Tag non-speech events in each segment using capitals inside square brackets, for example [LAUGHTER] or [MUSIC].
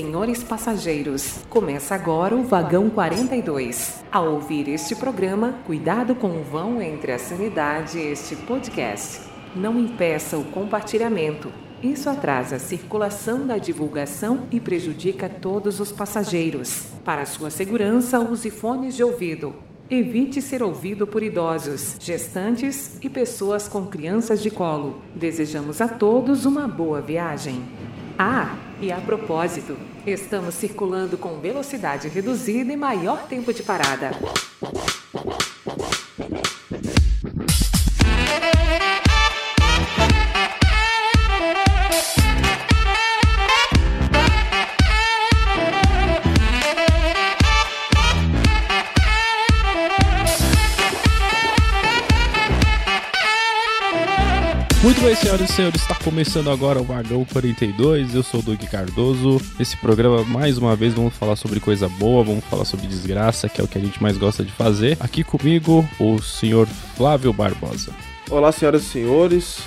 senhores passageiros, começa agora o vagão 42. Ao ouvir este programa, cuidado com o vão entre a sanidade e este podcast. Não impeça o compartilhamento. Isso atrasa a circulação da divulgação e prejudica todos os passageiros. Para sua segurança, use fones de ouvido. Evite ser ouvido por idosos, gestantes e pessoas com crianças de colo. Desejamos a todos uma boa viagem. Ah, e a propósito, estamos circulando com velocidade reduzida e maior tempo de parada. Senhoras e senhores, está começando agora o Vagão 42. Eu sou o Doug Cardoso. Esse programa, mais uma vez, vamos falar sobre coisa boa, vamos falar sobre desgraça, que é o que a gente mais gosta de fazer. Aqui comigo, o senhor Flávio Barbosa. Olá, senhoras e senhores.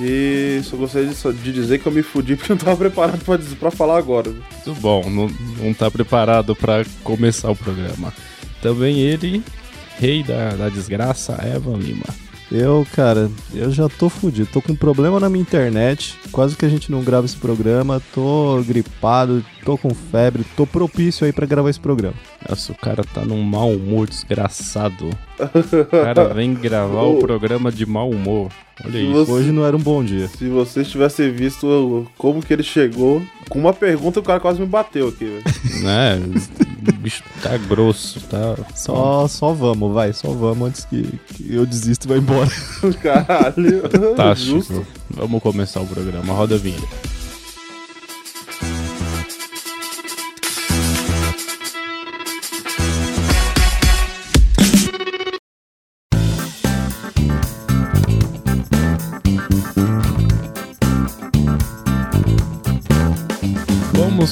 E só gostaria de, dizer que eu me fudi porque eu não tava preparado pra falar agora. Tudo bom, não, não tá preparado para começar o programa. Também ele, rei da, da desgraça, Evan Lima. Eu, cara, eu já tô fudido. Tô com um problema na minha internet. Quase que a gente não grava esse programa. Tô gripado, tô com febre. Tô propício aí pra gravar esse programa. Nossa, o cara tá num mau humor desgraçado. O [LAUGHS] cara vem gravar o programa de mau humor. Olha Se isso. você- Hoje não era um bom dia. Se vocês tivessem visto como que ele chegou, com uma pergunta o cara quase me bateu aqui, velho. [LAUGHS] Né? O bicho tá grosso, tá. Só, só vamos, vai, só vamos antes que, que eu desisto e vá embora. [LAUGHS] Caralho. Fantástico. Justo. Vamos começar o programa. Roda a vinheta.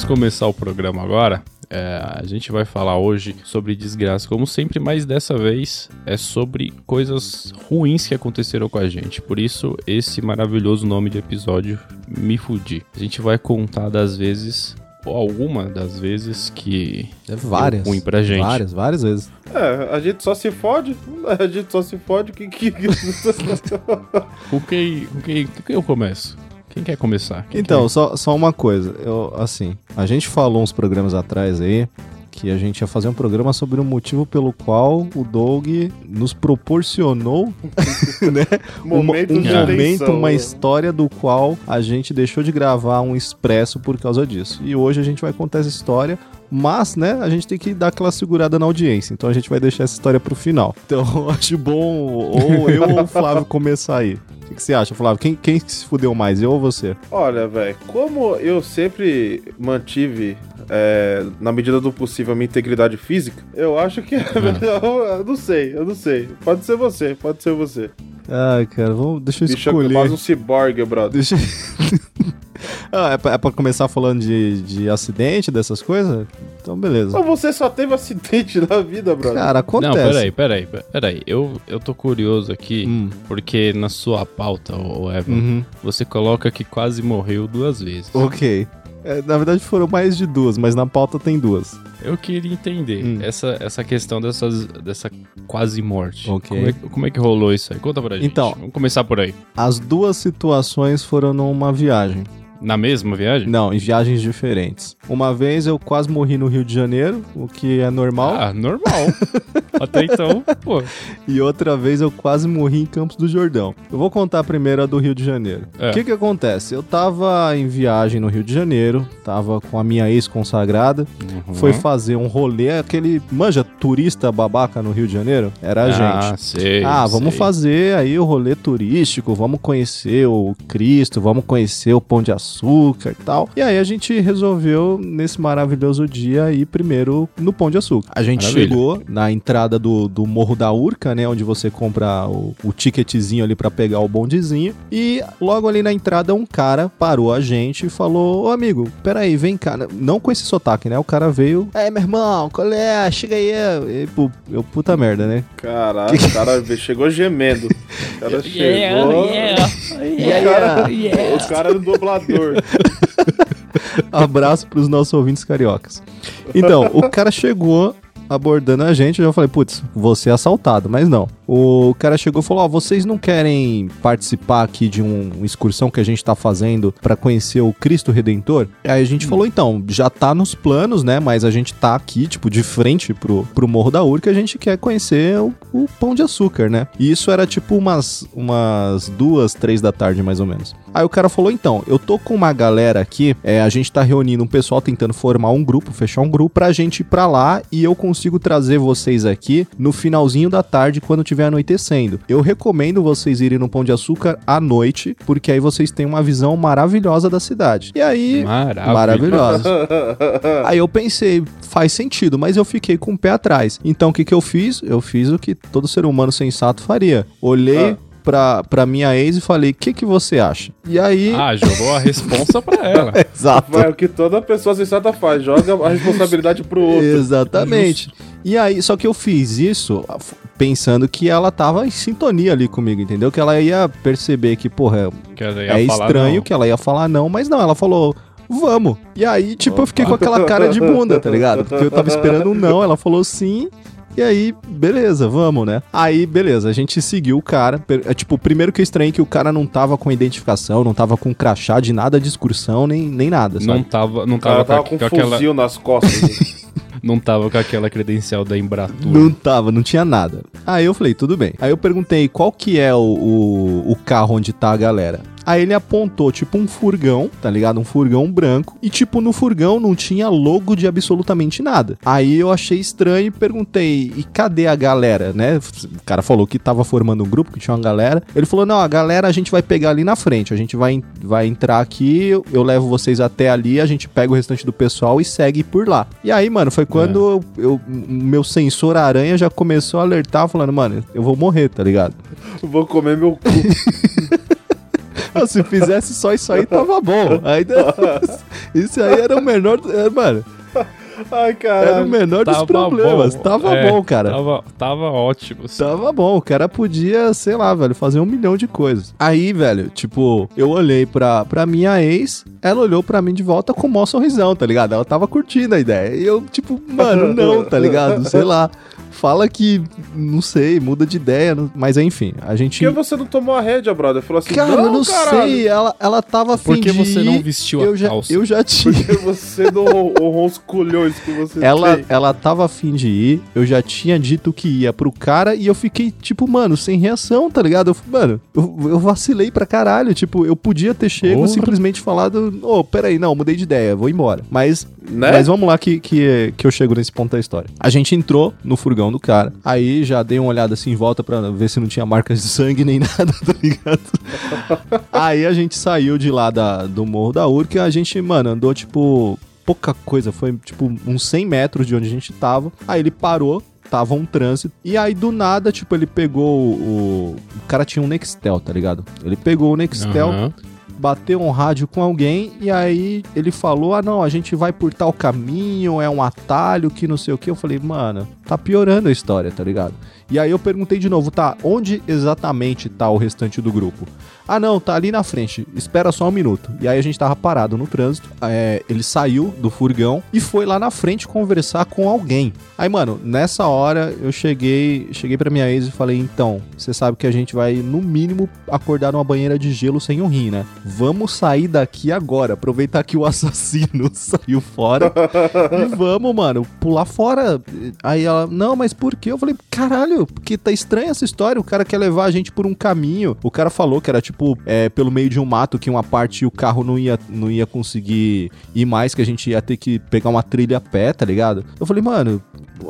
Vamos começar o programa agora. É, a gente vai falar hoje sobre desgraça, como sempre, mas dessa vez é sobre coisas ruins que aconteceram com a gente. Por isso, esse maravilhoso nome de episódio, Me Fudi. A gente vai contar das vezes, ou alguma das vezes que várias. deu ruim pra gente. Várias, várias vezes. É, a gente só se fode. [LAUGHS] A gente só se fode. Que, que... [LAUGHS] Com quem, com quem, com quem eu começo? Quem quer começar? Quem Então, quer? só, só uma coisa. Eu, assim, a gente falou uns programas atrás aí que a gente ia fazer um programa sobre o motivo pelo qual o Doug nos proporcionou [LAUGHS] né, uma- Momentos um momento, uma história do qual a gente deixou de gravar um expresso por causa disso. E hoje a gente vai contar essa história, mas, né, a gente tem que dar aquela segurada na audiência. Então a gente vai deixar essa história pro final. Então eu [LAUGHS] acho bom ou eu ou o Flávio começar aí. O que, que você acha, Flávio? Quem, quem que se fudeu mais, eu ou você? Olha, velho, como eu sempre mantive, é, na medida do possível, a minha integridade física, eu acho que é [LAUGHS] melhor. Eu não sei, eu não sei. Pode ser você, pode ser você. Ai, cara, vamos, deixa eu Bicho é escolher. quase um ciborgue, brother. Deixa... [LAUGHS] [LAUGHS] ah, é pra, é pra começar falando de, de acidente, dessas coisas? Então, beleza. Mas você só teve acidente na vida, brother. Cara, acontece. Não, peraí, peraí, peraí. Eu, eu tô curioso aqui, Hum. porque na sua pauta, ô Evan, Uhum. você coloca que quase morreu duas vezes. Ok. É, na verdade foram mais de duas, mas na pauta tem duas. Eu queria entender Hum. essa, essa questão dessas, dessa quase morte. Ok. Como é, como é que rolou isso aí? Conta pra gente. Então- Vamos começar por aí. As duas situações foram numa viagem. Na mesma viagem? Não, em viagens diferentes. Uma vez eu quase morri no Rio de Janeiro, o que é normal. Ah, normal. [LAUGHS] Até então, pô. E outra vez eu quase morri em Campos do Jordão. Eu vou contar primeiro a do Rio de Janeiro. O É. que que acontece? Eu tava em viagem no Rio de Janeiro, tava com a minha ex-consagrada, Uhum. foi fazer um rolê, aquele, manja, turista babaca no Rio de Janeiro? Era a Ah, gente. sei. Ah, vamos sei. fazer aí o rolê turístico, vamos conhecer o Cristo, vamos conhecer o Pão de Açúcar e tal. E aí a gente resolveu, nesse maravilhoso dia, ir primeiro no Pão de Açúcar. A gente Maravilha. chegou na entrada do, do Morro da Urca, né, onde você compra o, o ticketzinho ali pra pegar o bondezinho. E logo ali na entrada um cara parou a gente e falou, ô amigo, peraí, vem cá. Não com esse sotaque, né, o cara veio, é meu irmão, qual é? Chega aí. E, pô, eu, puta merda, né? Caralho, o cara [LAUGHS] chegou gemendo. O cara [LAUGHS] chegou. Yeah, yeah, O cara, o cara era o dublador. [LAUGHS] Abraço pros nossos ouvintes cariocas. Então, o cara chegou abordando a gente, eu já falei, putz, vou ser assaltado, mas não. O cara chegou e falou: Ó, vocês não querem participar aqui de um- uma excursão que a gente tá fazendo pra conhecer o Cristo Redentor? Aí a gente falou: então, já tá nos planos, né? Mas a gente tá aqui, tipo, de frente pro, pro Morro da Urca, a gente quer conhecer o, o Pão de Açúcar, né? E isso era tipo umas, umas duas, três da tarde, mais ou menos. Aí o cara falou: então, eu tô com uma galera aqui, é, a gente tá reunindo um pessoal tentando formar um grupo, fechar um grupo pra gente ir pra lá e eu consigo trazer vocês aqui no finalzinho da tarde, quando tiver anoitecendo. Eu recomendo vocês irem no Pão de Açúcar à noite, porque aí vocês têm uma visão maravilhosa da cidade. E aí. Maravilhoso. Maravilhosa. [LAUGHS] Aí eu pensei, faz sentido, mas eu fiquei com o pé atrás. Então o que, que eu fiz? Eu fiz o que todo ser humano sensato faria. Olhei Ah. pra, pra minha ex e falei, o que, que você acha? E aí. Ah, jogou a responsa pra [LAUGHS] ela. Exato. Vai, o que toda pessoa sensata faz, joga a responsabilidade pro outro. Exatamente. E aí, só que eu fiz isso pensando que ela tava em sintonia ali comigo, entendeu? Que ela ia perceber que, porra, Que ela ia é falar estranho não. que ela ia falar não, mas não, ela falou. Vamos. E aí, tipo, eu fiquei com aquela cara de bunda, tá ligado? Porque eu tava esperando um não, ela falou sim. E aí, beleza, vamos, né? Aí, beleza, a gente seguiu o cara. É, tipo, primeiro que eu estranhei que o cara não tava com identificação, não tava com crachá de nada de excursão, nem, nem nada, sabe? Não tava, não O cara tava, tava com, com com aquela, fuzil nas costas. [LAUGHS] não tava com aquela credencial da Embratur. Não tava, não tinha nada. Aí eu falei, tudo bem. Aí eu perguntei qual que é o, o, o carro onde tá a galera. Aí ele apontou, tipo, um furgão, tá ligado? Um furgão branco. E, tipo, no furgão não tinha logo de absolutamente nada. Aí eu achei estranho e perguntei, e cadê a galera, né? O cara falou que tava formando um grupo, que tinha uma galera. Ele falou, não, a galera a gente vai pegar ali na frente. A gente vai, vai entrar aqui, eu, eu levo vocês até ali, a gente pega o restante do pessoal e segue por lá. E aí, mano, foi quando eu, o meu sensor aranha já começou a alertar, falando, mano, eu vou morrer, tá ligado? Vou comer meu cu. [LAUGHS] Ah, Se fizesse só isso aí, tava bom. Ainda... Isso aí era o menor. é, Mano, Ai, era o menor dos problemas. bom. Tava É, bom, cara. Tava, tava ótimo. assim. Tava bom, o cara podia, sei lá, velho, fazer um milhão de coisas. Aí, velho, tipo, eu olhei pra, pra minha ex, ela olhou pra mim de volta com o maior sorrisão, tá ligado? Ela tava curtindo a ideia. E eu, tipo, mano, não, tá ligado? [LAUGHS] Sei lá. Fala que, não sei, muda de ideia, mas enfim, a gente. Por que você não tomou a rédea, brother? Falou assim, Cara, não, eu não caralho. sei, ela, ela tava afim Por que você não vestiu a eu já, calça? Eu já tinha. Porque você não [LAUGHS] honrou os culhões que você Ela, tem. ela tava afim de ir, eu já tinha dito que ia pro cara e eu fiquei, tipo, mano, sem reação, tá ligado? Eu, mano, eu, eu vacilei pra caralho. Tipo, eu podia ter chego simplesmente falado, ô, peraí, não, mudei de ideia, vou embora. Mas, Né? mas vamos lá que, que, que eu chego nesse ponto da história. A gente entrou no furgão do cara, aí já dei uma olhada assim em volta pra ver se não tinha marcas de sangue nem [LAUGHS] nada, tá ligado? [LAUGHS] aí a gente saiu de lá da, do Morro da Urca e a gente, mano, andou tipo pouca coisa, foi tipo uns 100 metros de onde a gente tava. Aí ele parou, tava um trânsito. E aí do nada, tipo, ele pegou o. O cara tinha um Nextel, tá ligado? Ele pegou o Nextel, Aham. bateu um rádio com alguém e aí ele falou: Ah, não, a gente vai por tal caminho, é um atalho que não sei o que. Eu falei, mano, tá piorando a história, tá ligado? E aí eu perguntei de novo, tá, onde exatamente tá o restante do grupo? Ah, não, tá ali na frente, espera só um minuto. E aí a gente tava parado no trânsito, é, ele saiu do furgão e foi lá na frente conversar com alguém. Aí, mano, nessa hora eu cheguei, cheguei pra minha ex e falei, então, você sabe que a gente vai, no mínimo, acordar numa banheira de gelo sem um rim, né? Vamos sair daqui agora, aproveitar que o assassino [LAUGHS] saiu fora e vamos, mano, pular fora. Aí ela, não, mas por quê? Eu falei, caralho, porque tá estranha essa história. O cara quer levar a gente por um caminho. O cara falou que era tipo, é, pelo meio de um mato, que uma parte o carro não ia, não ia conseguir ir mais, que a gente ia ter que pegar uma trilha a pé, tá ligado? Eu falei, mano,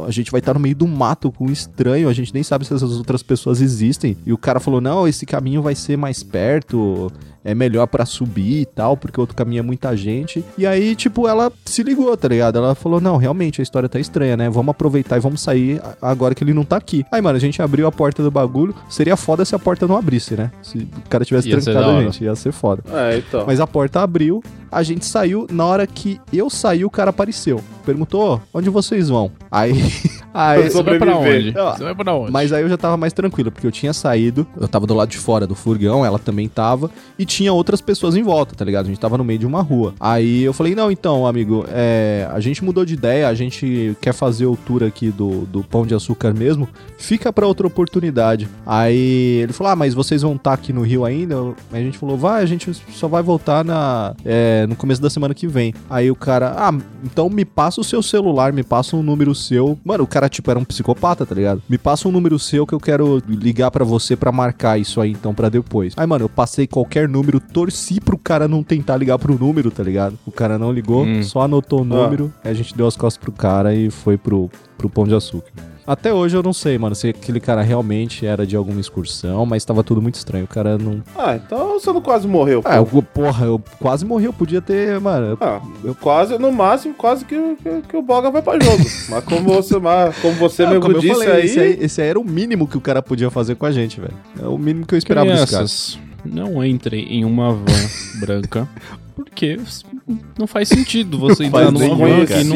a gente vai estar no meio do mato com um estranho, a gente nem sabe se essas outras pessoas existem. E o cara falou: não, esse caminho vai ser mais perto, é melhor pra subir e tal, porque o outro caminho é muita gente. E aí, tipo, ela se ligou, tá ligado? Ela falou: não, realmente a história tá estranha, né? Vamos aproveitar e vamos sair agora que ele não tá aqui. Aí, mano, a gente abriu a porta do bagulho. Seria foda se a porta não abrisse, né? Se o cara tivesse Ia trancado a gente, ia ser foda. É, então. Mas a porta abriu, a gente saiu. Na hora que eu saí, o cara apareceu. Perguntou: onde vocês vão? Aí [LAUGHS] Aí, Você vai pra onde? Você vai pra onde? Mas aí eu já tava mais tranquilo, porque eu tinha saído, eu tava do lado de fora do furgão, ela também tava, e tinha outras pessoas em volta, tá ligado? A gente tava no meio de uma rua. Aí eu falei, não, então, amigo, é, a gente mudou de ideia, a gente quer fazer o tour aqui do, do Pão de Açúcar mesmo, fica pra outra oportunidade. Aí ele falou, ah, mas vocês vão estar aqui no Rio ainda? Aí a gente falou, vai, a gente só vai voltar na, é, no começo da semana que vem. Aí o cara, ah, então me passa o seu celular, me passa um número seu. Mano, o cara, tipo, era um psicopata, tá ligado? Me passa um número seu que eu quero ligar pra você pra marcar isso aí, então, pra depois. Aí, mano, eu passei qualquer número, torci pro cara não tentar ligar pro número, tá ligado? O cara não ligou, Hum. só anotou o número, aí a gente deu as costas pro cara e foi pro, pro Pão de Açúcar. Até hoje eu não sei, mano, se aquele cara realmente era de alguma excursão, mas tava tudo muito estranho. O cara não. Ah, então você não quase morreu. Ah, eu, porra, eu quase morri, eu podia ter, mano. Ah, eu quase, no máximo, quase que, que, que o Boga vai pra jogo. [LAUGHS] mas como você, mas como você Ah, mesmo como eu disse falei, aí, Esse, aí, esse aí era o mínimo que o cara podia fazer com a gente, velho. É o mínimo que eu esperava desse cara. Crianças, não entrem em uma van branca, [LAUGHS] porque não faz sentido você entrar numa van que não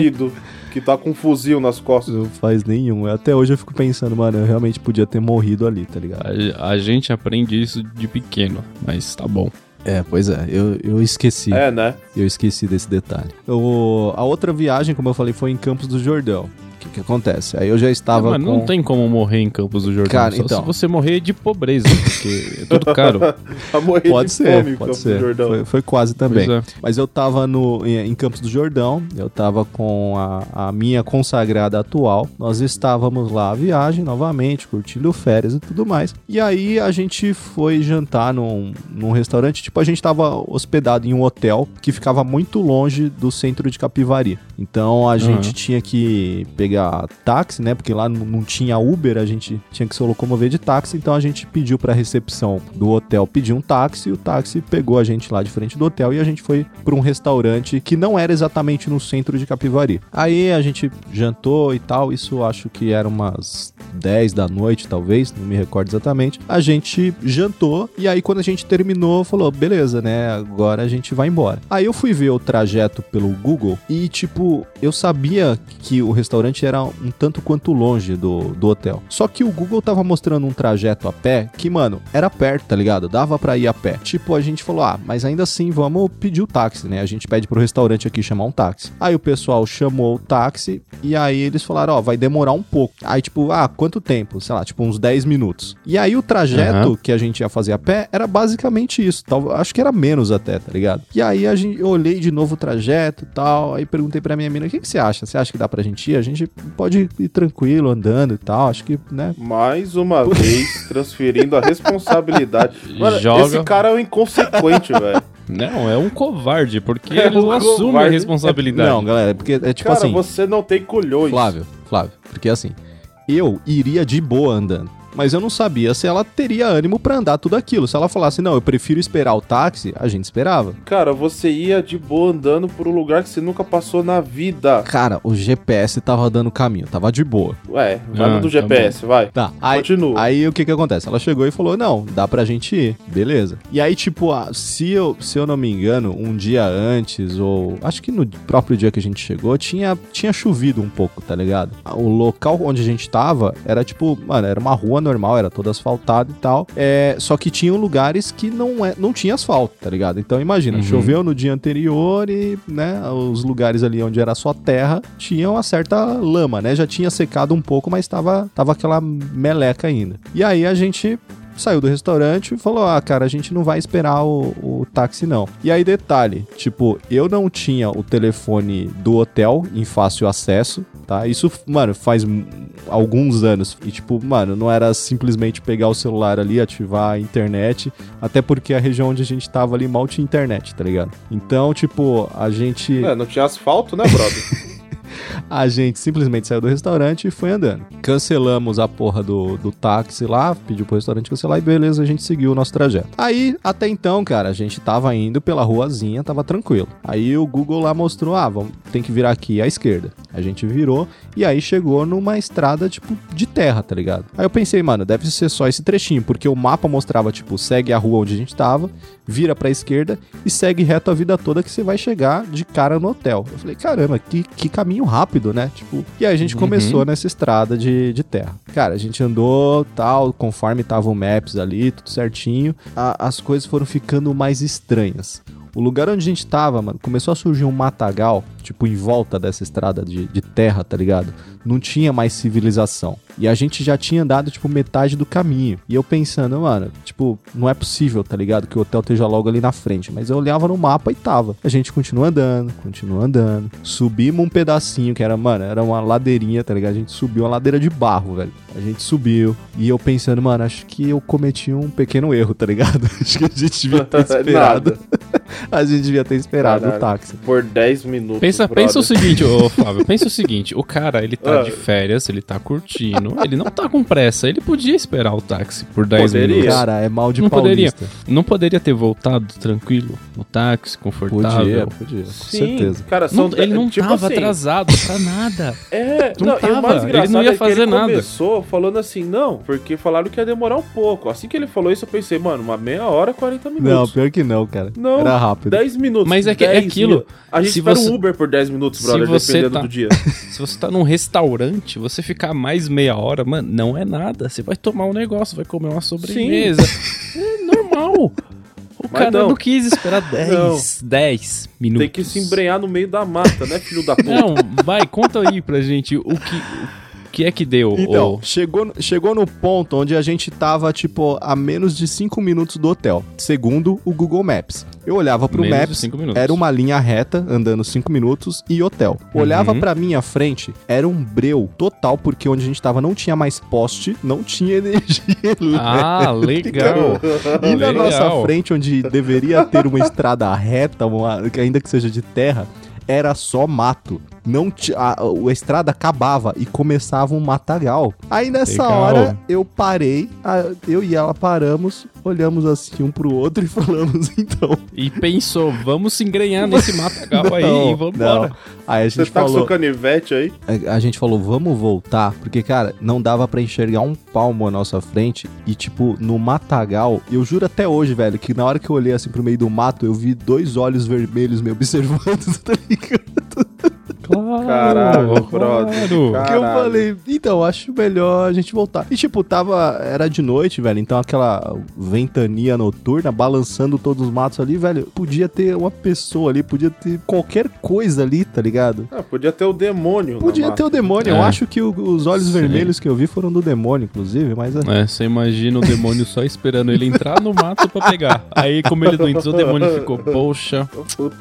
que tá com um fuzil nas costas. Não faz nenhum. Até hoje eu fico pensando, mano, eu realmente podia ter morrido ali, tá ligado? A, a gente aprende isso de pequeno, mas tá bom. É, pois é, eu, eu esqueci. É, né? Eu esqueci desse detalhe. Eu- a outra viagem, como eu falei, foi em Campos do Jordão. O que, que acontece? Aí eu já estava mas com... não tem como morrer em Campos do Jordão. Cara, só então. se você morrer de pobreza, porque é tudo caro. [LAUGHS] A morrer Pode de ser, fome, pode Campos do ser. Jordão. Foi, foi quase também. É. Mas eu tava no, em, em Campos do Jordão, eu tava com a, a minha consagrada atual. Nós estávamos lá à viagem novamente, curtindo férias e tudo mais. E aí a gente foi jantar num, num restaurante. Tipo, a gente tava hospedado em um hotel que ficava muito longe do centro de Capivari. Então a gente tinha que pegar táxi, né? Porque lá não, tinha Uber, a gente tinha que se locomover de táxi. Então a gente pediu pra recepção do hotel pedir um táxi. E o táxi pegou a gente lá de frente do hotel e a gente foi pra um restaurante que não era exatamente no centro de Capivari. Aí a gente jantou e tal. Isso acho que era umas 10 da noite, talvez, não me recordo exatamente. A gente jantou e aí quando a gente terminou, falou: beleza, né? Agora a gente vai embora. Aí eu fui ver o trajeto pelo Google e, tipo, eu sabia que o restaurante era um tanto quanto longe do, do hotel. Só que o Google tava mostrando um trajeto a pé que, mano, era perto, tá ligado? Dava pra ir a pé. Tipo, a gente falou: ah, mas ainda assim, vamos pedir o táxi, né? A gente pede pro restaurante aqui chamar um táxi. Aí o pessoal chamou o táxi e aí eles falaram: ó, vai demorar um pouco. Aí, tipo, ah, quanto tempo? Sei lá, tipo, uns 10 minutos. E aí o trajeto Aham. que a gente ia fazer a pé era basicamente isso. Tal, acho que era menos até, tá ligado? E aí a gente, eu olhei de novo o trajeto e tal. Aí perguntei pra minha mina: o que, que você acha? Você acha que dá pra gente ir? A gente pode ir tranquilo, andando e tal. Acho que, né? Mais uma vez, transferindo a responsabilidade. [LAUGHS] Mano, Joga- esse cara é um inconsequente, velho. Não, é um covarde, porque É ele um não assume a covarde. responsabilidade. Não, galera, é porque é tipo cara, assim. você não tem colhões. Flávio, Flávio, porque assim, eu iria de boa andando. Mas eu não sabia se ela teria ânimo pra andar tudo aquilo. Se ela falasse, não, eu prefiro esperar o táxi, a gente esperava. Cara, você ia de boa andando por um lugar que você nunca passou na vida. Cara, o GPS tava dando caminho, tava de boa. Ué, vai Ah, no do tá GPS, vai. Tá, aí, Continua. aí o que que acontece? Ela chegou e falou, não, dá pra gente ir, beleza. E aí, tipo, ah, se, eu, se eu não me engano, um dia antes, ou acho que no próprio dia que a gente chegou, tinha, tinha chovido um pouco, tá ligado? O local onde a gente tava era, tipo, mano, era uma rua normal, era toda asfaltada e tal, é, só que tinham lugares que não, é, não tinha asfalto, tá ligado? Então imagina, Uhum. choveu no dia anterior e, né, os lugares ali onde era só terra tinham uma certa lama, né? Já tinha secado um pouco, mas tava, tava aquela meleca ainda. E aí a gente saiu do restaurante e falou: Ah, cara, a gente não vai esperar o, o táxi, não. E aí, detalhe: tipo, eu não tinha o telefone do hotel em fácil acesso, tá? Isso, mano, faz alguns anos. E, tipo, mano, não era simplesmente pegar o celular ali, ativar a internet, até porque a região onde a gente tava ali mal tinha internet, tá ligado? Então, tipo, a gente. É, não tinha asfalto, né, brother? [LAUGHS] A gente simplesmente saiu do restaurante e foi andando. Cancelamos a porra do, do táxi lá, pediu pro restaurante cancelar e beleza, a gente seguiu o nosso trajeto. Aí, até então, cara, a gente tava indo pela ruazinha, tava tranquilo. Aí o Google lá mostrou, ah, vamos, tem que virar aqui à esquerda. A gente virou e aí chegou numa estrada, tipo, de terra, tá ligado? Aí eu pensei, mano, deve ser só esse trechinho, porque o mapa mostrava, tipo, segue a rua onde a gente tava, vira pra esquerda e segue reto a vida toda que você vai chegar de cara no hotel. Eu falei, caramba, que, que caminho rápido, né? Tipo, e aí a gente Uhum. começou nessa estrada de, de terra. Cara, a gente andou tal, conforme tava o Maps ali, tudo certinho, a- as coisas foram ficando mais estranhas. O lugar onde a gente tava, mano, começou a surgir um matagal, tipo, em volta dessa estrada de, de terra, tá ligado? Não tinha mais civilização. E a gente já tinha andado, tipo, metade do caminho. E eu pensando, mano, tipo, não é possível, tá ligado? Que o hotel esteja logo ali na frente. Mas eu olhava no mapa e tava. A gente continua andando, continua andando. Subimos um pedacinho que era, mano, era uma ladeirinha, tá ligado? A gente subiu uma ladeira de barro, velho. A gente subiu. E eu pensando, mano, acho que eu cometi um pequeno erro, tá ligado? [LAUGHS] acho que a gente devia ter [LAUGHS] esperado. A gente devia ter esperado o Caralho. táxi. Por 10 minutos. Pensa, brother. pensa o seguinte, ô [LAUGHS] Flávio, pensa o seguinte, o cara, ele tá Ah. de férias, ele tá curtindo, ele não tá com pressa, ele podia esperar o táxi por 10 Poderia. minutos. Cara, é mal de Não poderia. paulista. Não poderia ter voltado tranquilo no táxi, confortável. Podia, podia, com Sim, certeza. Cara, Não- ele não tipo tava assim, atrasado pra nada. É, Não não, tava, o mais ele não ia é fazer ele nada. começou falando assim, não, porque falaram que ia demorar um pouco. Assim que ele falou isso, eu pensei, mano, uma meia hora, 40 Não, minutos. pior que não, cara. Não, Era rápido. 10 minutos. Mas é que é 10 aquilo, mil- A gente se espera você- um Uber por 10 minutos, se brother, você dependendo tá- do dia. [LAUGHS] Se você tá num restaurante, você ficar mais meia hora, mano, não é nada. Você vai tomar um negócio, vai comer uma sobremesa. [LAUGHS] É normal. O Mas cara não. não. quis esperar 10, 10 minutos. Tem que se embrenhar no meio da mata, né, filho da puta? Não, vai, conta aí pra gente o que, que é que deu. Então, ô- chegou, chegou no ponto onde a gente tava, tipo, a menos de 5 minutos do hotel, segundo o Google Maps. Eu olhava pro Menos Maps, era uma linha reta, andando 5 minutos, e hotel. Olhava Uhum. pra minha frente, era um breu total, porque onde a gente tava não tinha mais poste, não tinha [LAUGHS] energia. Ah, legal. [LAUGHS] E na Legal. nossa frente, onde deveria ter uma estrada reta, uma- ainda que seja de terra, era só mato. Não a, a estrada acabava e começava um matagal. Aí nessa Legal. hora eu parei, a- eu e ela paramos, olhamos assim um pro outro e [LAUGHS] falamos então. E pensou, vamos se engrenhar nesse matagal aí Não, e vamos embora. Aí a Você gente tá com falou, seu canivete aí? a, a gente falou, vamos voltar, porque cara, não dava pra enxergar um palmo à nossa frente e tipo no matagal, eu juro até hoje, velho, que na hora que eu olhei assim pro meio do mato, eu vi dois olhos vermelhos me observando, [LAUGHS] tá ligado? Claro, Caralho, brother. claro. Que eu falei, então, acho melhor a gente voltar. E tipo, tava, era de noite, velho, então aquela ventania noturna balançando todos os matos ali, velho, podia ter uma pessoa ali, podia ter qualquer coisa ali, tá ligado? Ah, podia ter o demônio. Podia ter o demônio, eu É. acho que o- os olhos Sim. vermelhos que eu vi foram do demônio, inclusive, mas... É, você imagina o demônio só esperando ele entrar no mato pra pegar. Aí, como [LAUGHS] ele não entrou, o demônio ficou, poxa,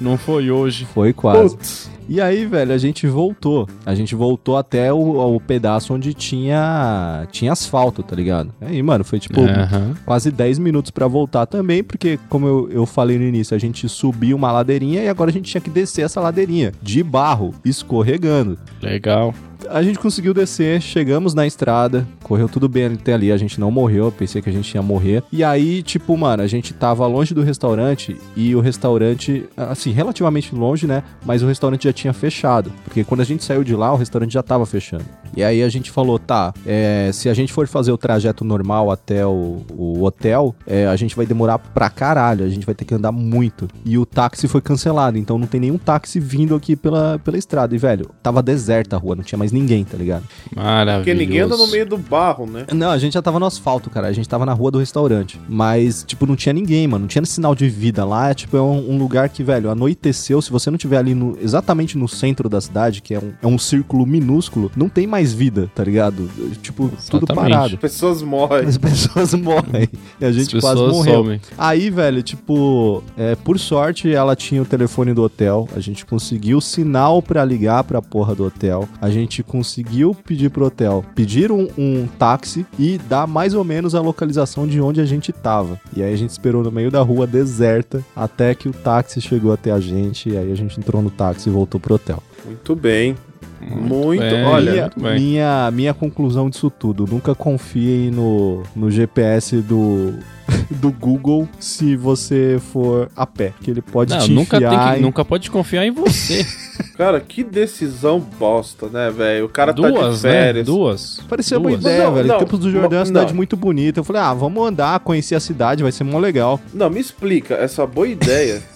não foi hoje. Foi quase. Putz. E aí, velho, a gente voltou. A gente voltou até o, o pedaço onde tinha tinha asfalto, tá ligado? Aí, mano, foi tipo Aham. quase 10 minutos pra voltar também, porque, como eu, eu falei no início, a gente subiu uma ladeirinha e agora a gente tinha que descer essa ladeirinha de barro, escorregando. Legal. A gente conseguiu descer, chegamos na estrada, correu tudo bem até ali, a gente não morreu, eu pensei que a gente ia morrer. E aí, tipo, mano, a gente tava longe do restaurante e o restaurante, assim, relativamente longe, né? Mas o restaurante já tinha fechado, porque quando a gente saiu de lá, o restaurante já tava fechando. E aí a gente falou, tá, é, se a gente for fazer o trajeto normal até o, o hotel, é, a gente vai demorar pra caralho, a gente vai ter que andar muito. E o táxi foi cancelado, então não tem nenhum táxi vindo aqui pela, pela estrada. E, velho, tava deserta a rua, não tinha mais ninguém, tá ligado? Maravilhoso. Porque ninguém anda no meio do barro, né? Não, a gente já tava no asfalto, cara. A gente tava na rua do restaurante. Mas, tipo, não tinha ninguém, mano. Não tinha sinal de vida lá. É, tipo, é um, um lugar que, velho, anoiteceu. Se você não tiver ali no, exatamente no centro da cidade, que é um, é um círculo minúsculo, não tem mais vida, tá ligado? Tipo, tudo Exatamente. parado. Pessoas morrem. As pessoas [LAUGHS] morrem. E a As gente quase morreu. somem. Aí, velho, tipo, é, por sorte ela tinha o telefone do hotel. A gente conseguiu sinal pra ligar pra porra do hotel. A gente conseguiu pedir pro hotel pedir um, um táxi e dar mais ou menos a localização de onde a gente tava. E aí a gente esperou no meio da rua deserta até que o táxi chegou até a gente. E aí a gente entrou no táxi e voltou pro hotel. Muito bem. Muito. bem. Olha, minha, muito bem. minha, minha conclusão disso tudo: nunca confiem no, no GPS do, [LAUGHS] do Google se você for a pé. Que ele pode Não, te nunca, tem enfiar que, em- nunca pode confiar em você. [LAUGHS] Cara, que decisão bosta, né, velho? O cara tá de Duas, né? férias. Duas. Parecia uma Duas. ideia, Não, velho. não, Tempos do Jordão é uma cidade muito bonita. Eu falei, ah, vamos andar, conhecer a cidade, vai ser mó legal. Não, me explica, essa boa ideia. [LAUGHS]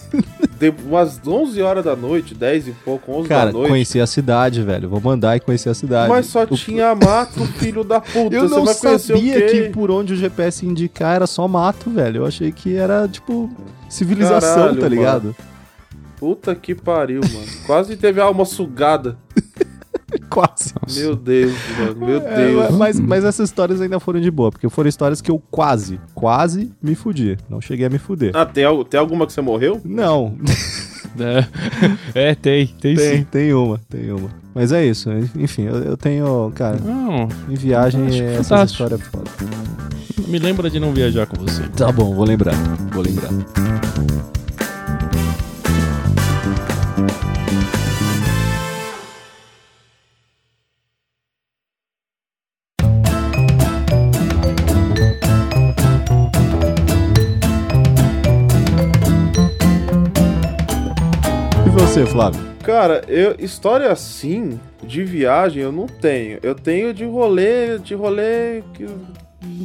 de umas 11 horas da noite, 10 e pouco, 11 Cara, da noite. conhecer a cidade, velho. Vamos andar e conhecer a cidade. Mas só O- tinha mato, filho da puta. Eu não sabia que por onde o GPS indicar era só mato, velho. Eu achei que era, tipo, civilização, Caralho, tá ligado? Puta que pariu, mano. Quase teve alma sugada. [LAUGHS] Quase. Meu Deus, mano. Meu É, Deus. mas, mas essas histórias ainda foram de boa, porque foram histórias que eu quase, quase me fudi. Não cheguei a me fuder. Ah, tem, tem alguma que você morreu? Não, [LAUGHS] É, é tem, tem, tem, sim. tem uma, tem uma. Mas é isso, enfim, eu, eu tenho, cara, Não, em viagem essas fantástico. histórias é foda. me lembra de não viajar com você. Tá bom, vou lembrar, vou lembrar. Você, Flávio? Cara, eu, história assim, de viagem, eu não tenho. Eu tenho de rolê, de rolê que-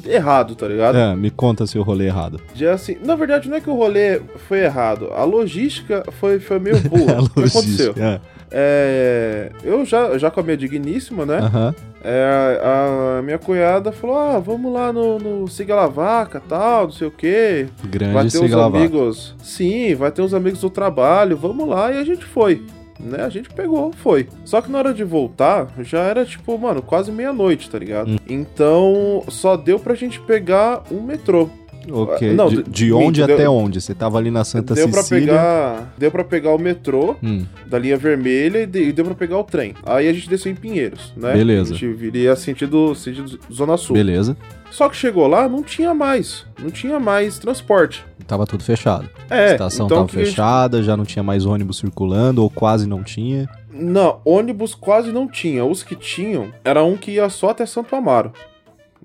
errado, tá ligado? É, me conta se eu rolei errado. De assim, na verdade, não é que o rolê foi errado. A logística foi, foi meio [LAUGHS] burra. O que aconteceu? é. É, eu já, já com a minha digníssima, né? Aham. É, a minha cunhada falou: Ah, vamos lá no, no Siga La Vaca, tal, não sei o quê. Vai Grande ter uns Sigalavaca. amigos. Sim, vai ter uns amigos do trabalho, vamos lá. E a gente foi. Né? A gente pegou, foi. Só que na hora de voltar, já era tipo, mano, quase meia-noite, tá ligado? Hum. Então, só deu pra gente pegar um metrô. Ok. Não, de, de- de onde até deu- onde? Você tava ali na Santa deu pra Cecília. pegar. Deu para pegar o metrô Hum, da linha vermelha e, de- e deu pra pegar o trem. Aí a gente desceu em Pinheiros, né? Beleza. A gente viria sentido, sentido Zona Sul. beleza. Só que chegou lá, não tinha mais. Não tinha mais transporte. Tava tudo fechado. É, a estação então tava que fechada, já não tinha mais ônibus circulando, ou quase não tinha. Não, ônibus quase não tinha. Os que tinham era um que ia só até Santo Amaro.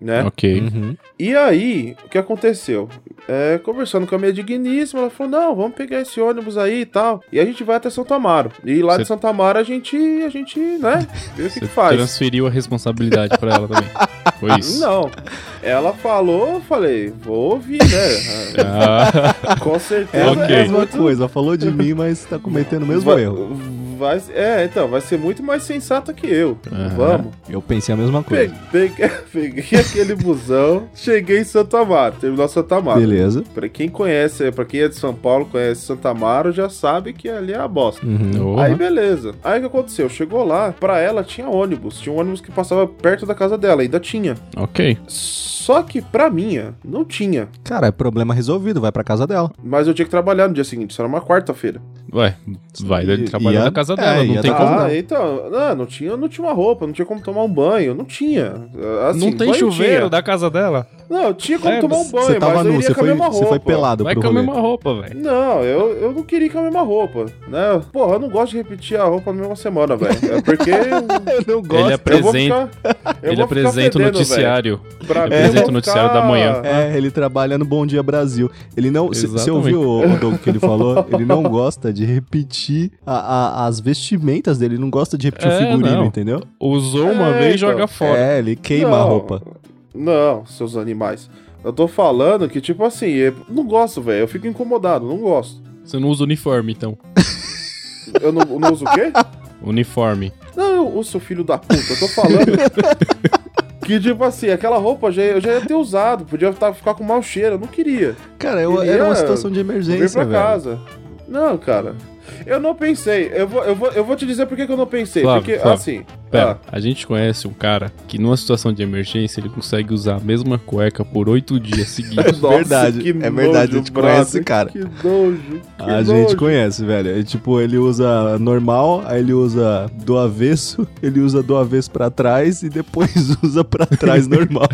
Né? Ok. Uhum. E aí, o que aconteceu? É, conversando com a minha digníssima, ela falou: não, vamos pegar esse ônibus aí e tal. E a gente vai até Santo Amaro. E lá Você- de Santo Amaro a gente, a gente, né, vê o que, [LAUGHS] que faz. transferiu a responsabilidade pra ela também. Foi isso. Não. Ela falou, eu falei, vou ouvir, né? [LAUGHS] Ah, Com É certeza. Ok. a é mesma muito- coisa, falou de mim, mas tá cometendo o mesmo vai, erro. Vai- é, então, vai ser muito mais sensata que eu. Aham. Vamos. Eu pensei a mesma coisa. Pe- Peguei, [LAUGHS] peguei aquele busão, cheguei em Santo Amaro, terminal Santo Amaro. Beleza. Pra quem conhece, pra quem é de São Paulo, conhece Santo Amaro, já sabe que ali é a bosta. Uhum. Aí beleza. Aí o que aconteceu? Chegou lá, pra ela tinha ônibus. Tinha um ônibus que passava perto da casa dela, ainda tinha. ok. Só que pra minha, não tinha. Cara, é problema resolvido, vai pra casa dela. Mas eu tinha que trabalhar no dia seguinte, isso era uma quarta-feira. Ué, vai E- trabalhar na casa é, dela, não ia tem como. não. então, não, não tinha, não tinha uma roupa, não tinha como tomar um banho, não tinha. Assim, não tem chuveiro tinha. da casa dela. Não, tinha como É, tomar um você banho, Você tava mas eu nu, iria você com a foi, mesma você roupa. foi pelado Vai pro com a mesma roupa, velho. Não, eu, eu não queria ir com a mesma roupa, né? Porra, eu não gosto de repetir a roupa na mesma semana, velho. É porque [LAUGHS] Eu não gosto. Ele apresenta, ficar... ele apresenta o fedendo, noticiário. velho. Pra Ele apresenta o noticiário da manhã. É, ele trabalha no Bom Dia Brasil. Ele não. Você ouviu o, o Doug que ele falou? [LAUGHS] Ele não gosta de repetir a- a- as vestimentas dele, ele não gosta de repetir o É, figurino, não. entendeu? Usou uma É, vez e então. joga fora. É, ele queima a Não, roupa. Não, seus animais. Eu tô falando que, tipo assim, eu não gosto, velho. Eu fico incomodado, não gosto. Você não usa uniforme, então. [LAUGHS] Eu não, não uso o quê? Uniforme. Não, eu uso seu filho da puta. Eu tô falando [LAUGHS] que, tipo assim, aquela roupa já, eu já ia ter usado. Podia tá, ficar com mau cheiro. Eu não queria. Cara, eu- Queria era uma situação de Vem emergência, pra velho. casa. Não, cara. Eu não pensei. Eu vou, eu vou, eu vou te dizer por que eu não pensei. Flávio, porque, Flávio, assim. Pera, a gente conhece um cara que numa situação de emergência ele consegue usar a mesma cueca por oito dias seguidos. [LAUGHS] Nossa, verdade, que é verdade, a gente brother, conhece esse cara. Que nojo. Que A nojo. gente conhece, velho. É, tipo, ele usa normal, aí ele usa do avesso, [LAUGHS] ele usa do avesso pra trás e depois [LAUGHS] usa pra trás normal.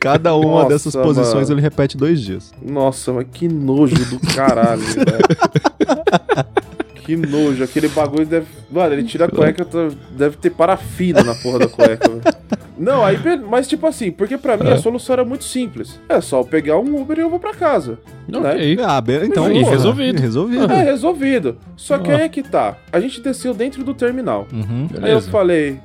Cada uma Nossa, dessas posições mano. ele repete dois dias. Nossa, mas que nojo do caralho, [LAUGHS] velho. Que nojo, aquele bagulho deve. Mano, ele tira a cueca, tá- deve ter parafina na porra da cueca, velho. Não, aí, mas tipo assim, porque pra mim a solução era muito simples. É só eu pegar um Uber e eu vou pra casa. Né? Ok. Ah, então. Aí, porra, resolvido. Resolvido. É resolvido. Só que aí é que tá. A gente desceu dentro do terminal. Uhum. Aí eu falei.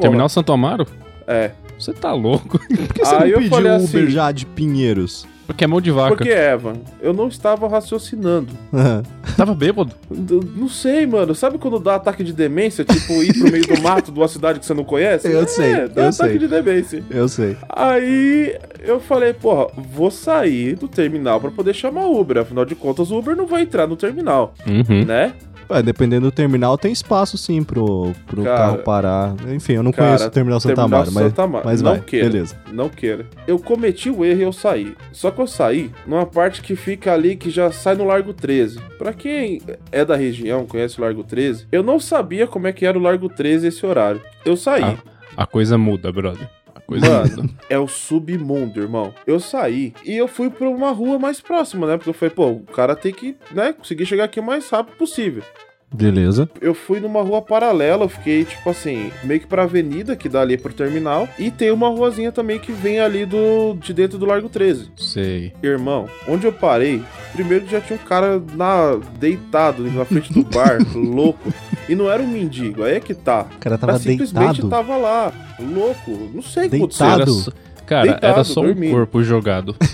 Terminal Santo Amaro? É. Você tá louco? [LAUGHS] Por que você Aí não eu pediu Uber assim- já de Pinheiros? Porque é mão de vaca. Porque, Evan, eu não estava raciocinando. [LAUGHS] Tava bêbado. D- Não sei, mano. Sabe quando dá ataque de demência? Tipo, ir pro meio do mato de uma cidade que você não conhece? Eu sei, É, dá eu ataque sei. de demência. Eu sei. Aí eu falei, porra, vou sair do terminal pra poder chamar o Uber. Afinal de contas, o Uber não vai entrar no terminal, Uhum. né? Ué, dependendo do terminal, tem espaço sim pro, pro Cara, carro parar. Enfim, eu não cara, conheço o terminal Santa terminal Amaro, mas, mas Não vai. queira. Beleza. Não queira. Eu cometi o erro e eu saí. Só que eu saí numa parte que fica ali que já sai no Largo 13. Pra quem é da região, conhece o Largo 13, eu não sabia como é que era o Largo 13 esse horário. Eu saí. Ah. A coisa muda, brother. Coisa Mano, é o submundo, irmão. Eu saí e eu fui pra uma rua mais próxima, né? Porque eu falei, pô, o cara tem que, né, conseguir chegar aqui o mais rápido possível. Beleza. Eu fui numa rua paralela, eu fiquei, tipo assim, meio que pra avenida que dá ali pro terminal. E tem uma ruazinha também que vem ali do de dentro do Largo 13. Sei. Irmão, onde eu parei, primeiro já tinha um cara na, deitado na frente do bar, [LAUGHS] louco. E não era um mendigo, aí é que tá. O cara Mas tava simplesmente deitado. tava lá, louco. Não sei o que aconteceu. Deitado? Era só- Cara, Deitado, era só um dormindo. corpo jogado. [LAUGHS]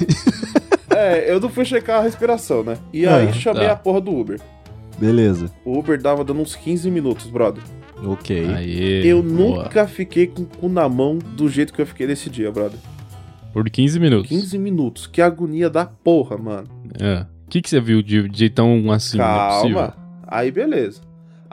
É, eu não fui checar a respiração, né? E aí Ah, chamei tá. a porra do Uber. Beleza. O Uber dava dando uns 15 minutos, brother. Ok. Aí. eu boa. nunca fiquei com o cu na mão do jeito que eu fiquei nesse dia, brother. Por 15 minutos. 15 minutos. Que agonia da porra, mano. É. O que, que você viu de, de tão assim? É? Calma. Aí beleza.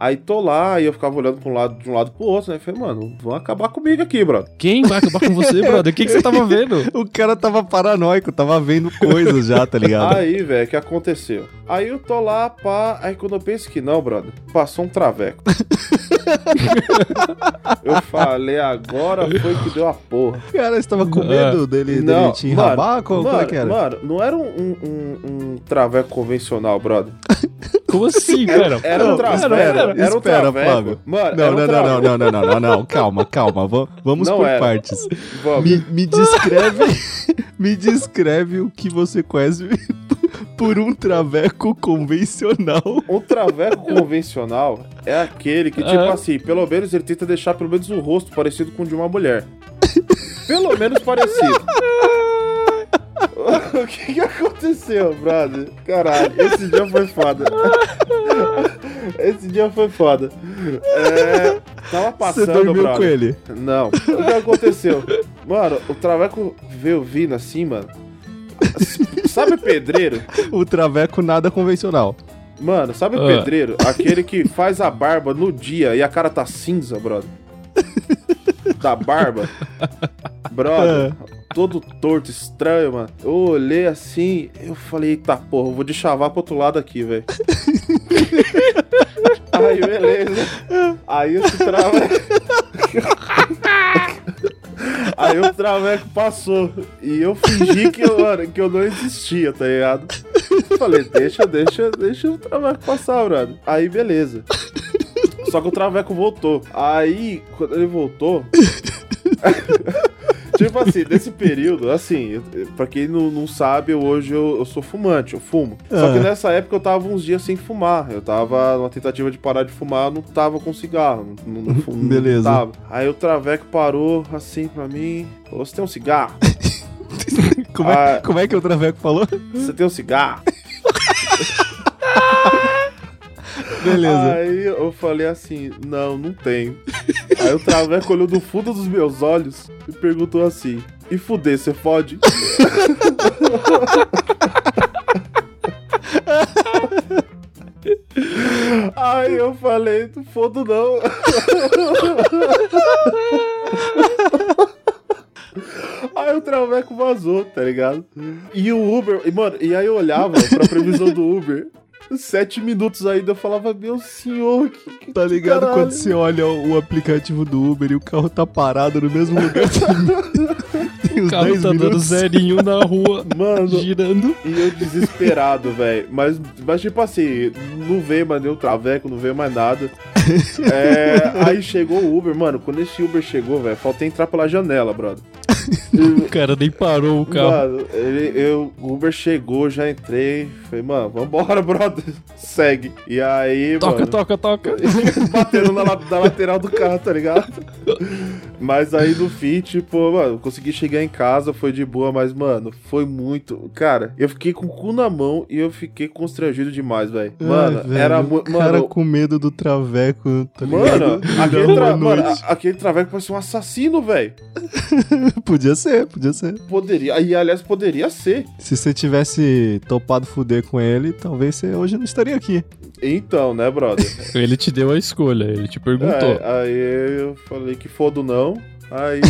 Aí tô lá e eu ficava olhando pra um lado, de um lado pro outro, né? Falei, mano, vão acabar comigo aqui, brother. Quem vai acabar com você, [LAUGHS] brother? O que, que você tava vendo? [LAUGHS] O cara tava paranoico, tava vendo coisas já, tá ligado? Aí, velho, o que aconteceu? Aí eu tô lá, pá. Aí quando eu penso que não, brother, passou um traveco. [LAUGHS] [LAUGHS] eu falei, agora foi que deu a porra. Cara, você tava com medo dele, dele te enrabar? Como, como é que era? mano, não era um, um, um- um traveco convencional, brother. Como assim, pera? Era um Não, traveco. espera, Era um espera, traveco. Flávio. Mano, Não, era um não, não, traveco. não, não, não, não, não, não, calma, calma, va- vamos Não por era. partes. Vamos. Me, me descreve, [LAUGHS] me descreve o que você conhece por um traveco convencional. Um traveco convencional é aquele que, tipo Aham. assim, pelo menos ele tenta deixar pelo menos o rosto parecido com o de uma mulher. Pelo menos parecido. [LAUGHS] o que que aconteceu, brother? Caralho, esse dia foi foda. esse dia foi foda. É, tava Você passando, dormiu brother. com ele. Não. O que aconteceu? Mano, o traveco veio vindo assim, mano. Sabe pedreiro? O traveco nada convencional. Mano, sabe o Ah. pedreiro? Aquele que faz a barba no dia e a cara tá cinza, brother. Da barba. Brother, todo torto, estranho, mano. Eu olhei assim, eu falei, eita porra, eu vou de chavar pro outro lado aqui, velho. [LAUGHS] Aí, beleza. Aí esse traveco. [LAUGHS] Aí o traveco passou. E eu fingi que eu, que eu não existia, tá ligado? Falei, deixa, deixa, deixa o traveco passar, brother. Aí, beleza. Só que o traveco voltou. Aí, quando ele voltou. Tipo assim, nesse período, assim, pra quem não, não sabe, eu- hoje eu, eu sou fumante, eu fumo. Só que Ah. nessa época eu tava uns dias sem fumar. Eu tava numa tentativa de parar de fumar, não tava com cigarro. Não, não, não [LAUGHS] Beleza. Aí o traveco parou assim pra mim. Falou: Você tem um cigarro? [LAUGHS] Como é, Ah. como é que o traveco falou? Você tem um cigarro? [LAUGHS] Beleza. Aí eu falei assim, não, não tenho. Aí o Traveco olhou do fundo dos meus olhos e perguntou assim, e fuder, você fode? Aí eu falei, não fodo não. Aí o Traveco vazou, tá ligado? E o Uber, e, mano, e aí eu olhava pra previsão do Uber. Sete minutos ainda eu falava, meu senhor, que, que Tá ligado caralho. quando você olha o, o aplicativo do Uber e o carro tá parado no mesmo lugar? [LAUGHS] Tem uns carro 10 tá dando minutos. zerinho na rua, [LAUGHS] Mano, girando. e eu desesperado, velho. Mas, mas, tipo assim, não veio mais nenhum traveco, não veio mais nada. É, aí chegou o Uber, mano. Quando esse Uber chegou, velho, faltei entrar pela janela, brother. O cara nem parou o carro. Mano, ele, eu, o Uber chegou, já entrei. Falei, mano, vambora, [LAUGHS] brother. Segue. E aí, Toca, mano. toca, toca. [LAUGHS] batendo na, na lateral do carro, tá ligado? Mas aí no fim, tipo, mano, consegui chegar em casa, foi de boa, mas, mano, foi muito. Cara, eu fiquei com o cu na mão e eu fiquei constrangido demais, velho. Mano, Ai, velho, era muito. cara Mano, com medo do traveco, tá mano, aquele, tra... mano, aquele traveco parecia um assassino, velho. [LAUGHS] Podia ser, podia ser. Poderia. E aliás, poderia ser. Se você tivesse topado fuder com ele, talvez você hoje não estaria aqui. Então, né, brother? [LAUGHS] Ele te deu a escolha, ele te perguntou. É, aí eu falei que foda não. Aí.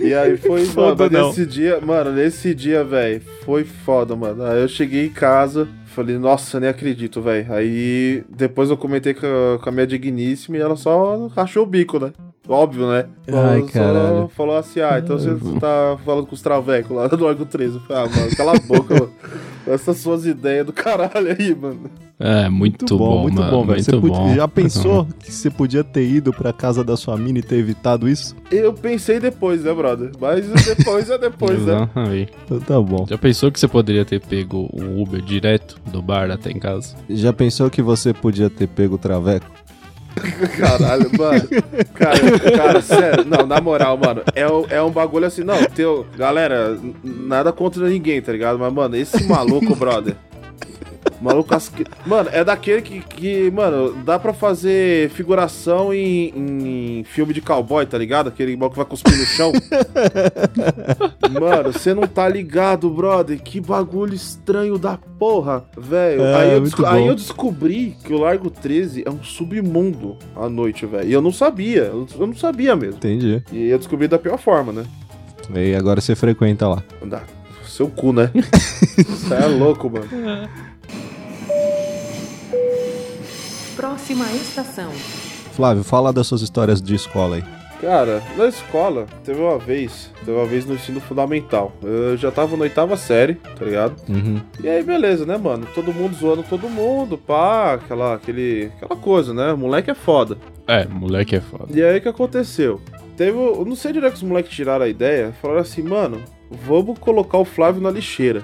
[LAUGHS] e aí foi, Foda mano, não. nesse dia, mano, nesse dia, velho, foi foda, mano. Aí eu cheguei em casa, falei, nossa, nem acredito, velho. Aí depois eu comentei com a, com a minha digníssima e ela só rachou o bico, né? Óbvio, né? Ai, Só caralho. Falou assim, ah, então você tá falando com os travecos lá do Argo 13. Eu falei, ah, mano, cala a boca, mano. [LAUGHS] Essas suas ideias do caralho aí, mano. É, muito, bom, muito mano, bom, velho. Você podia- bom. já pensou [LAUGHS] que você podia ter ido pra casa da sua mina e ter evitado isso? Eu pensei depois, né, brother? Mas depois é depois, né? Então tá bom. Já pensou que você poderia ter pego um Uber direto do bar até em casa? Já pensou que você podia ter pego o traveco? [LAUGHS] Caralho, mano. Cara, cara, sério. Não, na moral, mano. É, é um bagulho assim, não. Teu, galera, nada contra ninguém, tá ligado? Mas, mano, esse maluco, brother. Maluco, asque- mano, é daquele que, que, mano, dá pra fazer figuração em, em filme de cowboy, tá ligado? Aquele maluco que vai cuspir no chão. [LAUGHS] mano, você não tá ligado, brother. Que bagulho estranho da porra, velho. É, aí, eu desco- aí eu descobri que o Largo 13 é um submundo à noite, velho. E eu não sabia, eu eu não sabia mesmo. Entendi. E eu descobri da pior forma, né? E agora você frequenta lá. Dá. Seu cu, né? [LAUGHS] Você é louco, mano. [LAUGHS] Próxima estação. Flávio, fala das suas histórias de escola aí. Cara, na escola, teve uma vez, teve uma vez no ensino fundamental. Eu já tava na oitava série, tá ligado? Uhum. E aí, beleza, né, mano? Todo mundo zoando todo mundo, pá, aquela, aquele, aquela coisa, né? Moleque é foda. É, moleque é foda. E aí, o que aconteceu? Teve, eu não sei direito que os moleques tiraram a ideia, falaram assim, mano, vamos colocar o Flávio na lixeira.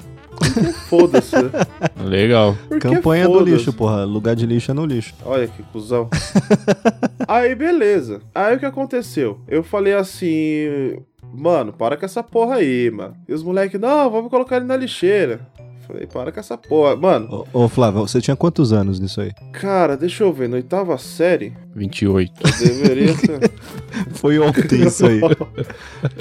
Foda-se? Legal. Porque Campanha do lixo, porra. Lugar de lixo é no lixo. Olha que cuzão. [LAUGHS] aí, beleza. Aí o que aconteceu? Eu falei assim, mano, para com essa porra aí, mano. E os moleques, não, vamos colocar ele na lixeira. Falei, para com essa porra. Mano, Ô, ô, Flávio, você tinha quantos anos nisso aí? cara, deixa eu ver, na oitava série, 28. eu deveria ter. [LAUGHS] Foi ontem isso aí.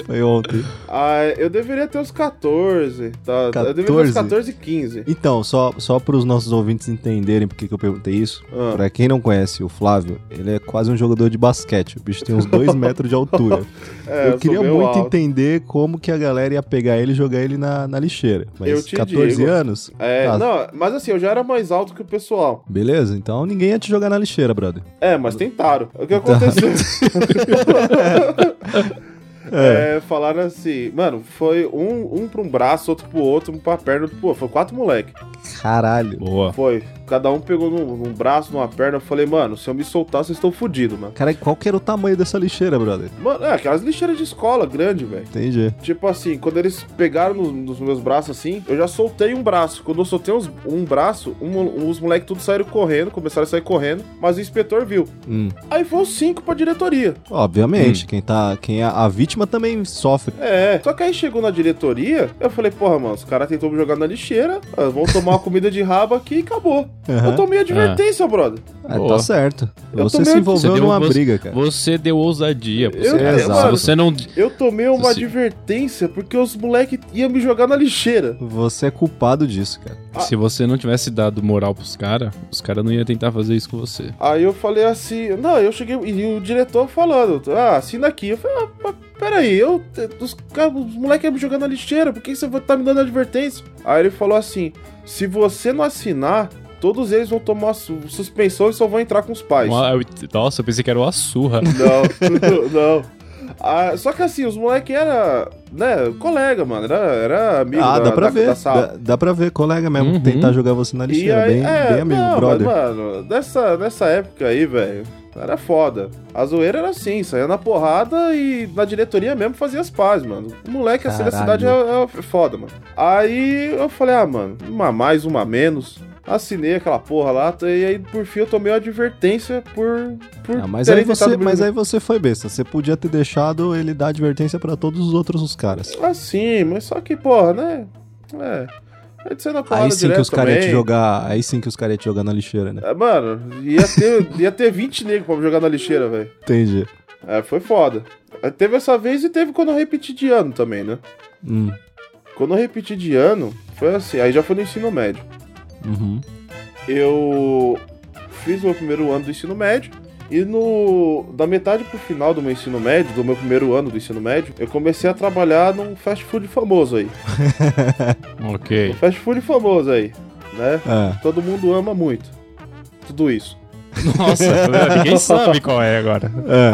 Foi ontem. ah, eu deveria ter uns 14. Tá? Eu deveria ter uns 14? 14 e 15. Então, só, só para os nossos ouvintes entenderem por que eu perguntei isso. Ah. Pra quem não conhece o Flávio, ele é quase um jogador de basquete. O bicho tem uns 2 [LAUGHS] metros de altura. É, eu sou queria muito alto. entender como que a galera ia pegar ele e jogar ele na, na lixeira. Mas Eu te 14 digo. anos? É, Tá. não, mas assim, eu já era mais alto que o pessoal. Beleza? Então ninguém ia te jogar na lixeira, brother. É, mas tentaram. O que aconteceu? [LAUGHS] É, falaram assim, mano, foi um, um pra um braço, outro pro outro, um pra perna, outro pro outro. Foi quatro moleque. Caralho. Boa. Foi. Cada um pegou num, num braço, numa perna. Eu falei, mano, se eu me soltar, vocês estão fodidos, mano. Cara, qual que era o tamanho dessa lixeira, brother? Mano, é aquelas lixeiras de escola grande, velho. Entendi. Tipo assim, quando eles pegaram no- nos meus braços assim, eu já soltei um braço. Quando eu soltei uns- um braço, um- os moleques tudo saíram correndo, começaram a sair correndo, mas o inspetor viu. Hum. Aí foi os cinco pra diretoria. Obviamente, quem tá. Quem é a vítima também sofre. É, só que aí chegou na diretoria, eu falei, porra, mano, os caras tentou me jogar na lixeira, ah, vão tomar uma comida de rabo aqui e acabou. Aham. Eu tomei advertência, brother. É, tá certo. Eu Você se envolveu Você deu- numa você- briga, cara. Você deu ousadia. Você, Eu- é, se mano, você não. Eu tomei uma Se- advertência porque os moleques iam me jogar na lixeira. Você é culpado disso, cara. Se você não tivesse dado moral pros caras, os caras não iam tentar fazer isso com você. Aí eu falei assim, não, eu cheguei, e o diretor falando, ah, assina aqui. Eu falei, ah, mas peraí, eu, os, os moleques iam me jogar na lixeira, por que você vai tá me dando advertência? Aí ele falou assim, se você não assinar, todos eles vão tomar su- suspensão e só vão entrar com os pais. Nossa, eu pensei que era uma surra. [LAUGHS] Não, não. Ah, só que assim, os moleques era, né, colega, mano. Era, era amigo Ah, da, dá pra da- ver. da sala. Dá, dá pra ver, colega mesmo. Uhum. Tentar jogar você na lixeira. aí, bem, é, bem amigo, não, brother. Mas, mano, nessa, nessa época aí, velho, era foda. A zoeira era assim, saía na porrada e na diretoria mesmo fazia as pazes, mano. O moleque assim da cidade é, é foda, mano. Aí eu falei, ah, mano, uma mais, uma menos. Assinei aquela porra lá, e aí por fim eu tomei uma advertência por. por Ah, mas, aí você, mas aí você foi besta. Você podia ter deixado ele dar advertência pra todos os outros os caras. Ah, sim, mas só que, porra, né? É. É de ser na porrada Aí sim que os caras iam te jogar. Aí sim que os caras iam te jogar na lixeira, né? É, mano, ia ter, ia ter 20 negros pra me jogar na lixeira, velho. Entendi. É, foi foda. Teve essa vez e teve quando eu repeti de ano também, né? Hum. Quando eu repeti de ano, foi assim, aí já foi no ensino médio. Uhum. Eu fiz o meu primeiro ano do ensino médio. E no da metade pro final do meu ensino médio, do meu primeiro ano do ensino médio, eu comecei a trabalhar num fast food famoso aí. [LAUGHS] Ok. Um fast food famoso aí, né? É. Todo mundo ama muito. Tudo isso. Nossa, [LAUGHS] ninguém sabe qual é agora.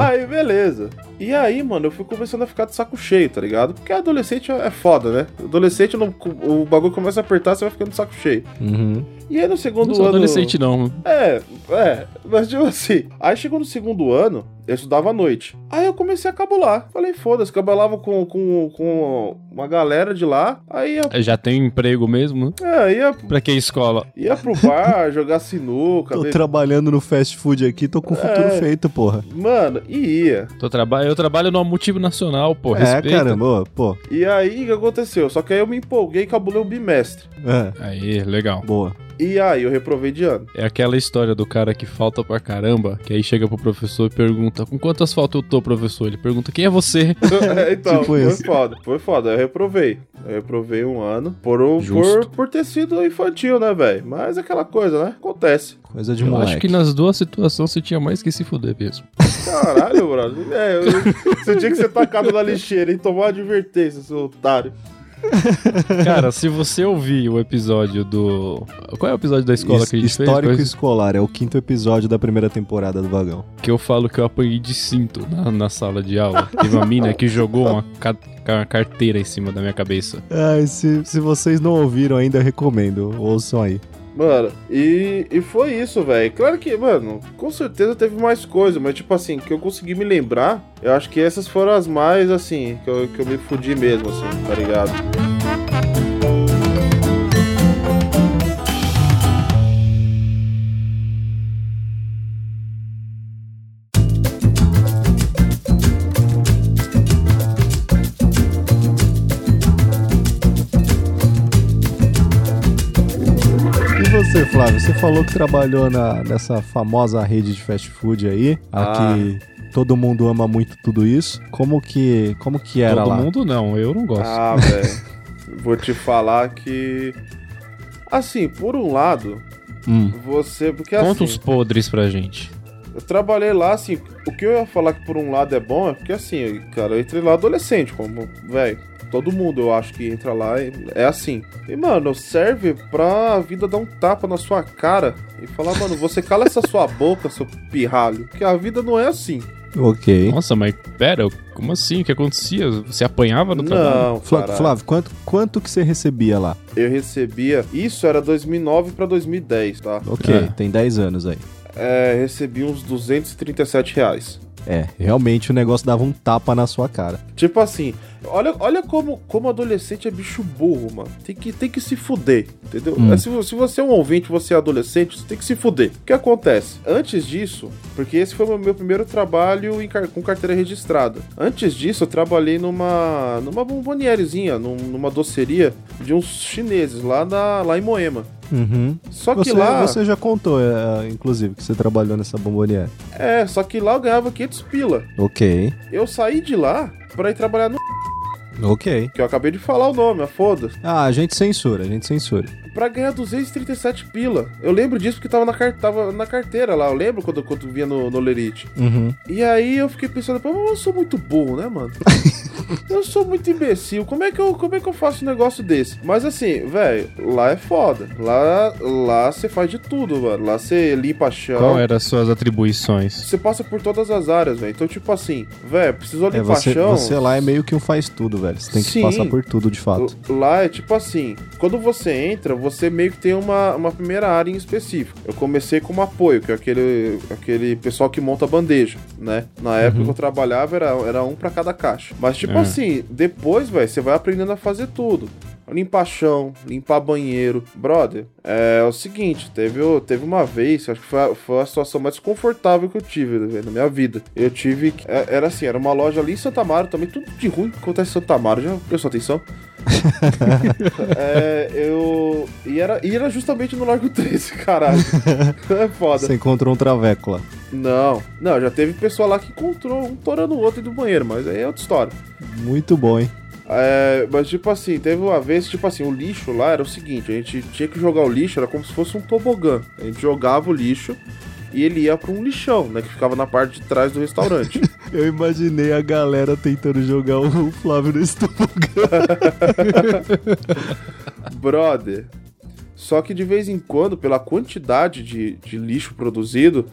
Aí, beleza. E aí, mano, eu fui começando a ficar de saco cheio, tá ligado? Porque adolescente é é foda, né? Adolescente, não- o bagulho começa a apertar, você vai ficando de saco cheio. Uhum. E aí no segundo Não sou ano. adolescente, não. É, é, mas tipo assim. Aí chegou no segundo ano, eu estudava à noite. Aí eu comecei a cabular. Falei, foda-se, cabulava com, com, com uma galera de lá. Aí ia, Já tem emprego mesmo? é, ia, Pra que escola? ia pro bar, [LAUGHS] jogar sinuca. Tô be- trabalhando no fast food aqui, tô com o futuro É. feito, porra. Mano, e ia. Tô traba... Eu trabalho numa multinacional, pô. é, Respeita. caramba, pô. E aí, o que aconteceu? Só que aí eu me empolguei e cabulei o bimestre. É, Aí, legal. boa. E aí eu reprovei de ano. É aquela história do cara que falta pra caramba, que aí chega pro professor e pergunta: Com quantas faltas eu tô, professor? Ele pergunta: Quem é você? [LAUGHS] então, [LAUGHS] Tipo foi isso. foda. Foi foda. Eu reprovei. Eu reprovei um ano por, por, por ter sido infantil, né, velho? Mas aquela coisa, né? Acontece. Coisa de Eu moleque. acho que nas duas situações você tinha mais que se fuder mesmo. Caralho, [LAUGHS] brother. É, eu, você tinha que ser tacado na lixeira e tomar uma advertência, seu otário. [LAUGHS] Cara, se você ouvir o episódio do. Qual é o episódio da escola His- que a gente Histórico fez? escolar, é o quinto episódio da primeira temporada do Vagão. Que eu falo que eu apanhei de cinto na, na sala de aula. Teve uma mina que jogou uma, ca- uma carteira em cima da minha cabeça. Ai, se, se vocês não ouviram ainda, recomendo. Ouçam aí. Mano, e, e foi isso, velho. Claro que, mano, com certeza teve mais coisa, mas tipo assim, que eu consegui me lembrar, eu acho que essas foram as mais, assim, que eu, que eu me fudi mesmo, assim, tá ligado? Flávio? Você falou que trabalhou na, nessa famosa rede de fast food aí, a Ah. que todo mundo ama muito tudo isso. Como que, como que era Todo lá? mundo não, eu não gosto. Ah, [LAUGHS] velho. Vou te falar que. Assim, por um lado, Hum, você. Porque Conta assim, uns podres pra gente. eu trabalhei lá, assim. O que eu ia falar que por um lado é bom é porque, assim, cara, eu entrei lá adolescente, como, velho. Todo mundo, eu acho que entra lá e é assim. E, mano, serve pra vida dar um tapa na sua cara e falar, mano, você cala essa sua boca, seu pirralho. Que a vida não é assim. ok. Nossa, mas pera, como assim? O que acontecia? Você apanhava no trabalho? Não, Flá- cara. Flávio, quanto, quanto que você recebia lá? Eu recebia. Isso era 2009 pra 2010, tá? Ok, É. tem 10 anos aí. É, recebi uns 237 reais. É, realmente o negócio dava um tapa na sua cara. Tipo assim, olha, olha como, como adolescente é bicho burro, mano. Tem que, tem que se fuder, entendeu? Hum. É, se, se você é um ouvinte, você é adolescente, você tem que se fuder. O que acontece? Antes disso, porque esse foi o meu primeiro trabalho em com carteira registrada. Antes disso, eu trabalhei numa, numa bombonierezinha, num- numa doceria de uns chineses lá, na, lá em Moema. Uhum. Só que Você, lá. você já contou, é, inclusive, que você trabalhou nessa bomboniere. É, só que lá eu ganhava 500 pila. Ok, Eu saí de lá pra ir trabalhar no. ok. Que eu acabei de falar o nome, a foda. Ah, a gente censura, a gente censura. Pra ganhar 237 pila. Eu lembro disso porque tava na, car- tava na carteira lá. Eu lembro quando, quando via no, no Lerite. Uhum. E aí eu fiquei pensando, pô, eu sou muito burro, né, mano? [LAUGHS] Eu sou muito imbecil. Como é que eu, como é que eu faço um negócio desse? Mas assim, velho, lá é foda. Lá lá você faz de tudo, mano. Lá você limpa chão. Qual eram as suas atribuições? Você passa por todas as áreas, velho. Então, tipo assim, velho, precisou É, limpar você, chão. você lá é meio que um faz tudo, velho. Você tem que Sim. passar por tudo, de fato. Lá é tipo assim, quando você entra, você meio que tem uma, uma primeira área em específico. Eu comecei como apoio, que é aquele, aquele pessoal que monta bandeja, né? Na época que eu trabalhava era, era um pra cada caixa. Mas tipo É. assim, depois, velho, você vai aprendendo a fazer tudo. Limpar chão, limpar banheiro. Brother, é, o seguinte, teve, teve uma vez, acho que foi a, foi a situação mais confortável que eu tive velho, na minha vida. Eu tive. que- é- Era assim, era uma loja ali em Santa Amaro, também tudo de ruim que acontece em Santa Amaro, já prestou atenção? [LAUGHS] É, eu. E era, e era justamente no Largo 13, caralho. [LAUGHS] É foda. Você encontrou um traveco lá. Não, não, já teve pessoa lá que encontrou um torando o outro do banheiro, mas aí é outra história. Muito bom, hein? É, mas tipo assim, teve uma vez, tipo assim, o lixo lá era o seguinte, a gente tinha que jogar o lixo, era como se fosse um tobogã. A gente jogava o lixo e ele ia pra um lixão, né, que ficava na parte de trás do restaurante. [LAUGHS] Eu imaginei a galera tentando jogar o Flávio nesse [LAUGHS] tobogã. Brother. Só que de vez em quando, pela quantidade de, de lixo produzido,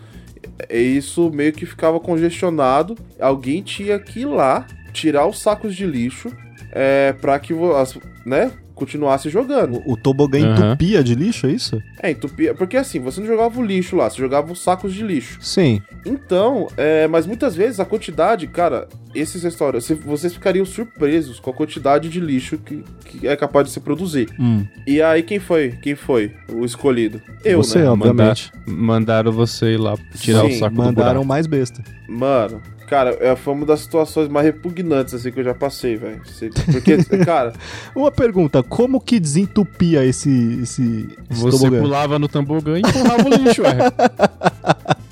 é isso meio que ficava congestionado. Alguém tinha que ir lá, tirar os sacos de lixo, é, pra que as, né, continuasse jogando. O, o tobogã Aham. entupia de lixo, é isso? É, entupia. Porque assim, você não jogava o lixo lá, você jogava os sacos de lixo. Sim. Então, é, mas muitas vezes a quantidade, cara, esses restaurantes, vocês ficariam surpresos com a quantidade de lixo que, que é capaz de se produzir. Hum. E aí, quem foi? Quem foi o escolhido? Eu, Você, né? obviamente. Mandaram você ir lá tirar Sim, o saco do Mandaram buraco. mais besta. Mano, cara, é, foi uma das situações mais repugnantes, assim, que eu já passei, velho. Porque, [LAUGHS] cara, Uma pergunta, como que desentupia esse, esse, esse Você tobogã? pulava no tobogã e empurrava o [LAUGHS] lixo, ué.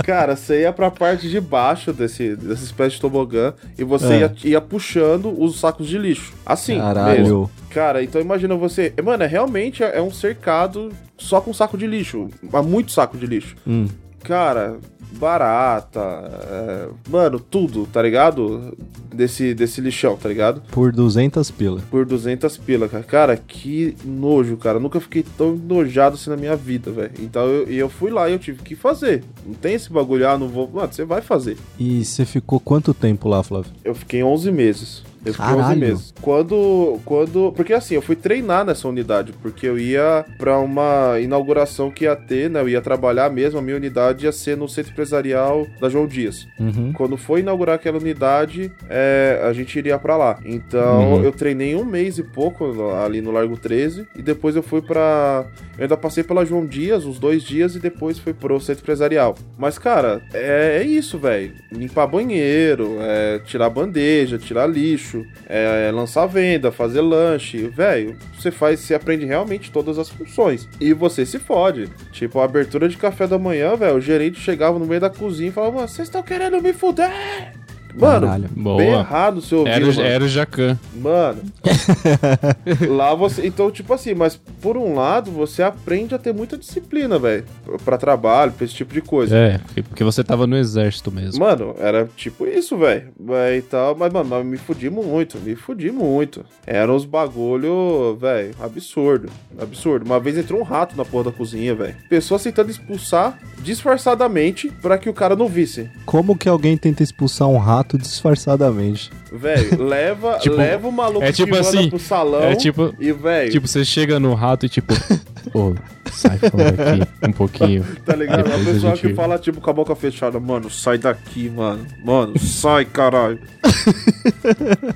cara, você ia pra parte de baixo desse, dessa espécie de tobogã e você É. ia, ia puxando os sacos de lixo. Assim, Caralho. mesmo. Cara, então imagina você. Mano, é realmente é um cercado só com saco de lixo. Há muito saco de lixo. Hum. Cara, barata. é, mano, tudo, tá ligado? Desse, desse lixão, tá ligado? Por 200 pila. Por 200 pila, cara. Cara, que nojo, cara. Nunca fiquei tão enojado assim na minha vida, velho. Então eu, eu fui lá e eu tive que fazer. Não tem esse bagulho, ah, não vou. Mano, você vai fazer. E você ficou quanto tempo lá, Flávio? Eu fiquei 11 meses. Eu fiquei 11 Caralho. meses. Quando, quando. Porque assim, eu fui treinar nessa unidade. Porque eu ia pra uma inauguração que ia ter, né? Eu ia trabalhar mesmo. A minha unidade ia ser no centro empresarial da João Dias. Uhum. Quando foi inaugurar aquela unidade, é, a gente iria pra lá. Então Uhum. eu treinei um mês e pouco ali no Largo 13. E depois eu fui pra. Eu ainda passei pela João Dias, uns dois dias, e depois fui pro centro empresarial. Mas, cara, é, é isso, velho. Limpar banheiro, é, tirar bandeja, tirar lixo, é, lançar venda, fazer lanche. Velho, você faz, você aprende realmente todas as funções. E você se fode. Tipo, a abertura de café da manhã, velho, o gerente chegava no meio da cozinha e falava, vocês estão querendo me fuder? Mano, Caralho. bem Boa. errado o seu ouvido, Era, o- mano. era o Jacan. Mano. [LAUGHS] lá você. Então, tipo assim, mas por um lado, você aprende a ter muita disciplina, velho. Pra trabalho, pra esse tipo de coisa. É, porque você tava no exército mesmo. Mano, era tipo isso, velho. E tal, mas, mano, mas me fudi muito, me fudi muito. Eram uns bagulho, velho, absurdo. Absurdo. Uma vez entrou um rato na porra da cozinha, velho. Pessoas tentando expulsar disfarçadamente pra que o cara não visse. Como que alguém tenta expulsar um rato disfarçadamente? Velho, [LAUGHS] leva, Tipo, leva o maluco é tipo assim, pro salão. É tipo, E, velho, tipo, você chega no rato e tipo, [LAUGHS] ô, sai fora aqui um pouquinho. [LAUGHS] Tá ligado? Depois A a pessoa gente- que fala, tipo, com a boca fechada, mano, sai daqui, mano. Mano, sai, caralho.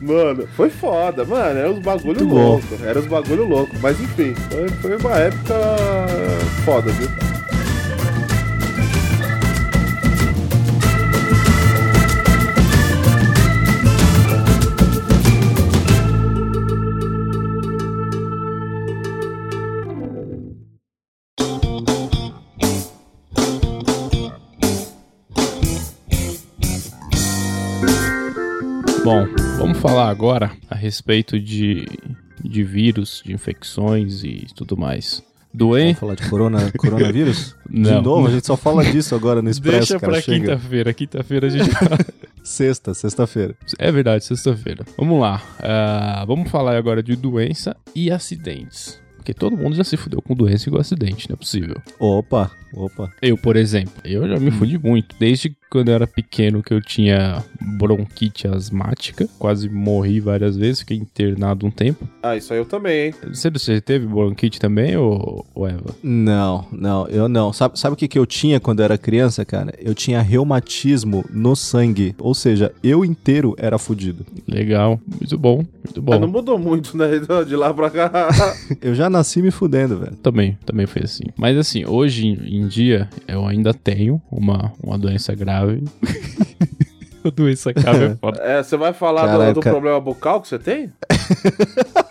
mano, foi foda, mano. Era uns bagulho Muito bom. louco. Era uns bagulho louco. Mas enfim, foi, foi uma época foda, viu? Bom, vamos falar agora a respeito de, de vírus, de infecções e tudo mais. Doen? Vamos falar de corona, coronavírus? [LAUGHS] Não. De novo, a gente só fala disso agora no Expresso, Deixa cara. pra chega. quinta-feira. Quinta-feira a gente. [LAUGHS] Sexta, sexta-feira. É verdade, sexta-feira. Vamos lá. Uh, vamos falar agora de doença e acidentes. Porque todo mundo já se fudeu com doença igual acidente, não é possível. Opa, opa. Eu, por exemplo, eu já me fudi muito. Desde quando eu era pequeno que eu tinha bronquite asmática. Quase morri várias vezes, fiquei internado um tempo. Ah, isso aí eu também, hein? Você, você teve bronquite também, ou, ou Eva? Não, não, eu não. Sabe, sabe o que, que eu tinha quando eu era criança, cara? Eu tinha reumatismo no sangue. Ou seja, eu inteiro era fudido. Legal, muito bom, muito bom. Ah, não mudou muito, né? [LAUGHS] De lá pra cá. [LAUGHS] eu já nasci me fudendo, velho. Também, também foi assim. Mas assim, hoje em dia, eu ainda tenho uma, uma doença grave grave. a doença grave é foda. É, você vai falar do, do problema bucal que você tem? [LAUGHS]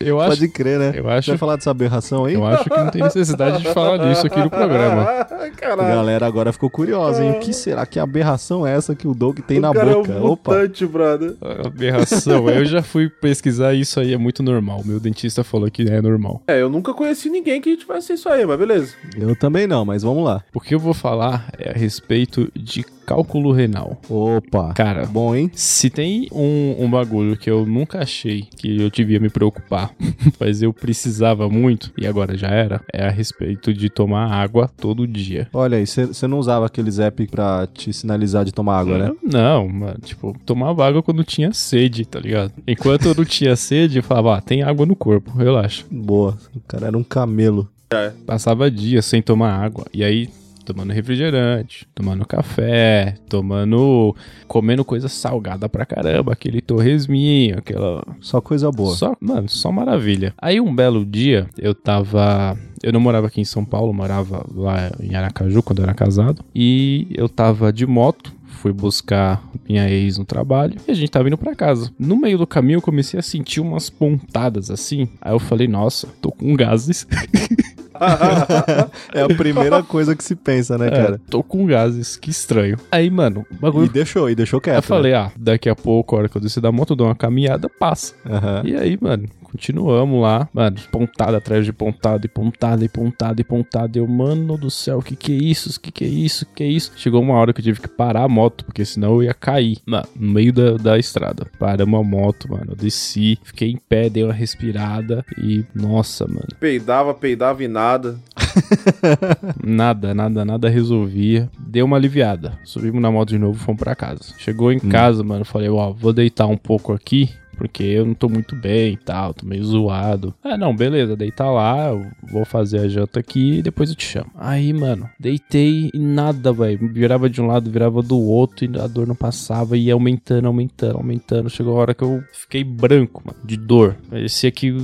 Eu acho, Pode crer, né? Eu acho, Você vai falar dessa aberração aí? Eu acho que não tem necessidade de falar disso aqui no programa. [LAUGHS] Caralho. A galera agora ficou curiosa, hein? O que será que aberração é essa que o Doug tem o na cara boca? É um mutante, Opa. brother. Aberração. eu já fui pesquisar isso aí é muito normal. Meu dentista falou que é normal. É, eu nunca conheci ninguém que tivesse isso aí, mas beleza. Eu também não, mas vamos lá. O que eu vou falar é a respeito de cálculo renal. Opa. Cara, bom, hein? Se tem um, um bagulho que eu nunca achei que eu devia me preocupar, [LAUGHS] mas eu precisava muito, e agora já era, é a respeito de tomar água todo dia. Olha aí, você não usava aqueles app pra te sinalizar de tomar água, né? Não, mano, tipo, tomava água quando tinha sede, tá ligado? Enquanto eu não tinha [LAUGHS] sede, eu falava, ah, tem água no corpo, relaxa. Boa, o cara era um camelo. É. Passava dias sem tomar água, e aí tomando refrigerante, tomando café, tomando. comendo coisa salgada pra caramba, aquele torresminho, aquela. Só coisa boa. Só, mano, só maravilha. Aí um belo dia eu tava. Eu não morava aqui em São Paulo, morava lá em Aracaju quando eu era casado. E eu tava de moto fui buscar minha ex no trabalho e a gente tava indo para casa. No meio do caminho eu comecei a sentir umas pontadas assim. Aí eu falei, nossa, tô com gases. [LAUGHS] [LAUGHS] é a primeira coisa que se pensa, né, cara? É, tô com gases, que estranho. Aí, mano, o bagulho. E deixou, e deixou quieto. Eu falei, né? ah, daqui a pouco, a hora que eu descer da moto, eu dou uma caminhada, passa. Uhum. E aí, mano, continuamos lá, mano, pontada atrás de pontada, e pontada, e pontada, e pontada. Eu, mano do céu, que que é isso? Que que é isso? Que é isso? Chegou uma hora que eu tive que parar a moto, porque senão eu ia cair mano, no meio da, da estrada. Paramos a moto, mano, eu desci, fiquei em pé, dei uma respirada e, nossa, mano. Peidava, peidava e nada. [LAUGHS] nada, nada, nada resolvia. Deu uma aliviada. Subimos na moto de novo, fomos pra casa. Chegou em hum. casa, mano, falei, ó, vou deitar um pouco aqui porque eu não tô muito bem e tal, tô meio zoado. Ah, não, beleza, deita lá, eu vou fazer a janta aqui e depois eu te chamo. Aí, mano, deitei e nada, velho. Virava de um lado, virava do outro e a dor não passava e ia aumentando, aumentando, aumentando. Chegou a hora que eu fiquei branco, mano, de dor. Parecia que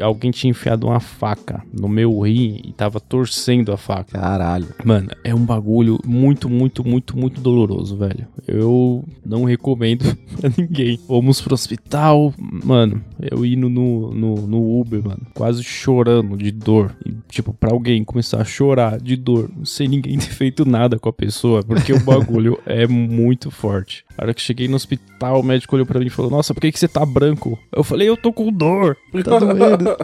alguém tinha enfiado uma faca no meu rim e tava torcendo a faca. Caralho. Mano, é um bagulho muito, muito, muito, muito doloroso, velho. Eu não recomendo [LAUGHS] pra ninguém. Fomos pro hospital, mano. Eu indo no, no, no Uber, mano, quase chorando de dor. E, tipo, pra alguém começar a chorar de dor, sem ninguém [LAUGHS] ter feito nada com a pessoa, porque o bagulho [LAUGHS] é muito forte. A hora que cheguei no hospital, o médico olhou pra mim e falou: Nossa, por que, que você tá branco? Eu falei: Eu tô com dor. [LAUGHS] Tá doendo.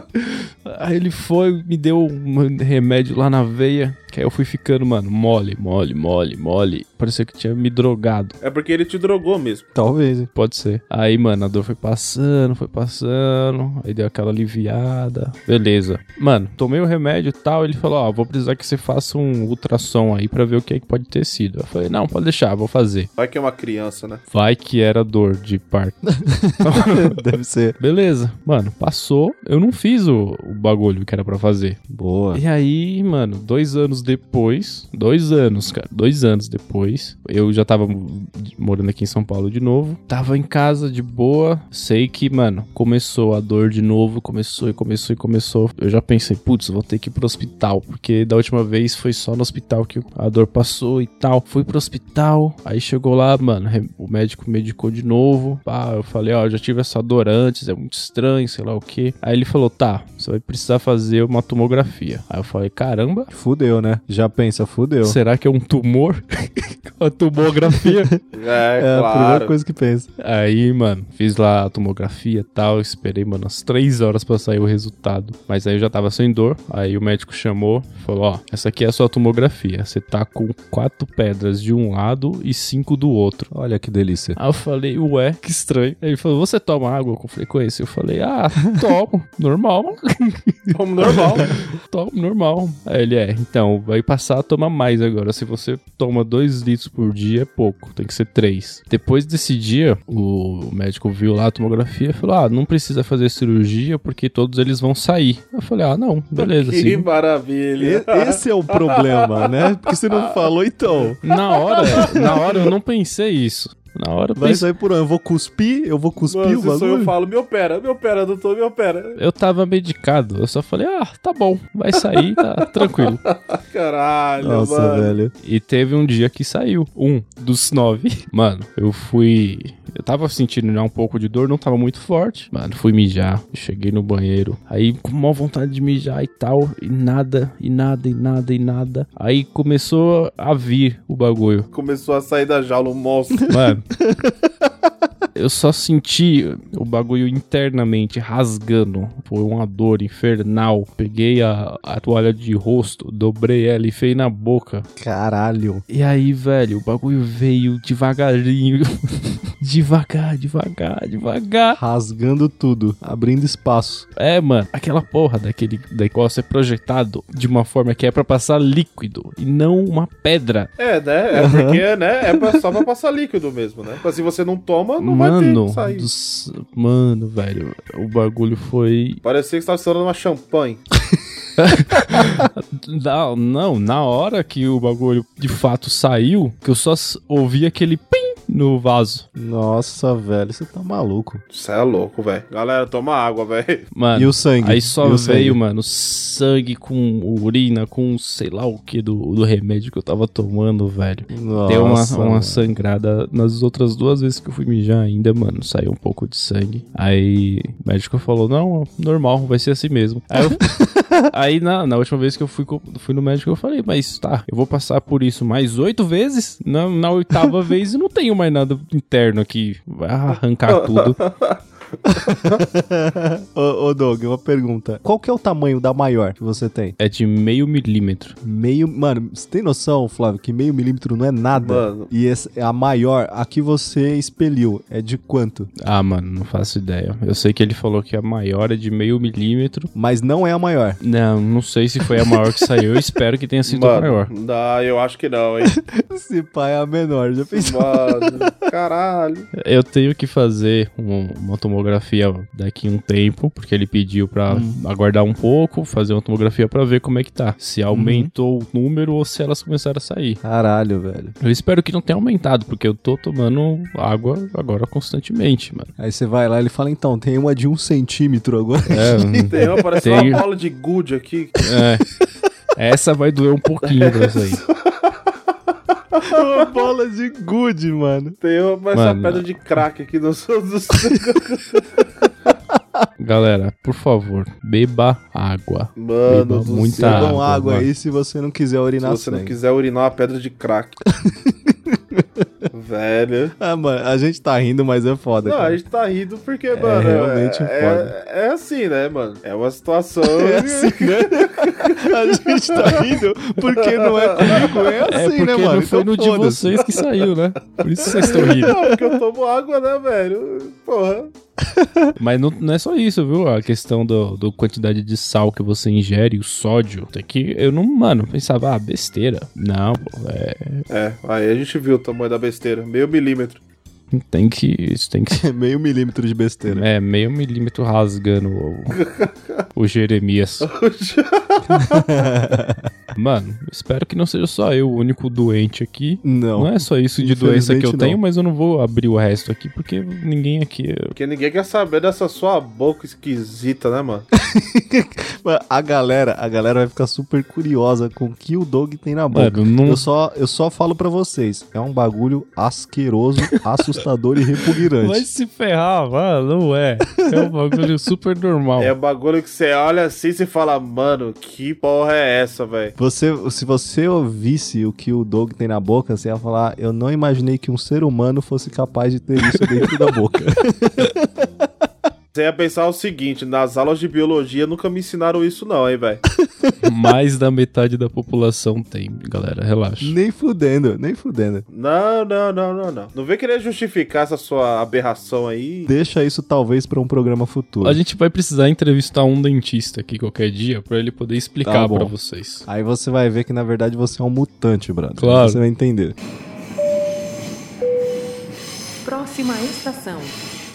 Aí ele foi, me deu um remédio lá na veia. Que aí eu fui ficando, mano, mole, mole, mole, mole. Parecia que tinha me drogado. É porque ele te drogou mesmo. Talvez, hein? Pode ser. Aí, mano, a dor foi passando, foi passando. Aí deu aquela aliviada. Beleza. Mano, tomei o remédio e tal. Ele falou: Ó, oh, vou precisar que você faça um ultrassom aí pra ver o que é que pode ter sido. Eu falei: Não, pode deixar, vou fazer. Vai que é uma criança, né? Vai que era dor de parto. [LAUGHS] Deve ser. Beleza. Mano, passou. Eu não fiz o, o bagulho que era pra fazer. Boa. E aí, mano, dois anos depois, dois anos, cara, dois anos depois, eu já tava morando aqui em São Paulo de novo, tava em casa de boa, sei que, mano, começou a dor de novo, começou e começou e começou. Eu já pensei, putz, vou ter que ir pro hospital, porque da última vez foi só no hospital que a dor passou e tal. Fui pro hospital, aí chegou lá, mano, o médico medicou de novo. Pá, eu falei, ó, já tive essa dor antes, é muito estranho, sei lá o que. Aí ele falou, tá, você vai precisar fazer uma tomografia. Aí eu falei, caramba, Fudeu, né? Já pensa, fudeu. será que é um tumor? [LAUGHS] a tomografia. [LAUGHS] É, É a primeira claro. coisa que pensa. Aí, mano, fiz lá a tomografia e tal, esperei, mano, umas três horas pra sair o resultado. Mas aí eu já tava sem dor, aí o médico chamou, falou, ó, essa aqui é a sua tomografia, você tá com quatro pedras de um lado e cinco do outro. Olha que delícia. Aí eu falei, ué, que estranho. Aí ele falou, você toma água com frequência? Eu falei, ah, [LAUGHS] tomo, normal, [LAUGHS] Como normal. tomo, normal. Aí ele, é, então, vai passar a tomar mais agora. Se você toma dois litros por dia, é pouco, tem que ser três. Depois desse dia, o médico viu lá a tomografia e falou, ah, não precisa fazer cirurgia porque todos eles vão sair. Eu falei, ah, não, beleza, que sim. maravilha. E- Esse é o problema, né? Porque você não falou, então. Na hora, na hora eu não pensei isso. Na hora Vai pensei, sair por onde? Eu vou cuspir? Eu vou cuspir Mano, o sou eu bagulho? falo, me opera, me opera, doutor, me opera. eu tava medicado. Eu só falei, ah, tá bom, vai sair, tá [LAUGHS] tranquilo. Caralho, Nossa, mano. velho. E teve um dia que saiu. Um dos nove. Mano, eu fui. Eu tava sentindo já um pouco de dor, não tava muito forte. Mano, fui mijar. Cheguei no banheiro. Aí, com maior vontade de mijar e tal. E nada, e nada, e nada, e nada. Aí começou a vir o bagulho. Começou a sair da jaula um monstro. Mano. [LAUGHS] Eu só senti o bagulho internamente rasgando. Foi uma dor infernal. Peguei a, a toalha de rosto, dobrei ela e enfiei na boca. Caralho. E aí, velho, o bagulho veio devagarinho. [LAUGHS] devagar, devagar, devagar. Rasgando tudo. Abrindo espaço. É, mano, aquela porra daquele negócio é projetado de uma forma que é pra passar líquido e não uma pedra. É, né? É porque, né? É pra- só pra passar líquido mesmo, né? Mas se você não toma, não vai ter mano, que sair. dos- mano, velho, o bagulho foi. Parecia que você tava estourando uma champanhe. [LAUGHS] Não, não, na hora que o bagulho de fato saiu, que eu só ouvi aquele pim no vaso. Nossa, velho, você tá maluco. Você é louco, velho. Galera, toma água, velho. Mano, E o sangue? Aí só E veio, sangue? mano, sangue com urina, com sei lá o que do, do remédio que eu tava tomando, velho. Deu uma, Nossa, uma mano. sangrada nas outras duas vezes que eu fui mijar ainda, mano. Saiu um pouco de sangue. Aí o médico falou: Não, normal, vai ser assim mesmo. Aí, eu- [LAUGHS] aí na, na última vez que eu fui, fui no médico, eu falei: Mas tá, eu vou passar por isso mais oito vezes? Na, na oitava [LAUGHS] vez eu não tenho mais nada interno aqui. Vai arrancar tudo. [LAUGHS] [LAUGHS] ô, ô, Doug, uma pergunta. Qual que é o tamanho da maior que você tem? É de meio milímetro. Meio. Mano, você tem noção, Flávio, que meio milímetro não é nada? Mano. E esse, a maior, a que você expeliu, é de quanto? Ah, mano, não faço ideia. Eu sei que ele falou que a maior é de meio milímetro. Mas não é a maior. Não, não sei se foi a maior que saiu. Eu [LAUGHS] espero que tenha sido a Mano, maior. não, eu acho que não, hein? [LAUGHS] Esse pai é a menor, já pensou? Mano, caralho. Eu tenho que fazer um- uma tomografia daqui a um tempo, porque ele pediu pra aguardar um pouco, fazer uma tomografia pra ver como é que tá. Se aumentou o número ou se elas começaram a sair. Caralho, velho. Eu espero que não tenha aumentado, porque eu tô tomando água agora constantemente, mano. Aí você vai lá e ele fala, então, tem uma de um centímetro agora. É, [LAUGHS] Tem uma, parece Tem- uma bola de gude aqui. é. Essa vai doer um pouquinho pra sair. [LAUGHS] [LAUGHS] uma bola de good, mano. Tem uma, uma pedra de crack aqui no seu. do- [LAUGHS] Galera, por favor, beba água. Mano Beba do muita céu. água, água mano. aí se você não quiser Se urinar você não sangue. quiser urinar uma pedra de crack. [LAUGHS] Velho. Ah, mano, a gente tá rindo, mas é foda, Não, a cara. gente tá rindo porque, mano. realmente é, foda. é, é assim, né, mano? É uma situação. [LAUGHS] É assim, né? [LAUGHS] A gente tá rindo porque não é comigo, é É assim, porque né, mano? não foi Então no de vocês que saiu, né? Por isso vocês estão rindo. Não, porque eu tomo água, né, velho? Porra. [LAUGHS] Mas não, não é só isso, viu? A questão do, do quantidade de sal que você ingere, o sódio. Tem que. Eu não, mano, pensava, ah, besteira. Não, pô, é. É, aí a gente viu o tamanho da besteira. Meio milímetro. Tem que. Isso tem que. [LAUGHS] Meio milímetro de besteira. É, meio milímetro rasgando o, o Jeremias. [LAUGHS] mano, espero que não seja só eu o único doente aqui. Não. Não é só isso de doença que eu Infelizmente, tenho, não. mas eu não vou abrir o resto aqui, porque ninguém aqui. Porque ninguém quer saber dessa sua boca esquisita, né, mano? [LAUGHS] Mano, A galera, a galera vai ficar super curiosa com o que o Doug tem na boca. Mano, não. Eu só, eu só falo pra vocês, é um bagulho asqueroso, [LAUGHS] assustador e repugnante. Vai se ferrar, mano, não é. É um bagulho super normal. É um bagulho que você olha assim e você fala, mano, que porra é essa, velho? Você, se você ouvisse o que o Doug tem na boca, você ia falar: Eu não imaginei que um ser humano fosse capaz de ter isso dentro da boca. [LAUGHS] Você ia pensar o seguinte, nas aulas de biologia nunca me ensinaram isso não, hein, velho? [LAUGHS] Mais da metade da população tem, galera, relaxa. nem fudendo, nem fudendo. Não, não, não, não, não. Não vem querer justificar essa sua aberração aí. Deixa isso talvez pra um programa futuro. A gente vai precisar entrevistar um dentista aqui qualquer dia pra ele poder explicar Tá pra vocês. Aí você vai ver que na verdade você é um mutante, brother. Claro. Você vai entender. Próxima estação.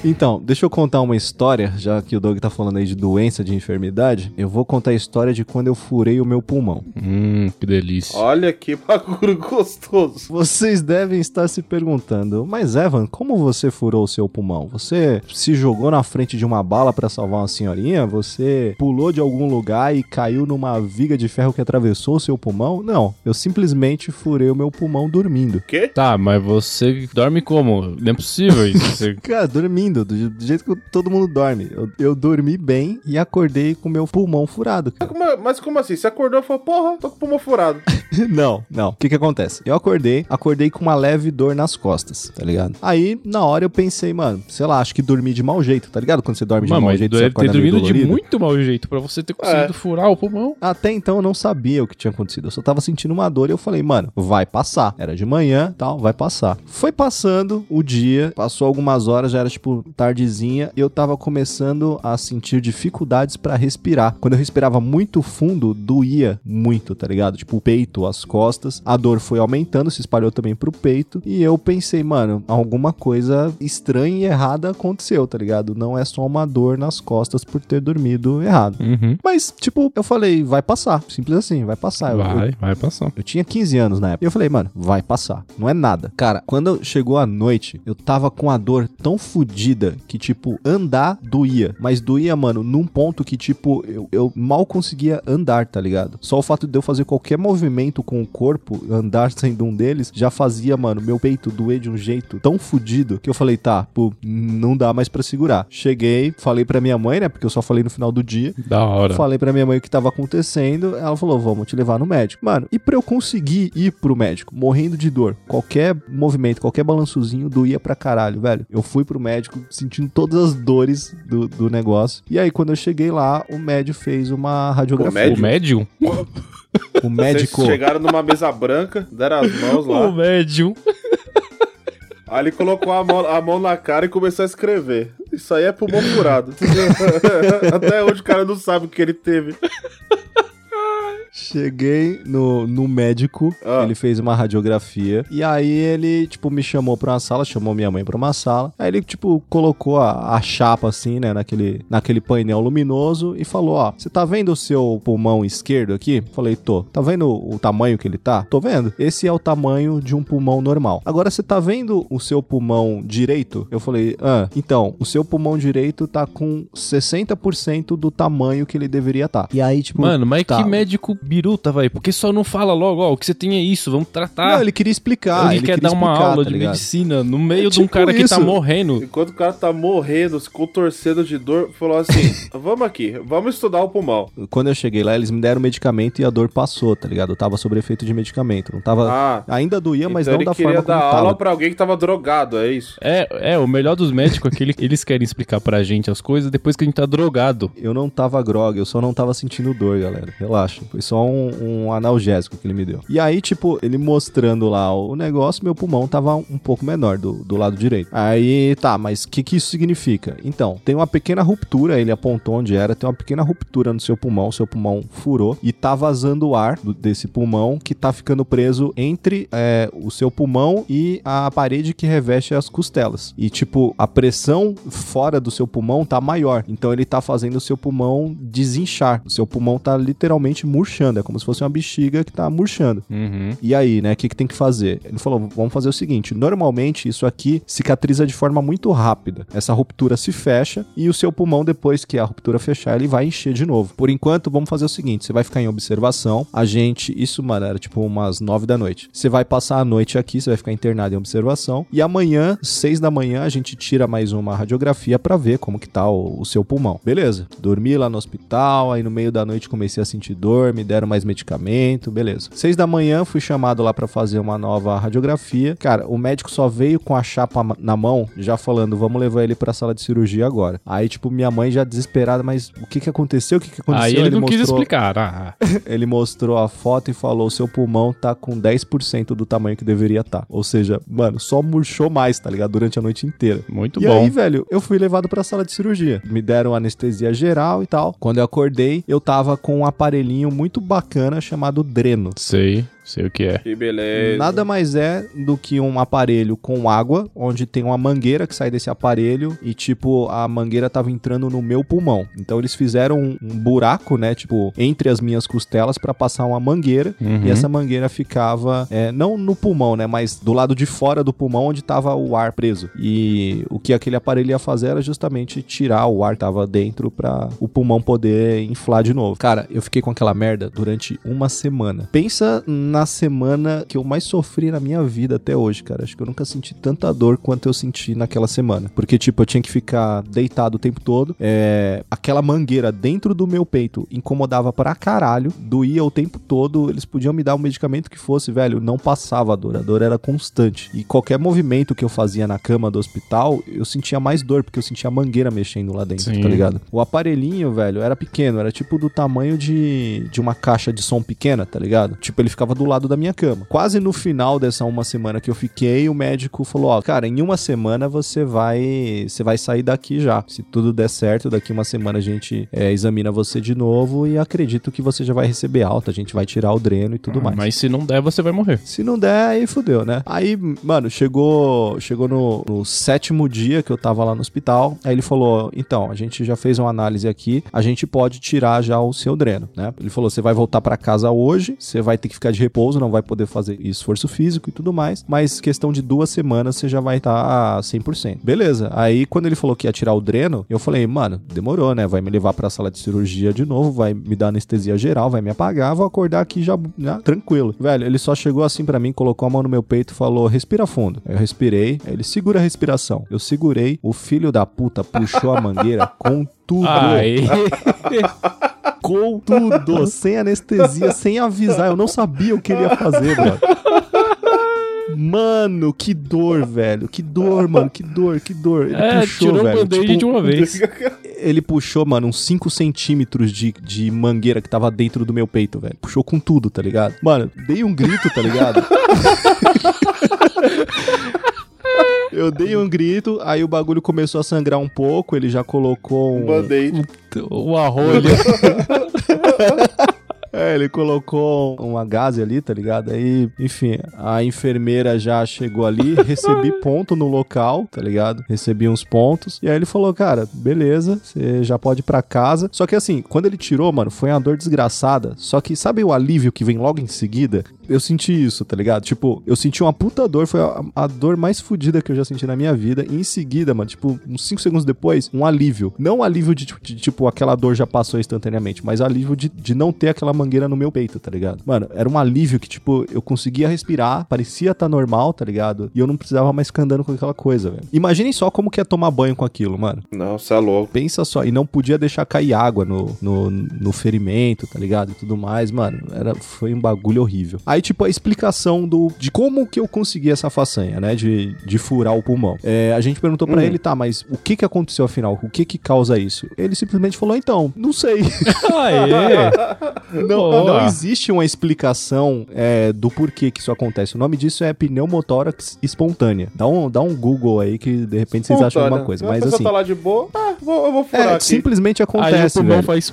Então, deixa eu contar uma história, já que o Doug tá falando aí de doença, de enfermidade. Eu vou contar a história de quando eu furei o meu pulmão. Hum, que delícia. Olha que bagulho [LAUGHS] gostoso. Vocês devem estar se perguntando, mas Evan, como você furou o seu pulmão? Você se jogou na frente de uma bala pra salvar uma senhorinha? Você pulou de algum lugar e caiu numa viga de ferro que atravessou o seu pulmão? Não, eu simplesmente furei o meu pulmão dormindo. Quê? Tá, mas você dorme como? Não é possível isso. [LAUGHS] Você... Cara, dormindo, do, je- do jeito que todo mundo dorme. Eu, eu dormi bem e acordei com meu pulmão furado. Mas como, mas como assim? Você acordou e falou, porra, tô com o pulmão furado. [LAUGHS] não, não. O que que acontece? Eu acordei, acordei com uma leve dor nas costas, tá ligado? Aí, na hora eu pensei, mano, sei lá, acho que dormi de mau jeito, tá ligado? Quando você dorme de Mano, mau mas jeito, você ter acorda meio dormido de muito mau jeito pra você ter conseguido É. furar o pulmão. Até então eu não sabia o que tinha acontecido. Eu só tava sentindo uma dor e eu falei, mano, vai passar. Era de manhã, tal, vai passar. Foi passando o dia, passou algumas horas, já era tipo tardezinha, e eu tava começando a sentir dificuldades pra respirar. Quando eu respirava muito fundo, doía muito, tá ligado? Tipo o peito, as costas. A dor foi aumentando, se espalhou também pro peito, e eu pensei, mano, alguma coisa estranha e errada aconteceu, tá ligado? Não é só uma dor nas costas por ter dormido errado. Uhum. Mas, tipo, eu falei, vai passar. Simples assim, vai passar. Eu- Vai, Eu, vai passar. eu tinha 15 anos na época. E eu falei, mano, vai passar. Não é nada. Cara, quando chegou a noite, eu tava com a dor tão fodida que, tipo, andar doía. Mas doía, mano, num ponto que, tipo, eu, eu mal conseguia andar, tá ligado? Só o fato de eu fazer qualquer movimento com o corpo, andar [LAUGHS] sendo um deles, já fazia, mano, meu peito doer de um jeito tão fodido que eu falei, tá, pô, não dá mais pra segurar. Cheguei, falei pra minha mãe, né? Porque eu só falei no final do dia. Da hora. Falei pra minha mãe o que tava acontecendo. Ela falou: vamos te levar no médico. Mano, e pra eu conseguir ir pro médico, morrendo de dor, qualquer movimento, qualquer balançozinho doía pra caralho, velho. Eu fui pro médico sentindo todas as dores do, do negócio. E aí, quando eu cheguei lá, o médico fez uma radiografia. O médium? O médico. Vocês chegaram numa mesa branca, deram as mãos O lá. médium. Aí ele colocou a mão, a mão na cara e começou a escrever. Isso aí é pulmão furado. [LAUGHS] Até hoje o cara não sabe o que ele teve. Cheguei no, no médico, Ah. ele fez uma radiografia. E aí ele, tipo, me chamou pra uma sala, chamou minha mãe pra uma sala. Aí ele, tipo, colocou a, a chapa assim, né, naquele, naquele painel luminoso e falou: Ó, você tá vendo o seu pulmão esquerdo aqui? Falei, tô. Tá vendo o tamanho que ele tá? Tô vendo. Esse é o tamanho de um pulmão normal. Agora, você tá vendo o seu pulmão direito? Eu falei, ah, então, o seu pulmão direito tá com 60% do tamanho que ele deveria estar. E aí, tipo. Mano, mas tá. que médico biruta, vai? Porque só não fala logo, ó, o que você tem é isso, vamos tratar. Não, ele queria explicar. ele, quer queria dar uma explicar, aula tá de medicina no meio É de um tipo cara que tá isso. morrendo. Enquanto o cara tá morrendo, se contorcendo de dor, falou assim: [LAUGHS] Vamos aqui, vamos estudar o pulmão. Quando eu cheguei lá, eles me deram medicamento e a dor passou, tá ligado? Eu tava sob efeito de medicamento. Não tava. Ah, Ainda doía, mas então não ele da queria forma como dar tava. aula pra alguém que tava drogado, é isso? É, é, o melhor dos médicos é que ele- [LAUGHS] eles querem explicar pra gente as coisas depois que a gente tá drogado. Eu não tava grog, eu só não tava sentindo dor, galera. Relaxa. Foi só um, um analgésico que ele me deu. E aí, tipo, ele mostrando lá o negócio, meu pulmão tava um pouco menor do, do lado direito. Aí, tá, mas o que, que isso significa? Então, tem uma pequena ruptura, ele apontou onde era, tem uma pequena ruptura no seu pulmão, seu pulmão furou e tá vazando o ar do- desse pulmão que tá ficando preso entre é, o seu pulmão e a parede que reveste as costelas. E, tipo, a pressão fora do seu pulmão tá maior. Então ele tá fazendo o seu pulmão desinchar. O seu pulmão tá literalmente murchando. É como se fosse uma bexiga que tá murchando. Uhum. E aí, né, o que, que tem que fazer? Ele falou: vamos fazer o seguinte: normalmente isso aqui cicatriza de forma muito rápida. Essa ruptura se fecha e o seu pulmão, depois que a ruptura fechar, ele vai encher de novo. Por enquanto, vamos fazer o seguinte: você vai ficar em observação. A gente, isso, mano, era tipo umas nove da noite. Você vai passar a noite aqui, você vai ficar internado em observação. E amanhã, seis da manhã, a gente tira mais uma radiografia para ver como que tá o, o seu pulmão. Beleza. Dormi lá no hospital, aí no meio da noite comecei a sentir dor, me deram mais medicamento, beleza. Seis da manhã, fui chamado lá para fazer uma nova radiografia. Cara, o médico só veio com a chapa na mão, já falando, vamos levar ele pra sala de cirurgia agora. Aí, tipo, minha mãe já desesperada, mas o que que aconteceu? O que que aconteceu? Aí ele, não quis mostrou- explicar. Ah, [LAUGHS] ele mostrou a foto e falou: seu pulmão tá com 10% do tamanho que deveria estar. Ou seja, mano, só murchou mais, tá ligado? Durante a noite inteira. muito e bom. aí, velho, eu fui levado pra sala de cirurgia. Me deram anestesia geral e tal. Quando eu acordei, eu tava com um aparelhinho muito bacana chamado Dreno. Sei, sei o que é. Que beleza. Nada mais é do que um aparelho com água, onde tem uma mangueira que sai desse aparelho e, tipo, a mangueira tava entrando no meu pulmão. Então eles fizeram um, um buraco, né, tipo, entre as minhas costelas pra passar uma mangueira Uhum. e essa mangueira ficava, é, não no pulmão, né, mas do lado de fora do pulmão onde tava o ar preso. E o que aquele aparelho ia fazer era justamente tirar o ar que tava dentro pra o pulmão poder inflar de novo. Cara, eu fiquei com aquela merda durante uma semana. Pensa na semana que eu mais sofri na minha vida até hoje, cara. Acho que eu nunca senti tanta dor quanto eu senti naquela semana. Porque, tipo, eu tinha que ficar deitado o tempo todo. É, aquela mangueira dentro do meu peito incomodava pra caralho, doía o tempo todo. Eles podiam me dar o medicamento que fosse, velho, não passava a dor. A dor era constante. E qualquer movimento que eu fazia na cama do hospital, eu sentia mais dor, porque eu sentia a mangueira mexendo lá dentro, Sim. tá ligado? O aparelhinho, velho, era pequeno, era tipo do tamanho de, de uma caixa de som pequena, tá ligado? Tipo, ele ficava do lado da minha cama. Quase no final dessa uma semana que eu fiquei, o médico falou: Ó, cara, em uma semana você vai. Você vai sair daqui já. Se tudo der certo, daqui uma semana a gente é, examina você de novo e acredito que você já vai receber alta. A gente vai tirar o dreno e tudo Ah, mais. Mas se não der, você vai morrer. Se não der, aí fudeu, né? Aí, mano, chegou chegou no, no sétimo dia que eu tava lá no hospital. Aí ele falou: então, a gente já fez uma análise aqui, a gente pode tirar já o seu dreno, né? Ele falou: você vai voltar pra casa hoje, você vai ter que ficar de repouso, não vai poder fazer esforço físico e tudo mais, mas questão de duas semanas você já vai estar 100%. Beleza. Aí, quando ele falou que ia tirar o dreno, eu falei: mano, demorou, né? Vai me levar pra sala de cirurgia de novo, vai me dar anestesia geral, vai me apagar, vou acordar aqui já, já tranquilo. Velho, ele só chegou assim pra mim, colocou a mão no meu peito e falou: respira fundo. Aí Eu respirei, aí ele segura a respiração. Eu segurei, o filho da puta puxou a mangueira com tudo. Aí. [LAUGHS] Com tudo, [LAUGHS] sem anestesia, sem avisar. Eu não sabia o que ele ia fazer, mano. Mano, que dor, velho. Que dor, mano. Que dor, que dor. Ele É, puxou, tirou velho. tipo, de uma vez. ele puxou, mano, uns 5 centímetros de, de mangueira que tava dentro do meu peito, velho. Puxou com tudo, tá ligado? Mano, dei um grito, tá ligado? [LAUGHS] Eu dei um grito, aí o bagulho começou a sangrar um pouco, ele já colocou um. Band-aid. O arroz. [LAUGHS] É, ele colocou uma gase ali, tá ligado? Aí, enfim, a enfermeira já chegou ali, [LAUGHS] recebi ponto no local, tá ligado? Recebi uns pontos. E aí ele falou, cara, beleza, você já pode ir pra casa. Só que assim, quando ele tirou, mano, foi uma dor desgraçada. Só que sabe o alívio que vem logo em seguida? Eu senti isso, tá ligado? Tipo, eu senti uma puta dor, foi a, a dor mais fodida que eu já senti na minha vida. E em seguida, mano, tipo, uns 5 segundos depois, um alívio. Não alívio de, de, de, tipo, aquela dor já passou instantaneamente, mas alívio de, de não ter aquela mangueira no meu peito, tá ligado? Mano, era um alívio que, tipo, eu conseguia respirar, parecia estar normal, tá ligado? E eu não precisava mais ficar andando com aquela coisa, velho. Imaginem só como que é tomar banho com aquilo, mano. Não, você é louco. Pensa só, e não podia deixar cair água no, no, no ferimento, tá ligado? E tudo mais, mano. Era, foi um bagulho horrível. Aí, tipo, a explicação do, de como que eu consegui essa façanha, né? De, de furar o pulmão. É, a gente perguntou pra Hum. ele, tá, mas o que que aconteceu afinal? O que que causa isso? Ele simplesmente falou, então, não sei. [LAUGHS] Aê! [LAUGHS] Não, não existe uma explicação é, do porquê que isso acontece. O nome disso é pneumotórax espontânea. Dá um, dá um Google aí que de repente vocês acham alguma coisa. Mas assim, tá lá de boa, ah, vou, eu vou furar é, aqui. simplesmente Aí o acontece, pulmão velho. faz.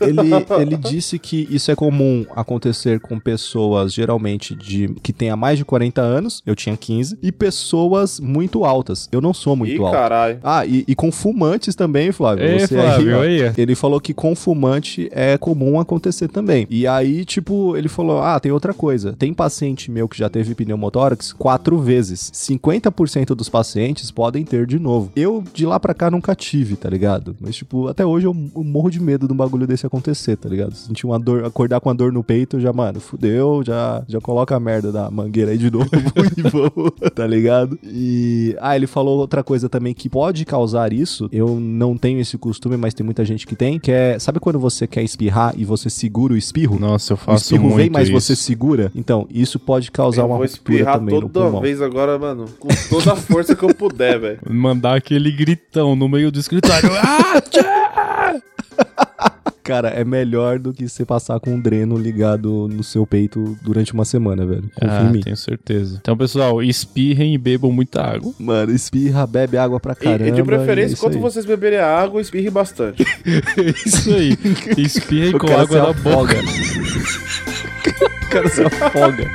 Ele, ele disse que isso é comum acontecer com pessoas geralmente de que tenha mais de 40 anos, eu tinha 15, e pessoas muito altas. Eu não sou muito Ih, alto. caralho. Ah, e, e com fumantes também, Flávio. Ei, Você Flávio, ó, aí. Ele falou que com fumante é comum acontecer também. E aí, tipo, ele falou: ah, tem outra coisa. Tem paciente meu que já teve pneumotórax quatro vezes. 50% dos pacientes podem ter de novo. Eu, de lá pra cá, nunca tive, tá ligado? Mas, tipo, até hoje eu, eu morro de medo de um bagulho desse acontecer, tá ligado? Sentir uma dor, acordar com a dor no peito, já, mano, fudeu, já, já coloca a merda da mangueira aí de [LAUGHS] novo e vamos, tá ligado? E. Ah, ele falou outra coisa também que pode causar isso. Eu não tenho esse costume, mas tem muita gente que tem, que é. Sabe quando você quer espirrar e você segura o espirro? Nossa, eu O faço espirro muito vem, mas isso. você segura. Então, isso pode causar Eu uma vou ruptura espirrar também no toda pulmão. vez agora, mano. Com toda a força que eu puder, velho. Mandar aquele gritão no meio do escritório. ah, tchá! Cara, é melhor do que você passar com um dreno ligado no seu peito durante uma semana, velho. Confia Ah, em mim. tenho certeza. Então, pessoal, espirrem e bebam muita água. Mano, espirra, bebe água pra caramba. e, de e é preferência, quando aí. vocês beberem água, espirre bastante. É [LAUGHS] [LAUGHS] isso aí. Espirrem com cara água se na afoga. boca. [LAUGHS] o cara se afoga.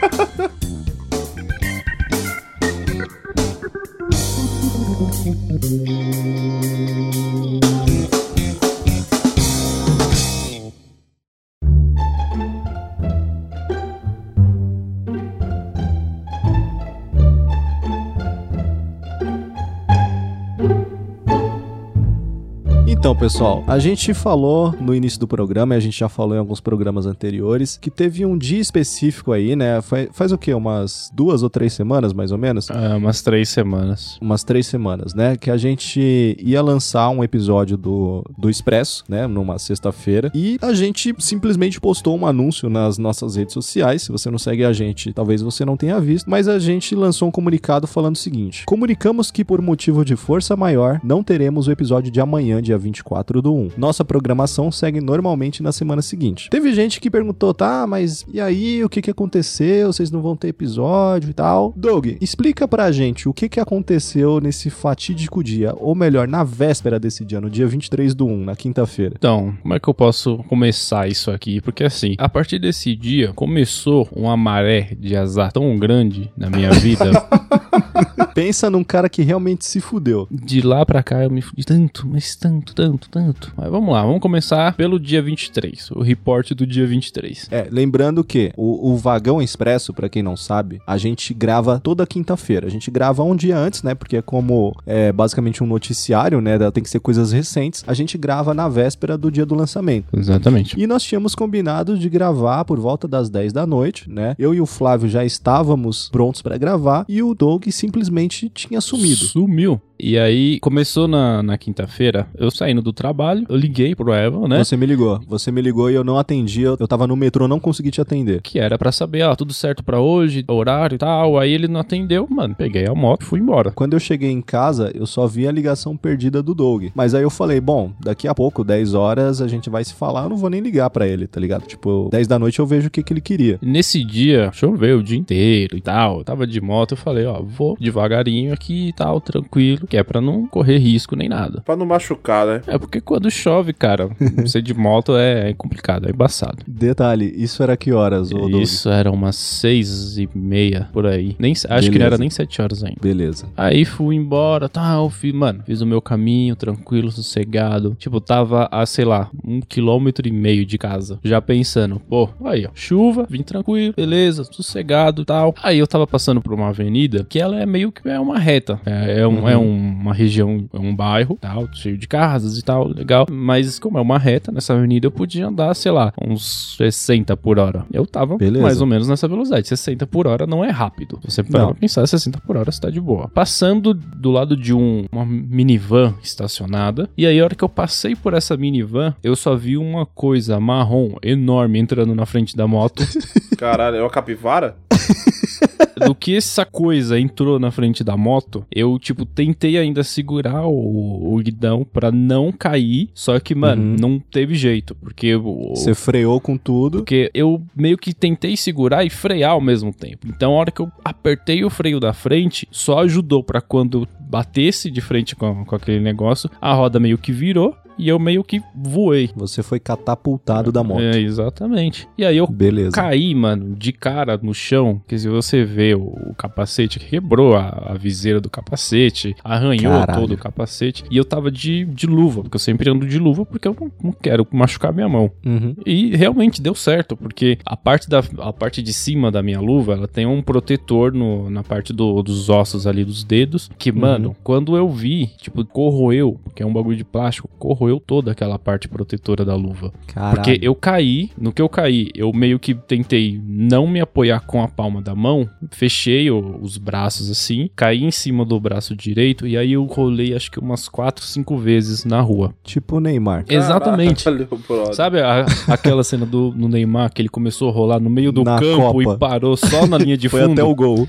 Então, pessoal, a gente falou no início do programa, e a gente já falou em alguns programas anteriores, que teve um dia específico aí, né? Faz, faz o quê? Umas duas ou três semanas, mais ou menos? Ah, umas três semanas. Umas três semanas, né? Que a gente ia lançar um episódio do, do Expresso, né? Numa sexta-feira. E a gente simplesmente postou um anúncio nas nossas redes sociais. Se você não segue a gente, talvez você não tenha visto. Mas a gente lançou um comunicado falando o seguinte: Comunicamos que, por motivo de força maior, não teremos o episódio de amanhã, dia 24 do 1. Nossa programação segue normalmente na semana seguinte. Teve gente que perguntou, tá, mas e aí, o que que aconteceu? Vocês não vão ter episódio e tal? Doug, explica pra gente o que que aconteceu nesse fatídico dia, ou melhor, na véspera desse dia, no dia 23 do 1, na quinta-feira. Então, como é que eu posso começar isso aqui? Porque assim, a partir desse dia começou uma maré de azar tão grande na minha vida. [LAUGHS] Pensa num cara que realmente se fudeu. De lá pra cá eu me fudi tanto, mas tanto, tanto, tanto. Mas vamos lá, vamos começar pelo dia 23, o reporte do dia 23. É, lembrando que o, o Vagão Expresso, pra quem não sabe, a gente grava toda quinta-feira. A gente grava um dia antes, né? Porque é como é basicamente um noticiário, né? Tem que ser coisas recentes. A gente grava na véspera do dia do lançamento. Exatamente. E nós tínhamos combinado de gravar por volta das 10 da noite, né? Eu e o Flávio já estávamos prontos pra gravar e o Doug simplesmente tinha sumido. Sumiu. E aí, começou na, na quinta-feira, eu saindo do trabalho, eu liguei pro Evan, né? Você me ligou. Você me ligou e eu não atendi. Eu, eu tava no metrô, não consegui te atender. Que era pra saber, ó, tudo certo pra hoje, horário e tal. Aí ele não atendeu, mano. Peguei a moto e fui embora. Quando eu cheguei em casa, eu só vi a ligação perdida do Doug. Mas aí eu falei, bom, daqui a pouco, 10 horas, a gente vai se falar, eu não vou nem ligar pra ele, tá ligado? Tipo, 10 da noite eu vejo o que, que ele queria. Nesse dia, choveu o dia inteiro e tal. Tava de moto, eu falei, ó, vou devagarinho aqui e tal, tranquilo, que é pra não correr risco nem nada. Pra não machucar, né? É porque quando chove, cara, [LAUGHS] ser de moto é, é complicado, é embaçado. Detalhe, isso era que horas, ô? Isso era umas seis e meia por aí. Nem, acho que não Beleza. era nem sete horas ainda. Beleza. Aí fui embora, tal, fiz, mano, fiz o meu caminho, tranquilo, sossegado. Tipo, tava a, sei lá, um quilômetro e meio de casa. Já pensando, pô, aí, ó, chuva, vim tranquilo, beleza, sossegado tal. Aí eu tava passando por uma avenida que ela é meio que é uma reta. É, é um- é um- uma região, é um bairro, tal, cheio de casas e tal, legal. Mas como é uma reta, nessa avenida eu podia andar, sei lá, uns 60 por hora. Eu tava Beleza. mais ou menos nessa velocidade. 60 por hora não é rápido. Você para pensar, 60 por hora você tá de boa. Passando do lado de um, uma minivan estacionada. E aí, a hora que eu passei por essa minivan, eu só vi uma coisa marrom enorme entrando na frente da moto. [LAUGHS] Caralho, é uma capivara? [LAUGHS] do que essa coisa entrou na frente da moto, eu, tipo, tentei ainda segurar o, o guidão pra não cair. Só que, mano, Uhum. não teve jeito. Porque o, Você freou com tudo. porque eu meio que tentei segurar e frear ao mesmo tempo. Então, a hora que eu apertei o freio da frente, só ajudou pra quando batesse de frente com, com aquele negócio, a roda meio que virou e eu meio que voei. Você foi catapultado da moto. É, exatamente. E aí eu Beleza. caí, mano, de cara no chão, que se você vê o, capacete, quebrou a, a viseira do capacete, arranhou Caralho. todo o capacete, e eu tava de, de luva, porque eu sempre ando de luva, porque eu não, não quero machucar minha mão. Uhum. E realmente deu certo, porque a parte, da, a parte de cima da minha luva, ela tem um protetor no, na parte do- dos ossos ali dos dedos, que, mano, quando eu vi, tipo, corroeu, que é um bagulho de plástico, corroeu toda aquela parte protetora da luva. Caralho. Porque eu caí, no que eu caí, eu meio que tentei não me apoiar com a palma da mão, fechei o- os braços assim, caí em cima do braço direito e aí eu rolei acho que umas 4, 5 vezes na rua. Tipo o Neymar. Exatamente. Caralho. Sabe a- aquela cena do no Neymar que ele começou a rolar no meio do Na campo Copa. e parou só na linha de [LAUGHS] Foi fundo? até o gol.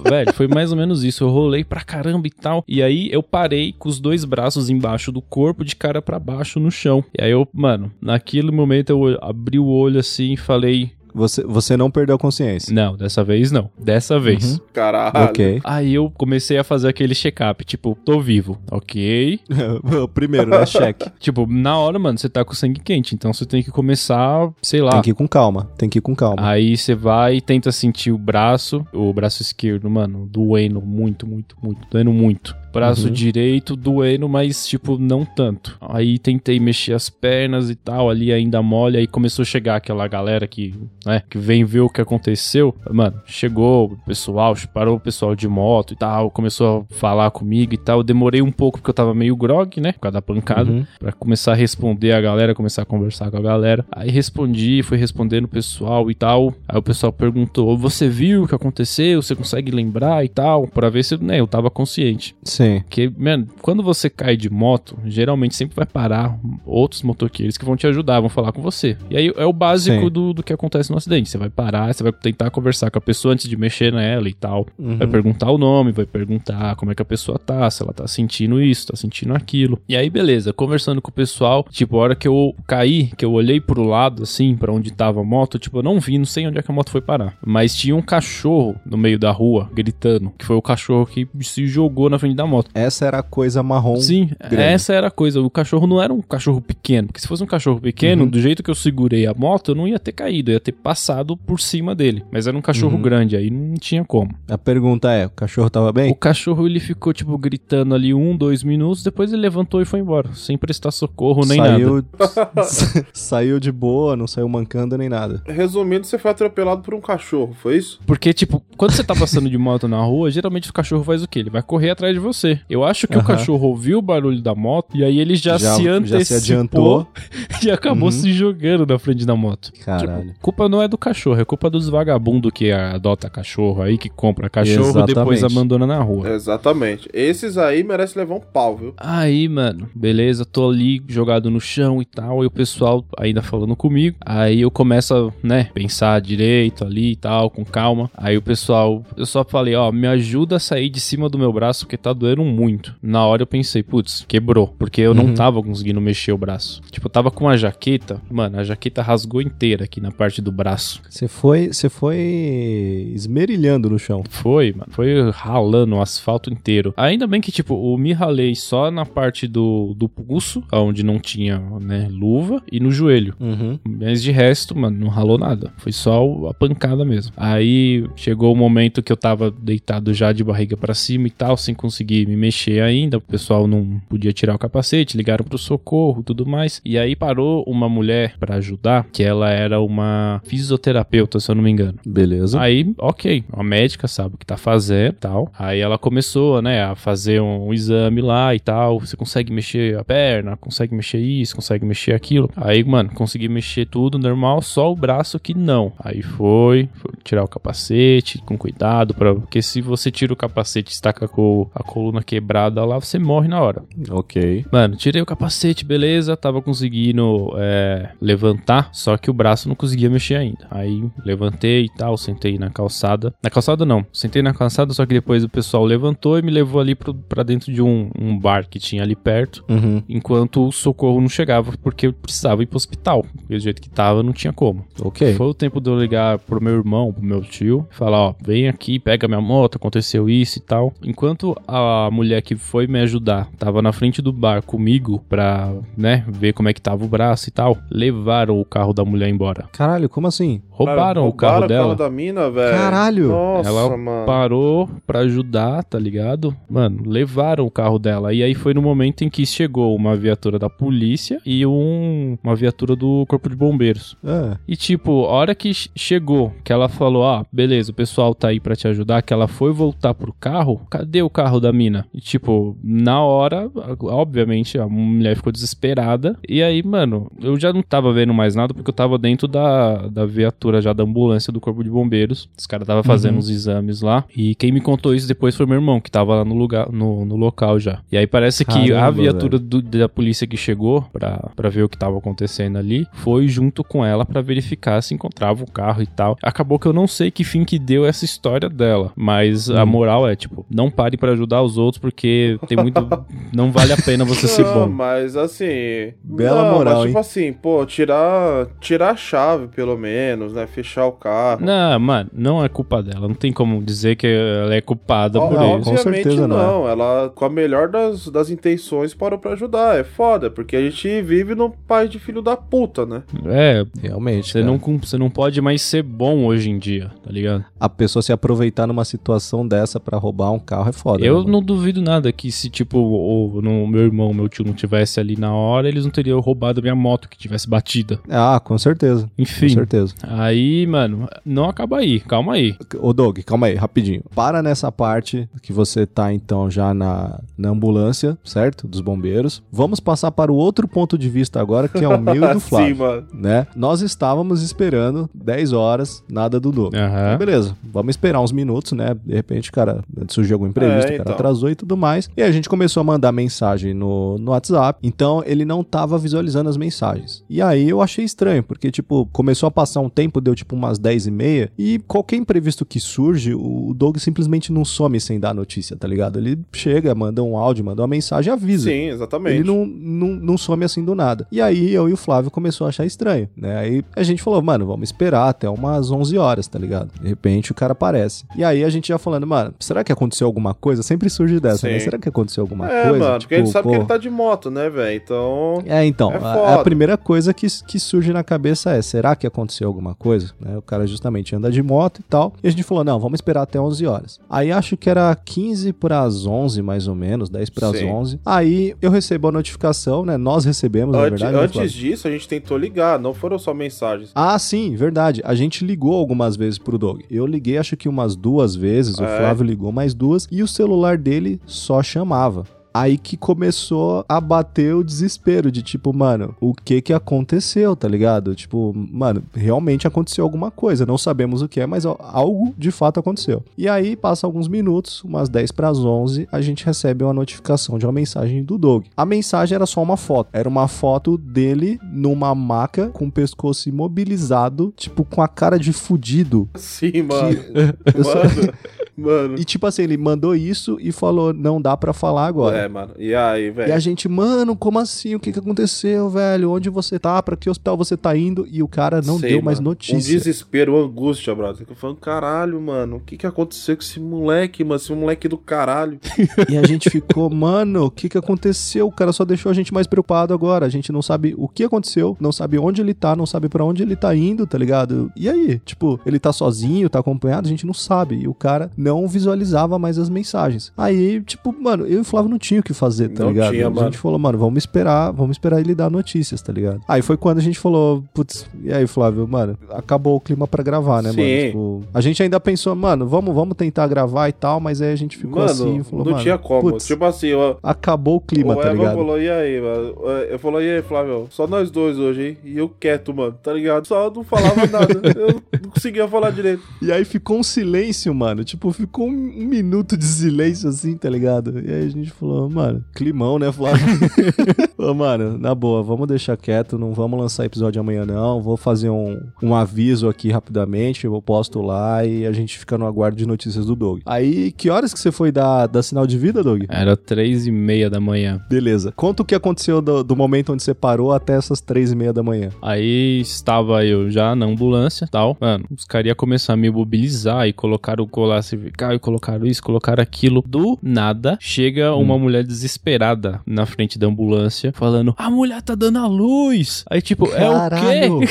Velho, foi mais ou menos isso. Eu rolei pra caramba e tal. E aí eu parei com os dois braços embaixo do corpo, de cara pra baixo no chão. E aí eu, mano, naquele momento eu abri o olho assim e falei: Você, você não perdeu a consciência. Não, dessa vez não. Dessa vez. Caralho. Ok. Aí eu comecei a fazer aquele check-up, tipo, tô vivo, ok? [LAUGHS] Primeiro, né? Cheque. [LAUGHS] Tipo, na hora, mano, você tá com sangue quente, então você tem que começar, sei lá. Tem que ir com calma. Tem que ir com calma. Aí você vai e tenta sentir o braço, o braço esquerdo, mano, doendo muito, muito, muito, doendo muito. Braço Uhum. direito doendo, mas tipo, não tanto. Aí tentei mexer as pernas e tal, ali ainda mole, aí começou a chegar aquela galera que, né, que vem ver o que aconteceu. Mano, chegou o pessoal, parou o pessoal de moto e tal, começou a falar comigo e tal. Eu demorei um pouco porque eu tava meio grog, né, por causa da pancada. Uhum. Pra começar a responder a galera, começar a conversar com a galera. Aí respondi, fui respondendo o pessoal e tal. Aí o pessoal perguntou: Você viu o que aconteceu? Você consegue lembrar e tal? Pra ver se né, eu tava consciente. Sim. Porque, mano, quando você cai de moto, geralmente sempre vai parar outros motoqueiros que vão te ajudar, vão falar com você. E aí é o básico Sim. do, do que acontece no acidente. Você vai parar, você vai tentar conversar com a pessoa antes de mexer nela e tal. Uhum. Vai perguntar o nome, vai perguntar como é que a pessoa tá, se ela tá sentindo isso, tá sentindo aquilo. E aí, beleza, conversando com o pessoal, tipo, a hora que eu caí, que eu olhei pro lado, assim, pra onde tava a moto, tipo, eu não vi, não sei onde é que a moto foi parar. Mas tinha um cachorro no meio da rua, gritando, que foi o cachorro que se jogou na frente da moto. Essa era a coisa marrom. Sim, grande. essa era a coisa. O cachorro não era um cachorro pequeno. Porque se fosse um cachorro pequeno, Uhum. do jeito que eu segurei a moto, eu não ia ter caído. Eu ia ter passado por cima dele. Mas era um cachorro Uhum. grande, aí não tinha como. A pergunta é: o cachorro tava O bem? cachorro ele ficou, tipo, gritando ali um, dois minutos. Depois ele levantou e foi embora. Sem prestar socorro nem nada. saiu, [LAUGHS] saiu de boa, não saiu mancando nem nada. Resumindo, você foi atropelado por um cachorro, foi isso? Porque, tipo, quando você tá passando de moto na rua, geralmente o cachorro faz o quê? Ele vai correr atrás de você. Eu acho que o Aham. cachorro ouviu o barulho da moto e aí ele já, Já- se já antecipou se adiantou. [LAUGHS] e acabou Uhum. se jogando na frente da moto. Caralho. Tipo, culpa não é do cachorro, é culpa dos vagabundos que adota cachorro aí, que compra cachorro e depois Exatamente. abandona na rua. Exatamente. Esses aí merecem levar um pau, viu? Aí, mano, beleza, tô ali jogado no chão e tal, e o pessoal ainda falando comigo. Aí eu começo a, né, pensar direito ali e tal, com calma. Aí o pessoal, eu só falei, ó, me ajuda a sair de cima do meu braço, porque tá doendo muito. Na hora eu pensei, putz, quebrou, porque eu não Uhum. tava conseguindo mexer o braço. Tipo, eu tava com uma jaqueta, mano, a jaqueta rasgou inteira aqui na parte do braço. Você foi, você foi esmerilhando no chão. Foi, mano. Foi ralando o asfalto inteiro. Ainda bem que, tipo, eu me ralei só na parte do, do pulso, onde não tinha, né, luva, e no joelho. Uhum. Mas de resto, mano, não ralou nada. Foi só a pancada mesmo. Aí chegou o momento que eu tava deitado já de barriga pra cima e tal, sem conseguir me mexer ainda. O pessoal não podia tirar o capacete, ligaram pro socorro e tudo mais. E aí parou uma mulher pra ajudar, que ela era uma fisioterapeuta, se eu não me engano. Beleza. Aí, ok, a médica sabe o que tá fazendo e tal. Aí ela começou, né, a fazer um, exame lá e tal. Você consegue mexer a perna, consegue mexer isso, consegue mexer aquilo. Aí, mano, consegui mexer tudo normal, só o braço que não. Aí foi, foi tirar o capacete com cuidado, pra, porque se você tira o capacete estaca com a coluna quebrada lá, você morre na hora. Ok. Mano, tirei o capacete, beleza. Tava conseguindo é, levantar, só que o braço não conseguia mexer ainda. Aí levantei e tal, sentei na calçada. Na calçada não, sentei na calçada, só que depois o pessoal levantou e me levou ali pro, pra dentro de um, um bar que tinha ali perto. Uhum. Enquanto o socorro não chegava, porque eu precisava ir pro hospital. Porque do jeito que tava, não tinha como. Ok. Foi o tempo de eu ligar pro meu irmão, pro meu tio, e falar, ó, vem aqui, pega minha moto, aconteceu isso e tal. Enquanto a, a mulher que foi me ajudar tava na frente do bar comigo pra, né, ver como é que tava o braço e tal. Levaram o carro da mulher embora. Caralho, como assim? Roubaram, Cara, o carro roubaram dela. o carro da mina, velho. Caralho! Nossa, Ela mano. parou pra ajudar, tá ligado? Mano, levaram o carro dela. E aí foi no momento em que chegou uma viatura da polícia e um, uma viatura do corpo de bombeiros. É. E tipo, a hora que ch- chegou, que ela falou, ah, beleza, o pessoal tá aí pra te ajudar, que ela foi voltar pro carro, cadê o carro da mina? E tipo, na hora, obviamente, a mulher ficou desesperada. E aí, mano, eu já não tava vendo mais nada porque eu tava dentro da, da viatura já da ambulância do corpo de bombeiros. Os caras tava fazendo Uhum. uns exames lá. E quem me contou isso depois foi meu irmão, que tava lá no lugar, no, no local já. E aí parece que a Caramba, viatura do- da polícia que chegou pra, pra ver o que tava acontecendo ali foi junto com ela pra verificar se encontrava o carro e tal. Acabou que eu não sei que fim que deu essa história dela, mas a Hum. moral é tipo, não pare pra ajudar os outros porque tem muito [LAUGHS] não vale a pena você ser bom. mas assim. Bela não, moral, mas, tipo hein? assim, pô, tirar, tirar a chave, pelo menos, né? Fechar o carro. Não, mano, não é culpa dela. Não tem como dizer que ela é culpada Ó, por não, isso. com Obviamente certeza não é. não. Ela, com a melhor das, das intenções, parou pra ajudar. É foda, porque a gente vive num país de filho da puta, né? É, Realmente. você cara. não, você não pode mais ser bom hoje em dia, tá ligado? A pessoa se aproveitar numa situação dessa pra roubar um carro é foda. Eu né, não duvido nada que se, tipo, o, no- meu irmão, meu tio não tivesse ali na hora, eles não teriam roubado a minha moto que tivesse batida. Ah, com certeza. Com Enfim. certeza. Aí, mano, não acaba aí, calma aí. Ô Doug, calma aí, rapidinho. Para nessa parte que você tá então já na, na ambulância, certo? Dos bombeiros. Vamos passar para o outro ponto de vista agora, que é o meu e do [LAUGHS] Sim, Flávio. mano. né? Nós estávamos esperando 10 horas, nada do Doug. Aham. Beleza, vamos esperar uns minutos, né? De repente, cara, surgiu algum imprevisto, É, o cara então. atrasou e tudo mais. E a gente começou a mandar mensagem no, no WhatsApp, então ele não tava visualizando as mensagens. E aí eu achei estranho, porque, tipo, começou a passar um tempo, deu tipo umas 10 e meia, e qualquer imprevisto que surge, o Doug simplesmente não some sem dar notícia, tá ligado? Ele chega, manda um áudio, manda uma mensagem e avisa. Sim, exatamente. Ele não, não, não some assim do nada. E aí eu e o Flávio começou a achar estranho, né? Aí a gente falou, mano, vamos esperar até umas 11 horas, tá ligado? De repente o cara aparece. E aí a gente já falando, mano, será que aconteceu alguma coisa? Sempre surge dessa, né? Sim. Será que aconteceu alguma É, coisa? mano, porque a gente sabe que pô, ele tá de moto, né, velho? Então. é, então, É a, a primeira coisa que, que surge na cabeça é, será que aconteceu alguma coisa? Né, o cara justamente anda de moto e tal. E a gente falou, não, vamos esperar até 11 horas. Aí acho que era 15 para as 11, mais ou menos, 10 para as Sim. 11. Aí eu recebo a notificação, né? Nós recebemos, na verdade. né, antes disso, a gente tentou ligar, não foram só mensagens. Ah, sim, verdade. A gente ligou algumas vezes pro Doug. Eu liguei acho que umas duas vezes, o É. Flávio ligou mais duas, e o celular dele só chamava. Aí que começou a bater o desespero de tipo, mano, o que que aconteceu, tá ligado? Tipo, mano, realmente aconteceu alguma coisa, não sabemos o que é, mas al- algo de fato aconteceu. E aí, passa alguns minutos, umas 10 para as 11, a gente recebe uma notificação de uma mensagem do Doug. A mensagem era só uma foto, era uma foto dele numa maca com o pescoço imobilizado, tipo com a cara de fudido. Sim, mano. [LAUGHS] Só- Mano. Mano. E tipo assim, ele mandou isso e falou: não dá pra falar agora. É, mano. E aí, E a velho? gente, mano, como assim? O que que aconteceu, velho? Onde você tá? Pra que hospital você tá indo? E o cara não Sei, deu mais mano. Um notícia. desespero, uma angústia, brother. Eu falando, caralho, mano, o que que aconteceu com esse moleque, mano? Esse moleque do caralho. [LAUGHS] E a gente ficou, mano, o que que aconteceu? O cara só deixou a gente mais preocupado agora. A gente não sabe o que aconteceu, não sabe onde ele tá, não sabe pra onde ele tá indo, tá ligado? E aí? Tipo, ele tá sozinho, tá acompanhado? A gente não sabe. E o cara não visualizava mais as mensagens. Aí, tipo, mano, eu e o Flávio não tinha o que fazer, tá Não ligado? tinha, a mano. gente falou, mano, vamos esperar, vamos esperar ele dar notícias, tá ligado? Aí foi quando a gente falou, putz, e aí, Flávio, mano, acabou o clima pra gravar, né, Sim. mano? Tipo, a gente ainda pensou, mano, vamos, vamos tentar gravar e tal, mas aí a gente ficou mano, assim falou, não mano, tinha como. putz, Tipo assim, eu, acabou o clima, o tá ligado? falou, e aí, mano? Eu falou, e aí, Flávio? Só nós dois hoje, hein? E eu quieto, mano, tá ligado? Só não falava nada. Eu não conseguia falar direito. [LAUGHS] E aí ficou um silêncio, mano. Tipo, ficou um, um minuto de silêncio assim, tá ligado? E aí a gente falou, mano, climão, né, Flávio? [LAUGHS] Ô, mano, na boa, vamos deixar quieto, não vamos lançar episódio amanhã, não. Vou fazer um, um aviso aqui rapidamente, eu posto lá e a gente fica no aguardo de notícias do Doug. Aí, que horas que você foi dar, dar sinal de vida, Doug? Era três e meia da manhã. Beleza. Conta o que aconteceu do, do momento onde você parou até essas três e meia da manhã. Aí estava eu já na ambulância tal. Mano, os caras iam começar a me mobilizar e colocar o colar e colocaram isso, colocaram aquilo. Do nada, chega uma mulher desesperada na frente da ambulância, falando: A mulher tá dando a luz. Aí, tipo, Caralho. é o quê?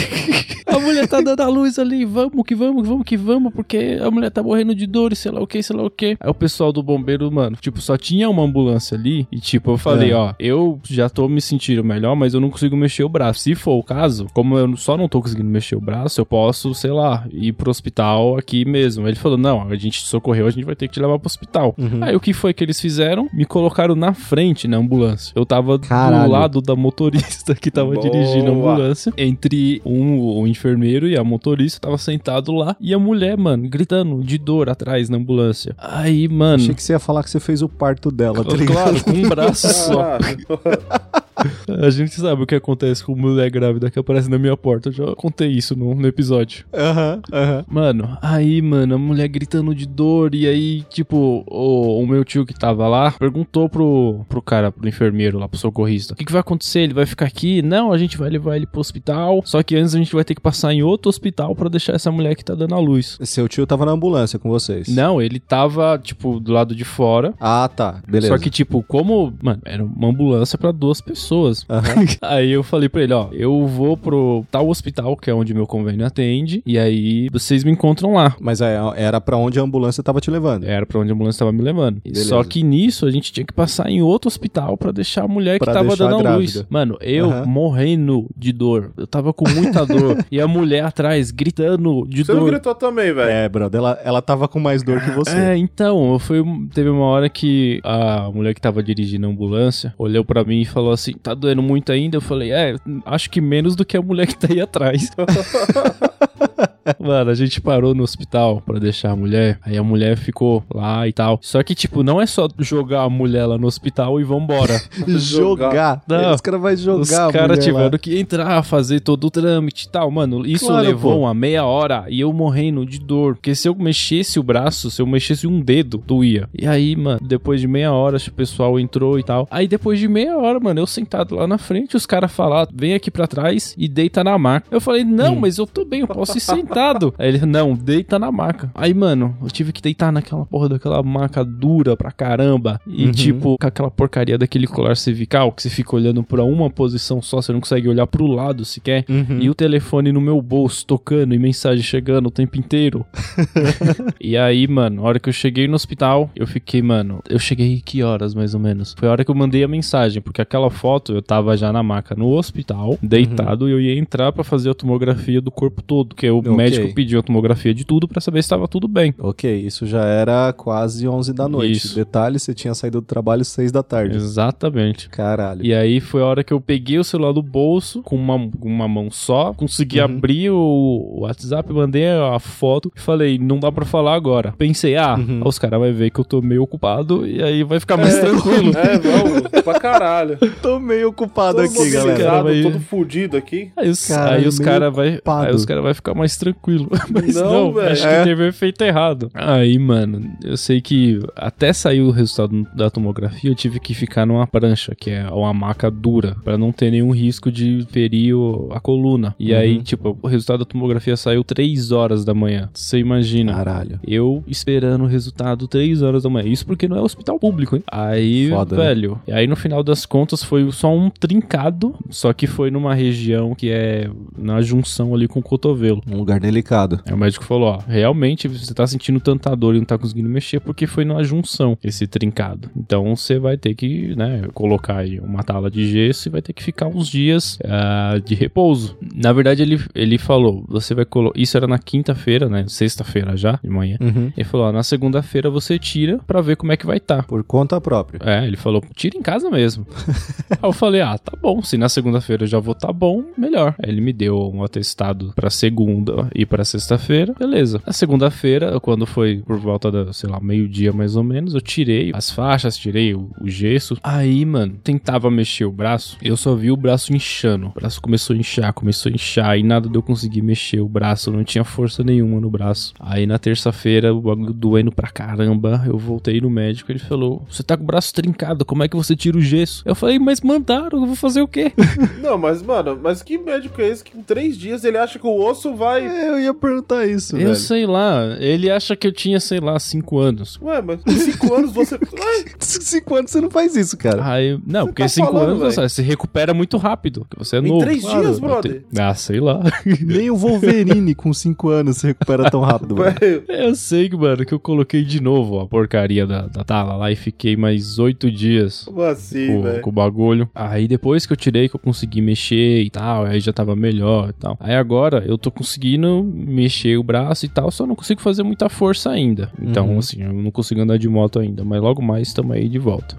[LAUGHS] a mulher tá dando a luz ali, vamos que vamos, vamos que vamos, porque a mulher tá morrendo de dor e sei lá o que, sei lá o que. Aí o pessoal do bombeiro, mano, tipo, só tinha uma ambulância ali e, tipo, eu falei: É. Ó, eu já tô me sentindo melhor, mas eu não consigo mexer o braço. Se for o caso, como eu só não tô conseguindo mexer o braço, eu posso, sei lá, ir pro hospital aqui mesmo. Ele falou: Não, a gente te socorreu, a gente vai ter que te levar pro hospital. Aí o que foi que eles fizeram? Me colocaram na frente na ambulância. Eu tava Caralho. do lado da motorista que tava Boa. dirigindo a ambulância. Entre um, o enfermeiro e a motorista, tava sentado lá. E a mulher, mano, gritando de dor atrás na ambulância. Aí, mano. Achei que você ia falar que você fez o parto dela, tá ligado? Claro, com um braço [LAUGHS] só. [LAUGHS] A gente sabe o que acontece com mulher grávida que aparece na minha porta. Eu já contei isso no, no episódio. Aham, aham. Mano, aí, mano, a mulher gritando de dor. E aí, tipo, o, o meu tio que tava lá perguntou pro, pro cara, pro enfermeiro lá, pro socorrista: O que, que vai acontecer? Ele vai ficar aqui? Não, a gente vai levar ele pro hospital. Só que antes a gente vai ter que passar em outro hospital pra deixar essa mulher que tá dando a luz. Seu tio tava na ambulância com vocês. Não, ele tava, tipo, do lado de fora. Ah, tá. Beleza. Só que, tipo, como, mano, era uma ambulância pra duas pessoas. Aham. [LAUGHS] Aí eu falei pra ele, ó, eu vou pro tal hospital, que é onde meu convênio atende, e aí vocês me encontram lá. Mas é, era pra onde a ambulância tava te levando. Era pra onde a ambulância tava me levando. Beleza. Só que nisso a gente tinha que passar em outro hospital pra deixar a mulher que Pra tava deixar dando a luz. Mano, eu Aham. morrendo de dor. Eu tava com muita dor. [LAUGHS] e a mulher atrás gritando de Você não dor. gritou também, velho. É, brother, ela, ela tava com mais dor que você. É, então, foi, teve uma hora que a mulher que tava dirigindo a ambulância olhou pra mim e falou assim: tá doendo muito ainda? Eu falei: é, acho que menos do que a mulher que tá aí atrás. [LAUGHS] Mano, a gente parou no hospital pra deixar a mulher. Aí a mulher ficou lá e tal. Só que, tipo, não é só jogar a mulher lá no hospital e vambora. [LAUGHS] Jogar. Não. Os caras vão jogar. Os caras lá. tiveram que entrar, fazer todo o trâmite e tal. Mano, isso Claro, levou pô. uma meia hora e eu morrendo de dor. Porque se eu mexesse o braço, se eu mexesse um dedo, doía. E aí, mano, depois de meia hora, o pessoal entrou e tal. Aí depois de meia hora, mano, eu sentado lá na frente, os caras falaram, vem aqui pra trás e deita na maca. Eu falei, não, mas eu tô bem, eu posso ir sentado. Aí ele, não, deita na maca. Aí, mano, eu tive que deitar naquela porra daquela maca dura pra caramba. E, Uhum. tipo, com aquela porcaria daquele colar cervical que você fica olhando pra uma posição só, você não consegue olhar pro lado sequer. Uhum. E o telefone no meu bolso tocando e mensagem chegando o tempo inteiro. [LAUGHS] e aí, mano, a hora que eu cheguei no hospital, eu fiquei, mano, eu cheguei que horas mais ou menos? Foi a hora que eu mandei a mensagem, porque aquela foto eu tava já na maca no hospital, deitado, e eu ia entrar pra fazer a tomografia do corpo todo, que o Ok. médico pediu a tomografia de tudo pra saber se tava tudo bem. Ok, isso já era quase 11 da noite. Isso. Detalhe, você tinha saído do trabalho às 6 da tarde. Exatamente. Caralho. E aí foi a hora que eu peguei o celular do bolso com uma, uma mão só, consegui Uhum. abrir o WhatsApp, mandei a foto e falei, não dá pra falar agora. Pensei, ah, Uhum. os caras vão ver que eu tô meio ocupado e aí vai ficar mais tranquilo. [LAUGHS] É, vamos, pra caralho. [LAUGHS] Tô meio ocupado Todo aqui, galera. Todo fudido aqui. Aí os, Cara, aí os meio caras vai, aí os cara vai ficar mais tranquilo. [LAUGHS] Mas Não, não, velho. acho É. que teve efeito errado. Aí, mano, eu sei que até sair o resultado da tomografia, eu tive que ficar numa prancha, que é uma maca dura, pra não ter nenhum risco de ferir a coluna. E aí, Uhum. tipo, o resultado da tomografia saiu 3 horas da manhã. Você imagina. Caralho. Eu esperando o resultado 3 horas da manhã. Isso porque não é hospital público, hein? Aí, Foda, né? velho. E aí, no final das contas, foi só um trincado. Só que foi numa região que é na junção ali com o cotovelo. Um lugar delicado. Aí o médico falou: ó, realmente você tá sentindo tanta dor e não tá conseguindo mexer porque foi numa junção esse trincado. Então você vai ter que, né, colocar aí uma tala de gesso e vai ter que ficar uns dias ah, de repouso. Na verdade, ele, ele falou: você vai colocar. Isso era na quinta-feira, né? Sexta-feira já, de manhã. Uhum. Ele falou: ó, na segunda-feira você tira pra ver como é que vai tá. Por conta própria. É, ele falou, tira em casa mesmo. [LAUGHS] Aí eu falei, ah, tá bom, se na segunda-feira eu já vou tá bom, melhor. Aí ele me deu um atestado pra segunda e pra sexta-feira, beleza. Na segunda-feira, quando foi por volta da, sei lá, meio-dia mais ou menos, eu tirei as faixas, tirei o, o gesso. Aí, mano, tentava mexer o braço, eu só vi o braço inchando. O braço começou a inchar, começou a inchar, e nada de eu conseguir mexer o braço, não tinha força nenhuma no braço. Aí na terça-feira, o bagulho doendo pra caramba, eu voltei no médico, ele falou: Você tá com o braço trincado, como é que você tira o gesso? Eu falei, mas mandaram, eu vou fazer o quê? [LAUGHS] Não, mas, mano, mas que médico é esse que em três dias ele acha que o osso vai. Eu ia perguntar isso, Eu velho. sei lá, ele acha que eu tinha, sei lá, 5 anos. Ué, mas com 5 anos você. [LAUGHS] Ai, Cinco anos você não faz isso, cara. Aí, não, porque tá 5 falando, anos velho? você se recupera muito rápido, você é Em novo. três Claro, dias, eu brother? Ah, sei lá. [LAUGHS] Nem o Wolverine com cinco anos se recupera tão rápido, velho. Eu sei, que, mano, que eu coloquei de novo a porcaria da, da tala lá e fiquei mais 8 dias Como assim, com, velho? com o bagulho. Aí depois que eu tirei, que eu consegui mexer e tal, aí já tava melhor e tal. Aí agora eu tô conseguindo mexer o braço e tal, só não consigo fazer muita força ainda. Então, Uhum. assim, eu não consigo andar de moto ainda, mas logo mais estamos aí de volta.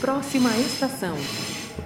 Próxima estação.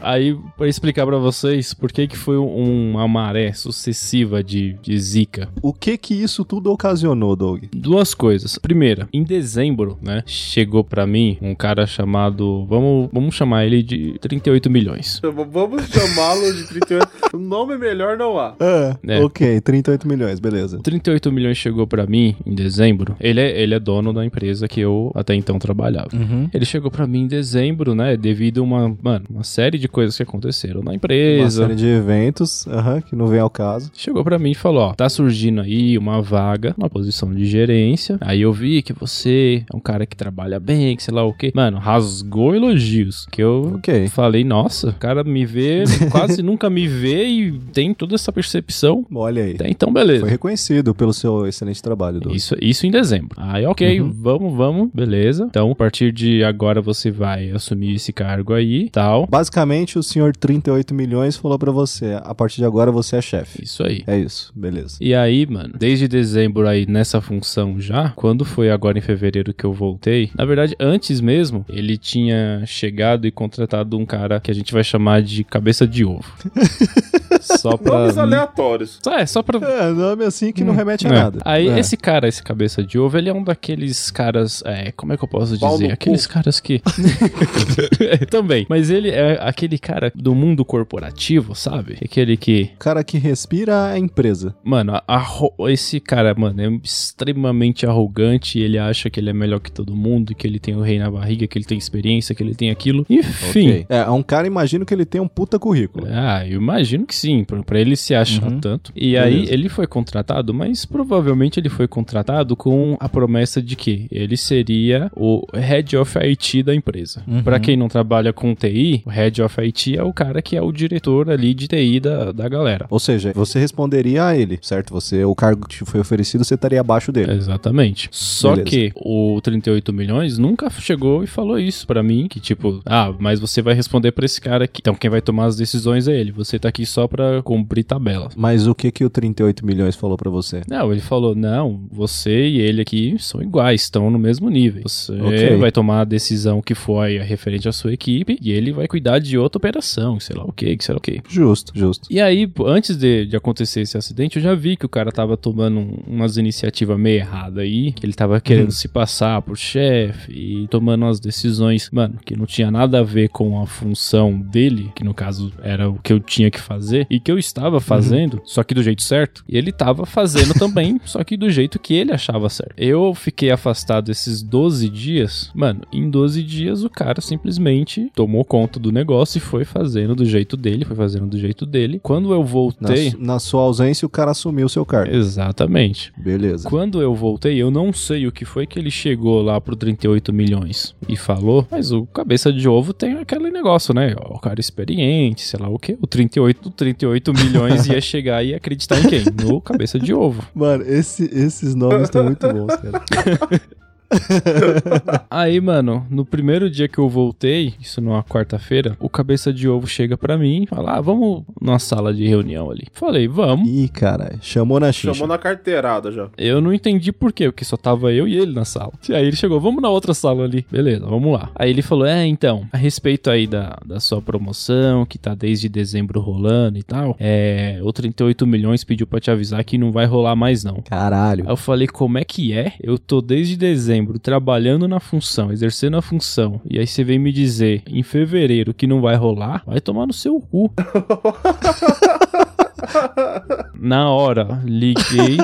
Aí, pra explicar pra vocês por que que foi um- uma maré sucessiva de, de zika. O que que isso tudo ocasionou, Doug? Duas coisas. Primeira, em dezembro, né, chegou pra mim um cara chamado, vamos, vamos chamar ele de 38 milhões. Vamos chamá-lo de 38. o nome melhor não há. É, É. ok, 38 milhões, beleza. 38 milhões chegou pra mim em dezembro. Ele é, ele é dono da empresa que eu até então trabalhava. Uhum. Ele chegou pra mim em dezembro, né, devido a uma, mano, uma série de coisas que aconteceram na Uma empresa. série de eventos, aham, que não vem ao caso. Chegou pra mim e falou: Ó, tá surgindo aí uma vaga, uma posição de gerência. Aí eu vi que você é um cara que trabalha bem, que sei lá o quê. Mano, rasgou elogios. Que eu Ok. falei: Nossa, o cara me vê, [LAUGHS] quase nunca me vê e tem toda essa percepção. Olha aí. Até então, beleza. Foi reconhecido pelo seu excelente trabalho, Doug. Isso, isso em dezembro. Aí, ok, Uhum. vamos, vamos, beleza. Então, a partir de agora você vai assumir esse cargo aí, tal. Basicamente, o senhor 38 milhões falou pra você, a partir de agora você é chefe. Isso aí. É isso, beleza. E aí, mano, desde dezembro aí nessa função já, quando foi agora em fevereiro que eu voltei, na verdade, antes mesmo, ele tinha chegado e contratado um cara que a gente vai chamar de cabeça de ovo. [LAUGHS] só pra. Nomes aleatórios. Só- É, só pra. É, nome assim que não remete a É. nada. Aí, É. esse cara, esse cabeça de ovo, ele é um daqueles caras. É, como é que eu posso dizer? Aqueles caras que. [LAUGHS] Também. Mas ele é aquele cara do mundo corporativo, sabe? Aquele que. O cara que respira é a empresa. Mano, a- arro- esse cara, mano, é extremamente arrogante. Ele acha que ele é melhor que todo mundo, que ele tem o rei na barriga, que ele tem experiência, que ele tem aquilo. Enfim. Ok. É, é um cara, imagino que ele tem um puta currículo. Ah, eu imagino que sim, pra, pra ele se achar Uhum. tanto. E aí Beleza. ele foi contratado, mas provavelmente ele foi contratado com a promessa de que ele seria o head of IT da empresa. Uhum. Pra quem não trabalha com TI, o head of IT é o cara que é o diretor ali de TI da, da galera. Ou seja, você responderia a ele, certo? Você, o cargo que te foi oferecido, você estaria abaixo dele. Exatamente. Só Beleza. que o 38 milhões nunca chegou e falou isso pra mim, que tipo, ah, mas você vai responder pra esse cara aqui. Então quem vai tomar as decisões é ele. Você tá aqui só pra cumprir tabela. Mas o que que o 38 milhões falou pra você? Não, ele falou: não, você e ele aqui são iguais, estão no mesmo nível. Você Ok. vai tomar a decisão que foi referente à sua equipe e ele vai cuidar de outra operação, sei lá o que, sei lá o que. Justo, justo. E aí, antes de, de acontecer esse acidente, eu já vi que o cara tava tomando um- umas iniciativas meio erradas aí, que ele tava querendo Uhum. se passar por chefe e tomando umas decisões, mano, que não tinha nada a ver com a função dele, que no caso era o que eu tinha que fazer, e que eu estava fazendo, só que do jeito certo, e ele tava fazendo também, [LAUGHS] só que do jeito que ele achava certo. Eu fiquei afastado esses 12 dias, mano, em 12 dias o cara simplesmente tomou conta do negócio e foi fazendo do jeito dele, foi fazendo do jeito dele. Quando eu Na, voltei. su- na sua ausência, o cara assumiu o seu cargo. Exatamente. Beleza. Quando eu voltei, eu não sei o que foi que ele chegou lá pro 38 milhões e falou, mas o cabeça de ovo tem aquele negócio, né? O cara experiente, sei lá o que. O 38, o 38 milhões ia chegar e acreditar em quem? No cabeça de ovo. Mano, esse- esses nomes estão muito bons, cara. [LAUGHS] [LAUGHS] Aí, mano, no primeiro dia que eu voltei, isso numa quarta-feira, o cabeça de ovo chega pra mim e fala: ah, vamos numa sala de reunião ali. Falei, vamos. Ih, cara, chamou na xixa. Chamou na carteirada já. Eu não entendi por quê, porque só tava eu e ele na sala. E aí ele chegou, vamos na outra sala ali. Beleza, vamos lá. Aí ele falou, é, então, a respeito aí da, da sua promoção, que tá desde dezembro rolando e tal, é, o 38 milhões pediu pra te avisar que não vai rolar mais não. Caralho. Aí eu falei, como é que é? Eu tô desde dezembro trabalhando na função, exercendo a função, e aí você vem me dizer em fevereiro que não vai rolar? Vai tomar no seu cu. [LAUGHS] [LAUGHS] Na hora, liguei,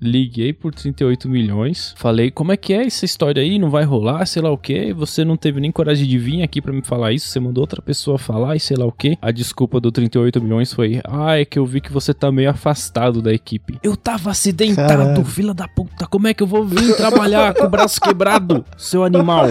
liguei por 38 milhões. Falei, como é que é essa história aí? Não vai rolar, sei lá o quê. Você não teve nem coragem de vir aqui pra me falar isso. Você mandou outra pessoa falar e sei lá o quê. A desculpa do 38 milhões foi, ah, é que eu vi que você tá meio afastado da equipe. Eu tava acidentado, fila da puta. Como é que eu vou vir trabalhar com o braço quebrado, seu animal?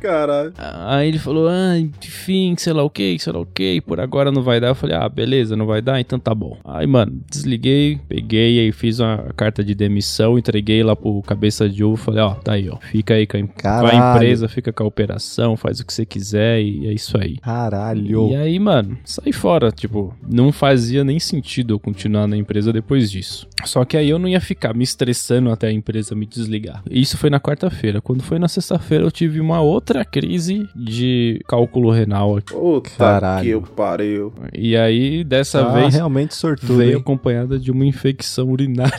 Caralho. Aí ele falou, ah, enfim, sei lá o que, sei lá o que, por agora não vai dar. Eu falei, ah, beleza, não vai dar, então tá bom. Aí, mano, desliguei, peguei, aí fiz uma carta de demissão, entreguei lá pro cabeça de ovo, falei, ó, tá aí, ó, fica aí com a, com a empresa, fica com a operação, faz o que você quiser e é isso aí. Caralho. E aí, mano, saí fora, tipo, não fazia nem sentido eu continuar na empresa depois disso. Só que aí eu não ia ficar me estressando até a empresa me desligar. Isso foi na quarta-feira. Quando foi na sexta-feira, eu tive uma outra crise de cálculo renal aqui. Puta Caralho. que eu pariu. E aí, dessa Tá vez, realmente sortudo, veio hein? acompanhada de uma infecção urinária.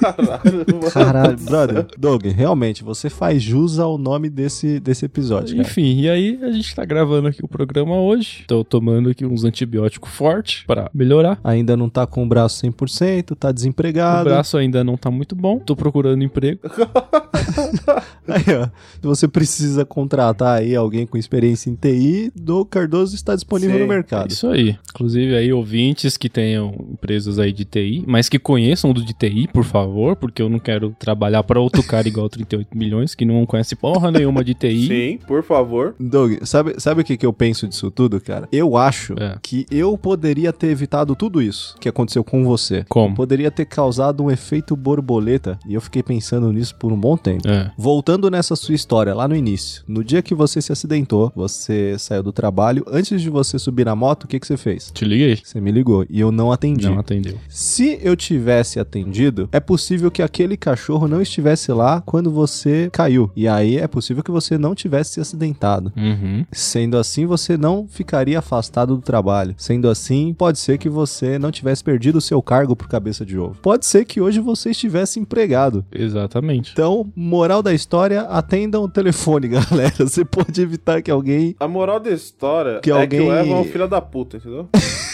Caralho, [LAUGHS] mano. Caralho, brother. Doug, realmente, você faz jus ao nome desse, desse episódio, cara. Enfim, e aí a gente tá gravando aqui o programa hoje. Tô tomando aqui uns antibióticos fortes pra melhorar. Ainda não tá com o braço 100%, tá O desempregado. braço ainda não tá muito bom. Tô procurando emprego. [LAUGHS] [LAUGHS] Aí, ó, se você precisa contratar aí alguém com experiência em TI, do Cardoso está disponível Sim, no mercado. Isso aí. Inclusive aí ouvintes que tenham empresas aí de TI, mas que conheçam do de TI, por favor, porque eu não quero trabalhar pra outro cara igual [LAUGHS] 38 milhões que não conhece porra nenhuma de TI. Sim, por favor. Doug, sabe, sabe o que, que eu penso disso tudo, cara? Eu acho É. que eu poderia ter evitado tudo isso que aconteceu com você. Como? Poderia ter causado um efeito borboleta, e eu fiquei pensando nisso por um bom tempo. É. Voltando nessa sua história, lá no início, no dia que você se acidentou, você saiu do trabalho, antes de você subir na moto, o que, que você fez? Te liguei? Você me ligou e eu não atendi. Não atendeu. Se eu tivesse atendido, é possível que aquele cachorro não estivesse lá quando você caiu. E aí é possível que você não tivesse se acidentado. Uhum. Sendo assim, você não ficaria afastado do trabalho. Sendo assim, pode ser que você não tivesse perdido o seu cargo por cabeça de ovo. Pode ser que hoje você estivesse empregado. Exatamente. Então, moral da história, atendam o telefone, [LAUGHS] galera. Você pode evitar que alguém. A moral da história Que é alguém- que o Evan é um filho da puta, entendeu? [LAUGHS]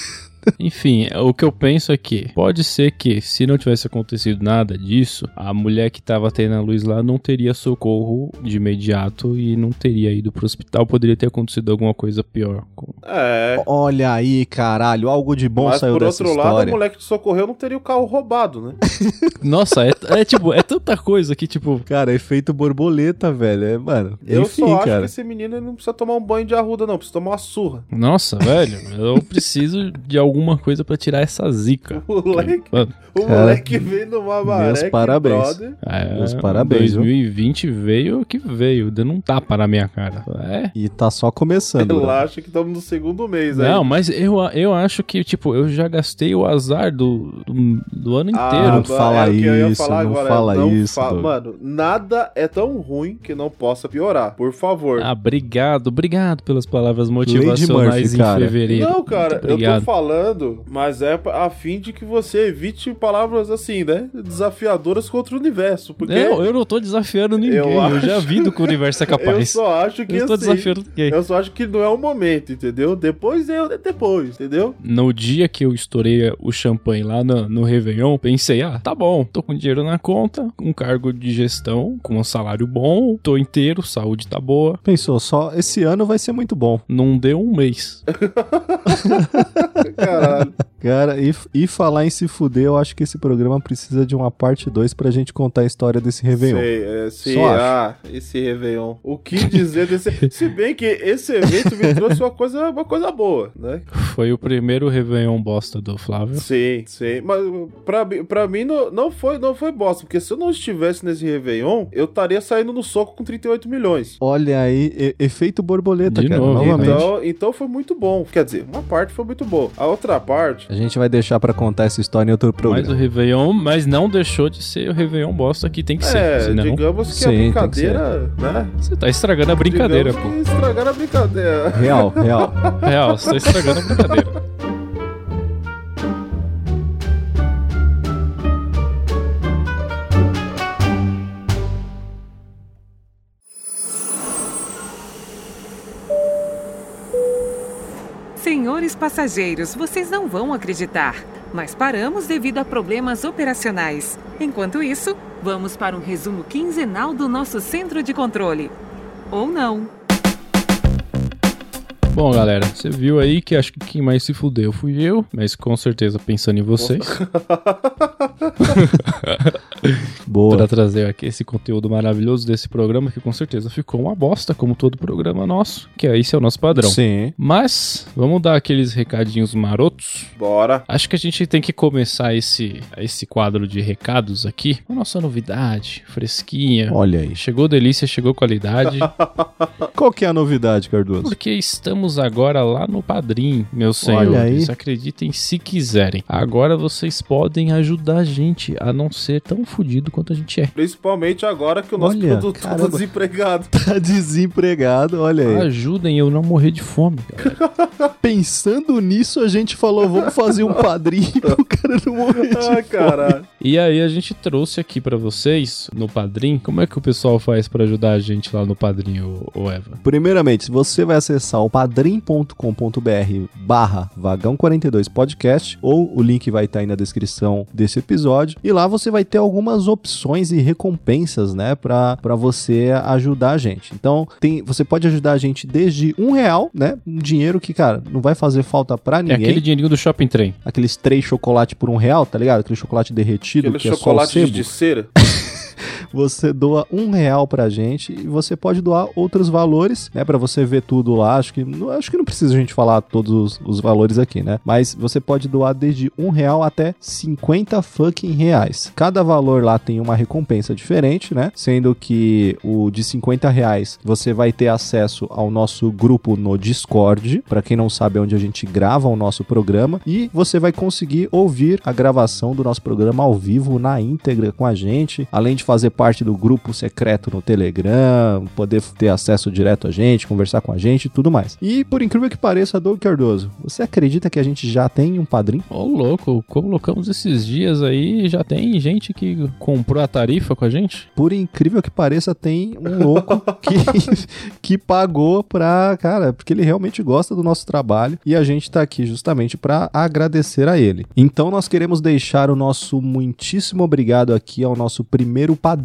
Enfim, o que eu penso é que pode ser que, se não tivesse acontecido nada disso, a mulher que tava tendo a luz lá não teria socorro de imediato e não teria ido pro hospital. Poderia ter acontecido alguma coisa pior. com- É. Olha aí, caralho, algo de bom Mas saiu por dessa outro lado, história. o moleque que socorreu não teria o carro roubado, né? [LAUGHS] Nossa, é, é tipo, é tanta coisa que, tipo, Cara, efeito borboleta, velho. É, mano. Eu enfim, só acho cara. que esse menino não precisa tomar um banho de arruda, não. Precisa tomar uma surra. nossa, velho, eu preciso de alguma coisa pra tirar essa zica. [LAUGHS] O moleque, Mano, o Cara, moleque veio numa maré. meus parabéns. é, Meus parabéns, viu? 2020 veio que veio, dando um tapa na minha cara. É. E tá só começando. bro. Relaxa que estamos no segundo mês aí. Não, mas eu, eu acho que, tipo, eu já gastei o azar do, do, do ano Ah, inteiro. não mano, fala é eu isso, falar não agora, fala não isso, fa-. Mano, nada é tão ruim que não possa piorar. Por favor. Ah, obrigado, obrigado pelas palavras motivacionais Murphy, em cara. fevereiro. Não, cara, eu tô obrigado. Falando, mas é a fim de que você evite palavras assim, né? Desafiadoras contra o universo. Porque Eu, eu não tô desafiando ninguém, Eu eu, acho- já vi do que o universo é [LAUGHS] eu capaz. só acho que Eu assim, desafiando ninguém. Eu só acho que não é o momento, entendeu? Depois é depois, entendeu? No dia que eu estourei o champanhe lá no, no Réveillon, pensei, ah, tá bom, tô com dinheiro na conta, um cargo de gestão, com um salário bom, tô inteiro, saúde tá boa. Pensou, só esse ano vai ser muito bom. Não deu um mês. [LAUGHS] [LAUGHS] Caralho. [LAUGHS] Cara, e, e falar em se fuder, eu acho que esse programa precisa de uma parte 2 pra gente contar a história desse Réveillon. Sei, é, sim, Só acho. ah, esse Réveillon. O que dizer desse. [LAUGHS] Se bem que esse evento me trouxe uma coisa, uma coisa boa, né? Foi o primeiro Réveillon bosta do Flávio. Sim, sim. Mas pra, mim- pra mim não, não, foi, não foi bosta, porque se eu não estivesse nesse Réveillon, eu estaria saindo no soco com 38 milhões. Olha aí, e- efeito borboleta, De cara, novo, novamente. Então, então foi muito bom. Quer dizer, uma parte foi muito boa. A outra parte. A gente vai deixar pra contar essa história em outro Mas programa. o Réveillon, mas não deixou de ser o Réveillon bosta que tem que ser. É, senão digamos que Sim, a brincadeira, né? você tá estragando a brincadeira, digamos pô. que estragaram a brincadeira. Real, real. Real, você tá estragando a brincadeira. [LAUGHS] Senhores passageiros, vocês não vão acreditar. mas paramos devido a problemas operacionais. Enquanto isso, vamos para um resumo quinzenal do nosso centro de controle. Ou não. Bom, galera, você viu aí que acho que quem mais se fudeu fui eu, mas com certeza pensando em vocês. [LAUGHS] Boa. Pra trazer aqui esse conteúdo maravilhoso desse programa, que com certeza ficou uma bosta, como todo programa nosso, que é esse é o nosso padrão. Sim. Mas, vamos dar aqueles recadinhos marotos. Bora. Acho que a gente tem que começar esse, esse quadro de recados aqui. a nossa novidade, fresquinha. Olha aí. Chegou delícia, chegou qualidade. [LAUGHS] Qual que é a novidade, Cardoso? Porque estamos agora lá no Padrim, meus Olha senhores. aí. Acreditem se quiserem. Agora vocês podem ajudar a gente a não ser tão fudido quanto a gente é. Principalmente agora que o nosso Olha, produto tá caramba. desempregado. [LAUGHS] Tá desempregado, olha aí. Ajudem eu não morrer de fome. [LAUGHS] Pensando nisso, a gente falou, vamos fazer um padrinho [LAUGHS] pro cara não morrer de Ai, caralho. E aí a gente trouxe aqui pra vocês no Padrim. Como é que o pessoal faz pra ajudar a gente lá no Padrim, ô Eva? Primeiramente, você vai acessar o padrim.com.br barra vagão 42 podcast ou o link vai estar aí na descrição desse episódio e lá você vai ter algumas opções e recompensas, né, pra, pra você ajudar a gente. Então, tem, você pode ajudar a gente desde um real, né, um dinheiro que, cara, não vai fazer falta pra É ninguém. aquele dinheirinho do Shopping Trem. Aqueles três chocolates por um real, tá ligado? Aquele chocolate derretido Aquele que é só o chocolate sebo. de cera. [LAUGHS] Você doa um real pra gente e você pode doar outros valores, né? Pra você ver tudo lá. Acho que, não- acho que não precisa a gente falar todos os, os valores aqui, né? Mas você pode doar desde um real até 50 fucking reais. Cada valor lá tem uma recompensa diferente, né? Sendo que o de 50 reais você vai ter acesso ao nosso grupo no Discord. Pra quem não sabe, é onde a gente grava o nosso programa. E você vai conseguir ouvir a gravação do nosso programa ao vivo na íntegra com a gente, além de fazer parte do grupo secreto no Telegram, poder ter acesso direto a gente, conversar com a gente e tudo mais. E por incrível que pareça, Doug Cardoso, você acredita que a gente já tem um padrinho? Ô, louco, colocamos esses dias aí já tem gente que comprou a tarifa com a gente? Por incrível que pareça, tem um louco [LAUGHS] que, que pagou pra, cara, porque ele realmente gosta do nosso trabalho e a gente tá aqui justamente pra agradecer a ele. Então nós queremos deixar o nosso muitíssimo obrigado aqui ao nosso primeiro padrinho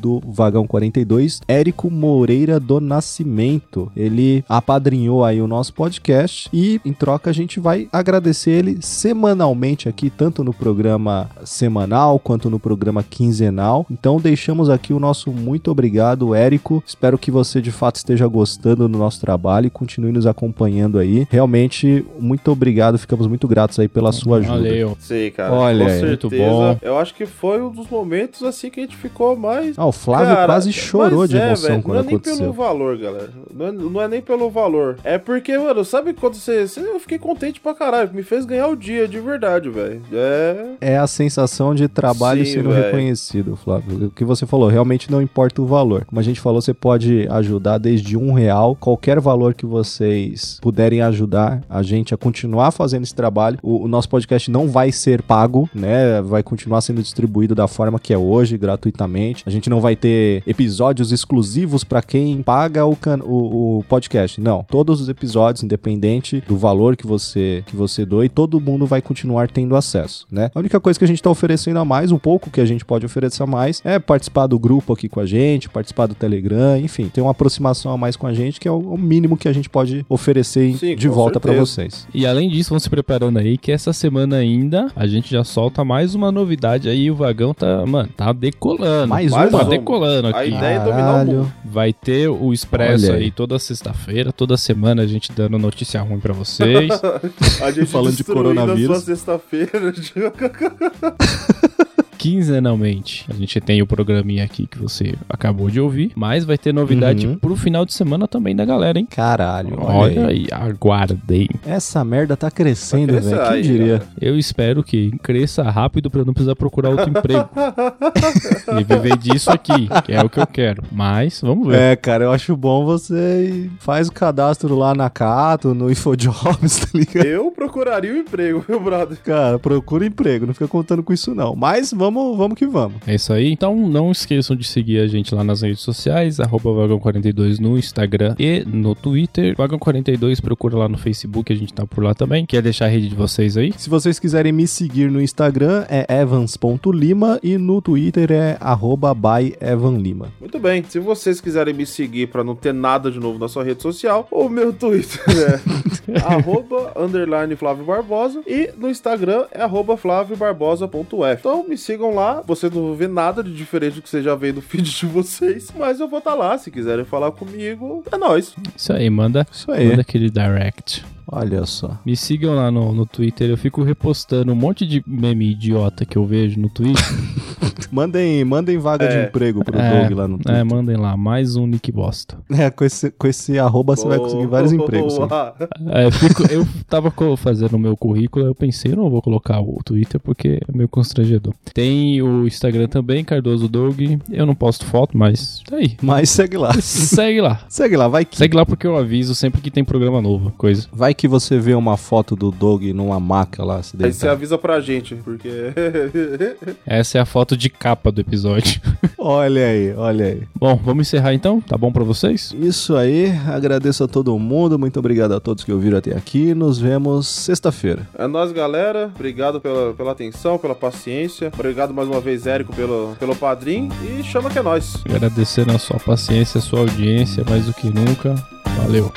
do Vagão 42, Érico Moreira do Nascimento. Ele apadrinhou aí o nosso podcast e em troca a gente vai agradecer ele semanalmente aqui, tanto no programa semanal quanto no programa quinzenal. Então deixamos aqui o nosso muito obrigado, Érico. Espero que você de fato esteja gostando do nosso trabalho e continue nos acompanhando aí. Realmente, muito obrigado, ficamos muito gratos aí pela sua ajuda. Valeu. Sei, cara. Olha muito certeza. bom. Eu acho que foi um dos momentos assim que a gente ficou mais. Ah, o Flávio Cara, quase chorou mas de é, emoção velho, quando Não é nem aconteceu. pelo valor, galera. Não é, não é nem pelo valor. É porque, mano, sabe quando você, Eu fiquei contente pra caralho. Me fez ganhar o dia de verdade, velho. É. É a sensação de trabalho Sim, sendo velho. reconhecido, Flávio. O que você falou, realmente não importa o valor. Como a gente falou, você pode ajudar desde um real. Qualquer valor que vocês puderem ajudar a gente a continuar fazendo esse trabalho. O, o nosso podcast não vai ser pago, né? Vai continuar sendo distribuído da forma que é hoje, gratuitamente. A gente não vai ter episódios exclusivos para quem paga o, can- o, o podcast. Não. Todos os episódios, independente do valor que você que você doe, todo mundo vai continuar tendo acesso, né? A única coisa que a gente tá oferecendo a mais, um pouco que a gente pode oferecer a mais, é participar do grupo aqui com a gente, participar do Telegram, enfim, ter uma aproximação a mais com a gente, que é o mínimo que a gente pode oferecer Sim, de volta para vocês. E além disso, vão se preparando aí que essa semana ainda a gente já solta mais uma novidade aí. O vagão tá, mano, tá decolando. Mais Mais Tá uma? decolando A aqui. ideia é dominar o mundo. Vai ter o Expresso aí. aí toda sexta-feira, toda semana a gente dando notícia ruim pra vocês. [LAUGHS] A gente Falando de coronavírus. A sua sexta-feira. [LAUGHS] Quinzenalmente, a gente tem o programinha aqui que você acabou de ouvir, mas vai ter novidade Uhum. pro final de semana também da galera, hein? Caralho, Olha aí, aguardem. Essa merda tá crescendo, Tá velho. Quem diria? cara. Eu espero que cresça rápido pra eu não precisar procurar outro emprego. [LAUGHS] e viver disso aqui, que é o que eu quero. Mas, vamos ver. É, cara, eu acho bom você ir- faz o cadastro lá na Cato, no InfoJobs, [LAUGHS] tá ligado? Eu procuraria um emprego, meu brother. Cara, procura emprego, não fica contando com isso não. Mas vamos vamos, vamos que vamos. É isso aí. Então não esqueçam de seguir a gente lá nas redes sociais, arroba Vagão42 no Instagram e no Twitter. Vagão42, procura lá no Facebook, a gente tá por lá também. Quer deixar a rede de vocês aí? Se vocês quiserem me seguir no Instagram é evans.lima e no Twitter é arroba by evanlima. Muito bem. Se vocês quiserem me seguir pra não ter nada de novo na sua rede social, o meu Twitter é [LAUGHS] arroba underline Flávio Barbosa e no Instagram é arroba flaviobarbosa.f. Então me sigam lá. Você não vê nada de diferente do que você já vê no [LAUGHS] feed de vocês, mas eu vou estar lá. Se quiserem falar comigo, é nóis. Isso aí, manda, Isso aí. manda aquele direct. Olha só. Me sigam lá no, no Twitter, eu fico repostando um monte de meme idiota que eu vejo no Twitter. [LAUGHS] Mandem, mandem vaga de É. emprego pro É, Doug lá no É, Twitter. mandem lá, mais um Nick Bosta. É, com esse, com esse arroba você vai conseguir vários empregos. É, eu, fico- eu tava fazendo o meu currículo, eu pensei, não vou colocar o Twitter porque é meio constrangedor. Tem o Instagram também, Cardoso Doug. Eu não posto foto, mas tá aí. Mas segue lá. Segue lá. Segue lá, vai que, Segue lá porque eu aviso sempre que tem programa novo, coisa. vai que você vê uma foto do Doug numa maca lá, se Aí você avisa pra gente, porque. [LAUGHS] Essa é a foto de capa do episódio. [LAUGHS] Olha aí, olha aí. Bom, vamos encerrar então? Tá bom pra vocês? Isso aí, agradeço a todo mundo, muito obrigado a todos que ouviram até aqui. Nos vemos sexta-feira. É nóis, galera. Obrigado pela, pela atenção, pela paciência. Obrigado mais uma vez, Érico, pelo, pelo padrinho. E chama que é nóis. Agradecendo a sua paciência, a sua audiência, mais do que nunca. Valeu.